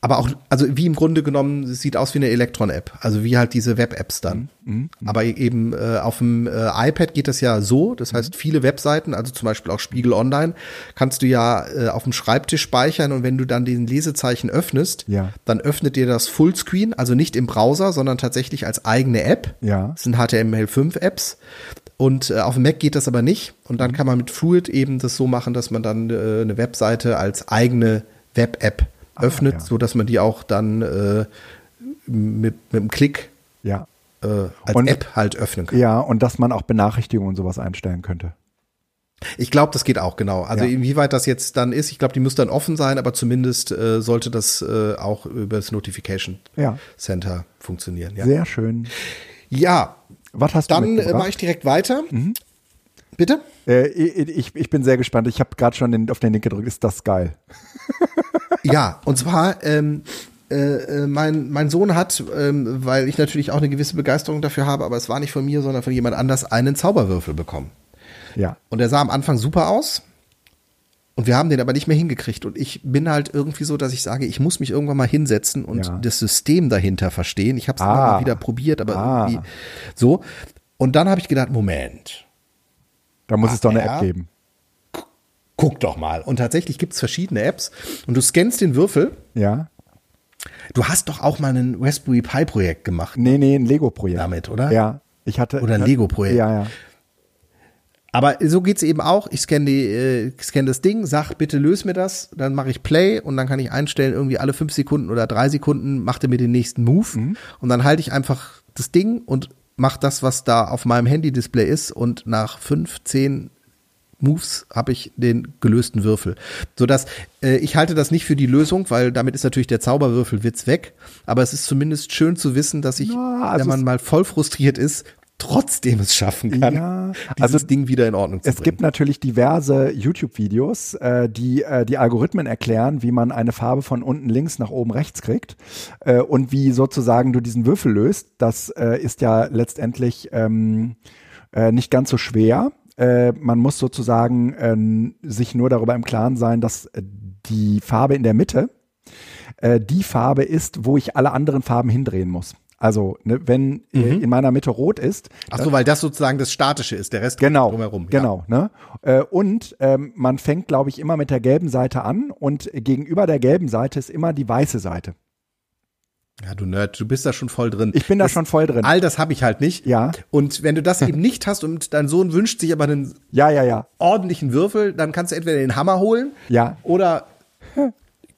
aber auch, also wie im Grunde genommen, es sieht aus wie eine Elektron-App, also wie halt diese Web-Apps dann. Mhm. mhm. Aber eben äh, auf dem äh, iPad geht das ja so, das heißt viele Webseiten, also zum Beispiel auch Spiegel Online, kannst du ja äh, auf dem Schreibtisch speichern und wenn du dann den Lesezeichen öffnest, ja. dann öffnet dir das Fullscreen, also nicht im Browser, sondern tatsächlich als eigene App. Ja. Das sind HTML5-Apps. Und äh, auf dem Mac geht das aber nicht. Und dann mhm. kann man mit Fluid eben das so machen, dass man dann äh, eine Webseite als eigene Web-App Ah, öffnet, ah, ja. so dass man die auch dann äh, mit, mit einem Klick ja. äh, als und, App halt öffnen kann. Ja, und dass man auch Benachrichtigungen und sowas einstellen könnte. Ich glaube, das geht auch, genau. Also ja. inwieweit das jetzt dann ist, ich glaube, die muss dann offen sein, aber zumindest äh, sollte das äh, auch über das Notification ja. Center funktionieren. Ja. Sehr schön. Ja. Was hast dann, du Dann äh, mache ich direkt weiter. Mhm. Bitte? Äh, ich, ich bin sehr gespannt. Ich habe gerade schon den, auf den Link gedrückt. Ist das geil? ja, und zwar, ähm, äh, äh, mein, mein Sohn hat, ähm, weil ich natürlich auch eine gewisse Begeisterung dafür habe, aber es war nicht von mir, sondern von jemand anders, einen Zauberwürfel bekommen. Ja. Und der sah am Anfang super aus. Und wir haben den aber nicht mehr hingekriegt. Und ich bin halt irgendwie so, dass ich sage, ich muss mich irgendwann mal hinsetzen und ja. das System dahinter verstehen. Ich habe es ah. mal wieder probiert, aber ah. irgendwie so. Und dann habe ich gedacht, Moment. Da muss es doch eine App geben guck doch mal. Und tatsächlich gibt's verschiedene Apps und du scannst den Würfel. Ja. Du hast doch auch mal ein Raspberry Pi Projekt gemacht. Nee, nee, ein Lego Projekt. Damit, oder? Ja. Ich hatte. Oder ein Lego Projekt. Ja, ja. Aber so geht's eben auch. Ich scanne die, äh, scanne das Ding, sag bitte löse mir das, dann mache ich Play und dann kann ich einstellen, irgendwie alle fünf Sekunden oder drei Sekunden macht er mir den nächsten Move mhm. und dann halte ich einfach das Ding und mache das, was da auf meinem Handy-Display ist und nach fünf, zehn Moves habe ich den gelösten Würfel. Sodass äh, ich halte das nicht für die Lösung, weil damit ist natürlich der Zauberwürfelwitz weg. Aber es ist zumindest schön zu wissen, dass ich, ja, also wenn man mal voll frustriert ist, trotzdem es schaffen kann, ja, dieses also Ding wieder in Ordnung zu es bringen. Es gibt natürlich diverse YouTube-Videos, äh, die äh, die Algorithmen erklären, wie man eine Farbe von unten links nach oben rechts kriegt äh, und wie sozusagen du diesen Würfel löst. Das äh, ist ja letztendlich ähm, äh, nicht ganz so schwer. Äh, man muss sozusagen äh, sich nur darüber im Klaren sein, dass äh, die Farbe in der Mitte äh, die Farbe ist, wo ich alle anderen Farben hindrehen muss. Also, ne, wenn äh, mhm. in meiner Mitte rot ist. Ach so, weil das sozusagen das Statische ist, der Rest genau, drumherum. Genau, ja. ne? Und ähm, man fängt, glaube ich, immer mit der gelben Seite an und gegenüber der gelben Seite ist immer die weiße Seite. Ja, du Nerd, du bist da schon voll drin. Ich bin da das, schon voll drin. All das habe ich halt nicht. Ja. Und wenn du das eben nicht hast und dein Sohn wünscht sich aber einen Ja, ja, ja. ordentlichen Würfel, dann kannst du entweder den Hammer holen Ja. oder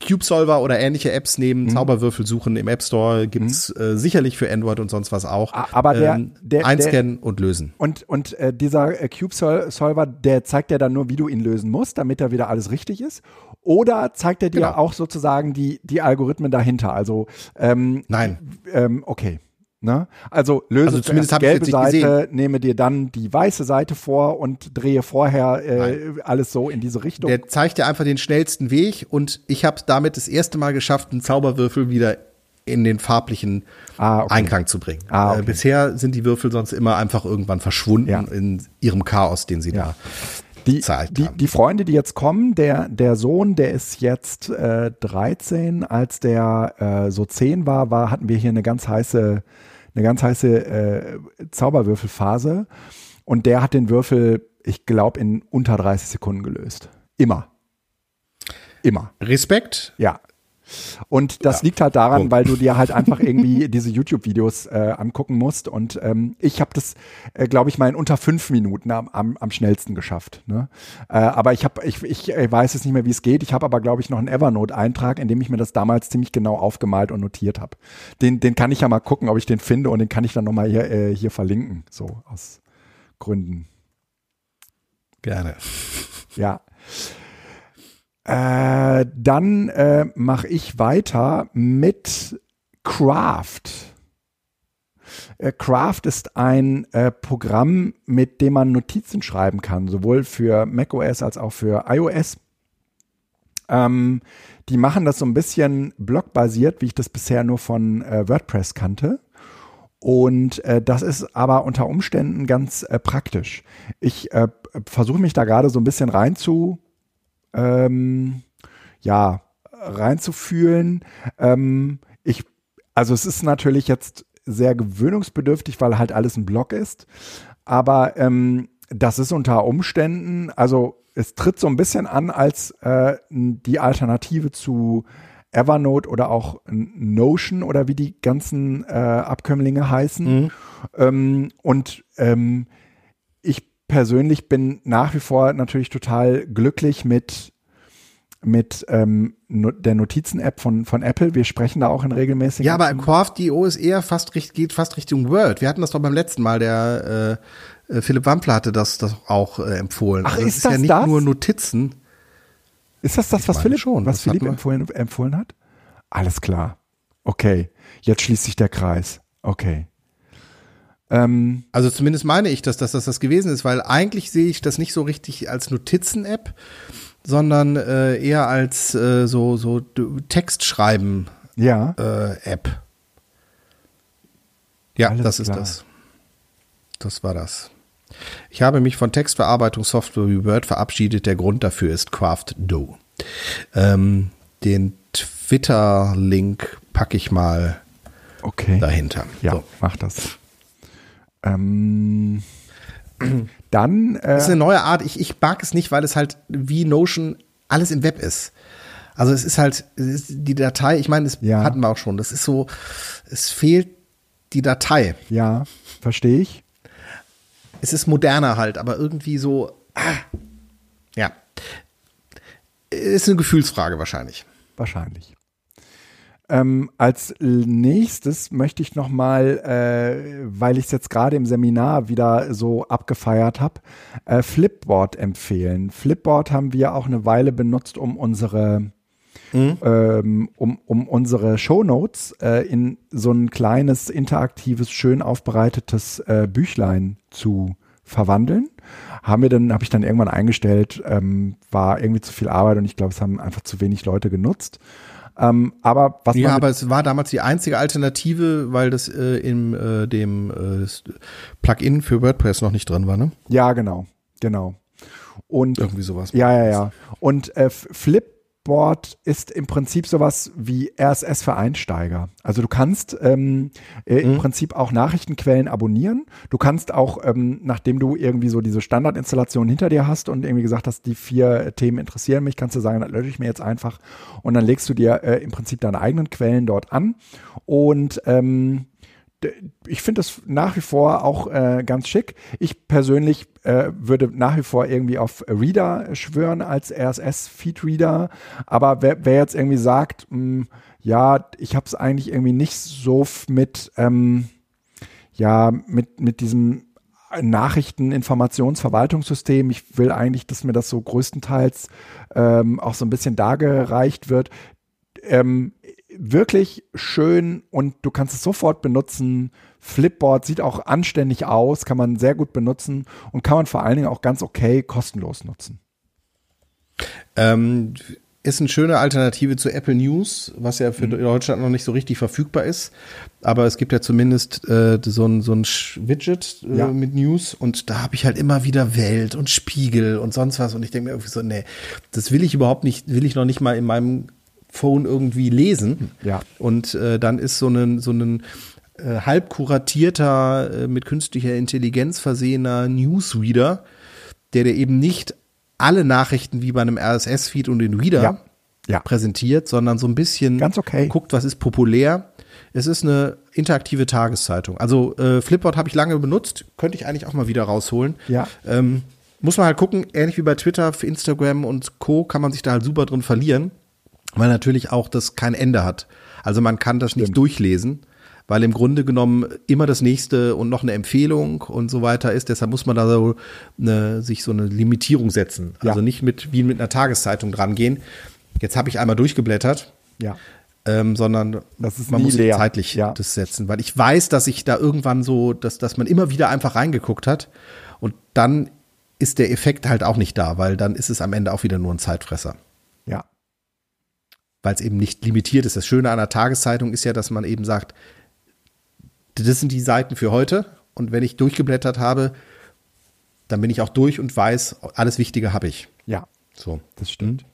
Cube Solver oder ähnliche Apps nehmen, Mhm. Zauberwürfel suchen im App Store gibt's äh, sicherlich für Android und sonst was auch. Aber der- der- einscannen und lösen. Und, und äh, dieser äh, Cube-Solver, der zeigt dir dann nur, wie du ihn lösen musst, damit da wieder alles richtig ist. Oder zeigt er dir Genau. auch sozusagen die, die Algorithmen dahinter? Also, ähm, Nein. ähm, okay. Ne? Also löse Also zumindest die gelbe Seite, nehme dir dann die weiße Seite vor und drehe vorher äh, alles so in diese Richtung. Der zeigt dir einfach den schnellsten Weg und ich habe damit das erste Mal geschafft, einen Zauberwürfel wieder in den farblichen Ah, okay. Einklang zu bringen. Ah, okay. äh, bisher sind die Würfel sonst immer einfach irgendwann verschwunden Ja. in ihrem Chaos, den sie Ja. da Die, gezeigt die, haben. die Freunde, die jetzt kommen, der, der Sohn, der ist jetzt äh, 13, als der äh, so 10 war, war, hatten wir hier eine ganz heiße, eine ganz heiße äh, Zauberwürfelphase. Und der hat den Würfel, ich glaube, in unter 30 Sekunden gelöst. Immer. Immer. Respekt. Ja. Und das Ja. liegt halt daran, Punkt. weil du dir halt einfach irgendwie diese YouTube-Videos äh, angucken musst. Und ähm, ich habe das, äh, glaube ich, mal in unter fünf Minuten am, am, am schnellsten geschafft. Ne? Äh, aber ich habe, ich, ich weiß jetzt nicht mehr, wie es geht. Ich habe aber, glaube ich, noch einen Evernote-Eintrag, in dem ich mir das damals ziemlich genau aufgemalt und notiert habe. Den, den kann ich ja mal gucken, ob ich den finde und den kann ich dann nochmal hier, äh, hier verlinken. So aus Gründen. Gerne. Ja. Äh, dann äh, mache ich weiter mit Craft. Äh, Craft ist ein äh, Programm, mit dem man Notizen schreiben kann, sowohl für macOS als auch für iOS. Ähm, die machen das so ein bisschen blockbasiert, wie ich das bisher nur von WordPress kannte. Und äh, das ist aber unter Umständen ganz äh, praktisch. Ich äh, versuche mich da gerade so ein bisschen rein zu, ähm, ja, reinzufühlen. Ähm, ich, also es ist natürlich jetzt sehr gewöhnungsbedürftig, weil halt alles ein Block ist. Aber ähm, das ist unter Umständen, also es tritt so ein bisschen an als äh, die Alternative zu Evernote oder auch Notion oder wie die ganzen äh, Abkömmlinge heißen. Ähm, und ähm, persönlich bin nach wie vor natürlich total glücklich mit mit ähm, no der Notizen-App von, von Apple. Wir sprechen da auch in regelmäßigen Ja, aber Craft.io ist eher fast geht fast Richtung Word. Wir hatten das doch beim letzten Mal. Der äh, äh, Philipp Wampler hatte das, das auch äh, empfohlen. Ach, Also ist es ja nicht das? nur Notizen. Ist das das, was meine Philipp, schon, was Philipp empfohlen, empfohlen hat? Alles klar. Okay. Jetzt schließt sich der Kreis. Okay. Ähm, Also zumindest meine ich, dass, dass das das gewesen ist, weil eigentlich sehe ich das nicht so richtig als Notizen-App, sondern äh, eher als äh, so, so Textschreiben-App. ja. Äh, App. ja, Alles das ist klar. das. Das war das. Ich habe mich von Textverarbeitungssoftware wie Word verabschiedet. Der Grund dafür ist Craft.do. Ähm, den Twitter-Link packe ich mal Okay. dahinter. Ja, So. mach das. Ähm, dann, Das ist äh, eine neue Art. Ich, ich mag es nicht, weil es halt wie Notion alles im Web ist. Also es ist halt, es ist die Datei, ich meine, das Ja. hatten wir auch schon. Das ist so, es fehlt die Datei. ja, verstehe ich. Es ist moderner halt, aber irgendwie so, ah, ja. Ist eine Gefühlsfrage wahrscheinlich. Wahrscheinlich. Ähm, als nächstes möchte ich noch mal, äh, weil ich es jetzt gerade im Seminar wieder so abgefeiert habe, äh, Flipboard empfehlen. Flipboard haben wir auch eine Weile benutzt, um unsere ähm, um, um unsere Shownotes äh, in so ein kleines, interaktives, schön aufbereitetes äh, Büchlein zu verwandeln. Haben wir dann, habe ich dann irgendwann eingestellt, ähm, war irgendwie zu viel Arbeit und ich glaube, es haben einfach zu wenig Leute genutzt. Ähm, aber was Ja, aber es war damals die einzige Alternative, weil das äh, in äh, dem äh, Plugin für WordPress noch nicht drin war, ne? ja genau, genau. Und Irgendwie sowas. Ja, ja, ja. Und äh, Flipboard Flipboard ist im Prinzip sowas wie RSS für Einsteiger. Also du kannst ähm, äh, im mhm. Prinzip auch Nachrichtenquellen abonnieren. Du kannst auch, ähm, nachdem du irgendwie so diese Standardinstallation hinter dir hast und irgendwie gesagt hast, die vier Themen interessieren mich, kannst du sagen, das lösche ich mir jetzt einfach und dann legst du dir äh, im Prinzip deine eigenen Quellen dort an und ähm, ich finde das nach wie vor auch äh, ganz schick. Ich persönlich äh, würde nach wie vor irgendwie auf Reader schwören als RSS-Feed-Reader. Aber wer, wer, jetzt irgendwie sagt, mh, hm, ja, ich habe es eigentlich irgendwie nicht so mit, ähm, ja, mit, mit diesem Nachrichten, Informationsverwaltungssystem. Ich will eigentlich, dass mir das so größtenteils ähm, auch so ein bisschen dargereicht wird. Ähm, wirklich schön und du kannst es sofort benutzen. Flipboard sieht auch anständig aus, kann man sehr gut benutzen und kann man vor allen Dingen auch ganz okay kostenlos nutzen. Ähm, ist eine schöne Alternative zu Apple News, was ja für mhm. Deutschland noch nicht so richtig verfügbar ist. Aber es gibt ja zumindest äh, so ein, so ein Widget äh, ja. mit News und da habe ich halt immer wieder Welt und Spiegel und sonst was und ich denke mir irgendwie so, nee, das will ich überhaupt nicht, will ich noch nicht mal in meinem Phone irgendwie lesen. Ja. Und äh, dann ist so ein, so ein äh, halb kuratierter, äh, mit künstlicher Intelligenz versehener Newsreader, der dir eben nicht alle Nachrichten wie bei einem RSS-Feed und den Reader ja. Ja. präsentiert, sondern so ein bisschen Ganz okay. guckt, was ist populär. Es ist eine interaktive Tageszeitung. Also äh, Flipboard habe ich lange benutzt, könnte ich eigentlich auch mal wieder rausholen. Ja. Ähm, muss man halt gucken, ähnlich wie bei Twitter, für Instagram und Co. kann man sich da halt super drin verlieren weil natürlich auch das kein Ende hat. Also man kann das Stimmt. nicht durchlesen, weil im Grunde genommen immer das nächste und noch eine Empfehlung und so weiter ist. Deshalb muss man da so eine, sich so eine Limitierung setzen. Also ja. nicht mit wie mit einer Tageszeitung dran gehen. Jetzt habe ich einmal durchgeblättert. Ja. Ähm, sondern man muss leer. zeitlich ja. das setzen, weil ich weiß, dass ich da irgendwann so, dass, dass man immer wieder einfach reingeguckt hat und dann ist der Effekt halt auch nicht da, weil dann ist es am Ende auch wieder nur ein Zeitfresser weil es eben nicht limitiert ist. Das Schöne an einer Tageszeitung ist ja, dass man eben sagt, das sind die Seiten für heute und wenn ich durchgeblättert habe, dann bin ich auch durch und weiß, alles Wichtige habe ich. Ja, so. Das stimmt.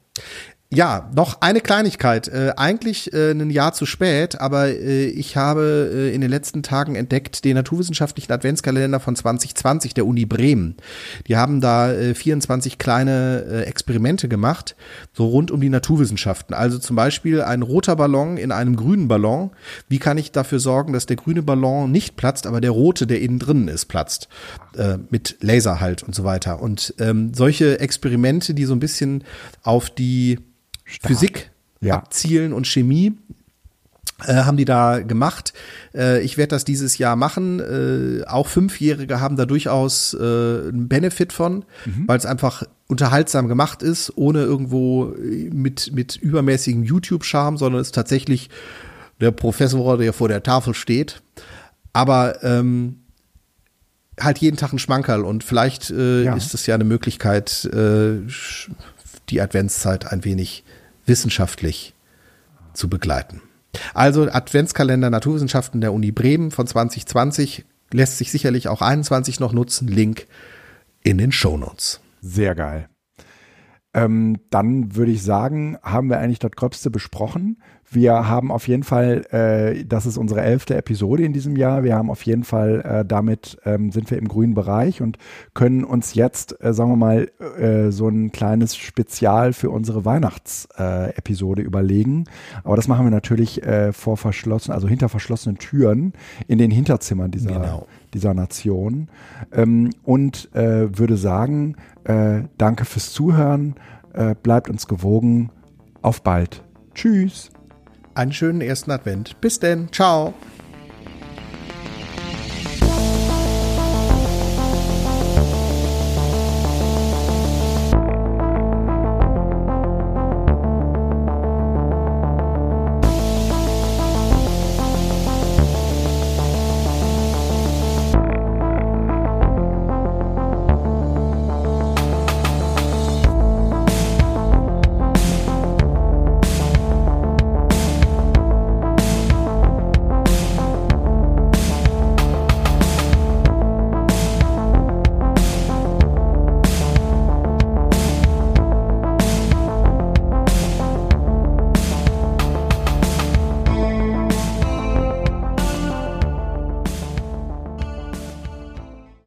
Ja, noch eine Kleinigkeit. Äh, eigentlich äh, ein Jahr zu spät, aber äh, ich habe äh, in den letzten Tagen entdeckt den naturwissenschaftlichen Adventskalender von 2020 der Uni Bremen. Die haben da äh, 24 kleine äh, Experimente gemacht, so rund um die Naturwissenschaften. Also zum Beispiel ein roter Ballon in einem grünen Ballon. Wie kann ich dafür sorgen, dass der grüne Ballon nicht platzt, aber der rote, der innen drinnen ist, platzt? Äh, mit Laser halt und so weiter. Und ähm, solche Experimente, die so ein bisschen auf die Stark. Physik ja. abzielen und Chemie. Äh, haben die da gemacht. Äh, ich werde das dieses Jahr machen. Äh, auch Fünfjährige haben da durchaus äh, einen Benefit von, mhm. weil es einfach unterhaltsam gemacht ist, ohne irgendwo mit, mit übermäßigem YouTube-Charme, sondern es ist tatsächlich der Professor, der vor der Tafel steht. Aber ähm, halt jeden Tag ein Schmankerl und vielleicht äh, ja. ist es ja eine Möglichkeit, äh, die Adventszeit ein wenig wissenschaftlich zu begleiten. Also Adventskalender Naturwissenschaften der Uni Bremen von 2020 lässt sich sicherlich auch 21 noch nutzen. Link in den Shownotes. Sehr geil. Ähm, dann würde ich sagen, haben wir eigentlich das Gröbste besprochen. Wir haben auf jeden Fall, äh, das ist unsere elfte Episode in diesem Jahr. Wir haben auf jeden Fall, äh, damit ähm, sind wir im grünen Bereich und können uns jetzt, äh, sagen wir mal, äh, so ein kleines Spezial für unsere Weihnachtsepisode überlegen. Aber das machen wir natürlich äh, vor verschlossenen, also hinter verschlossenen Türen in den Hinterzimmern dieser, genau. dieser Nation. Ähm, und äh, würde sagen, danke fürs Zuhören, bleibt uns gewogen. Auf bald. Tschüss einen schönen ersten Advent. Bis denn. Ciao.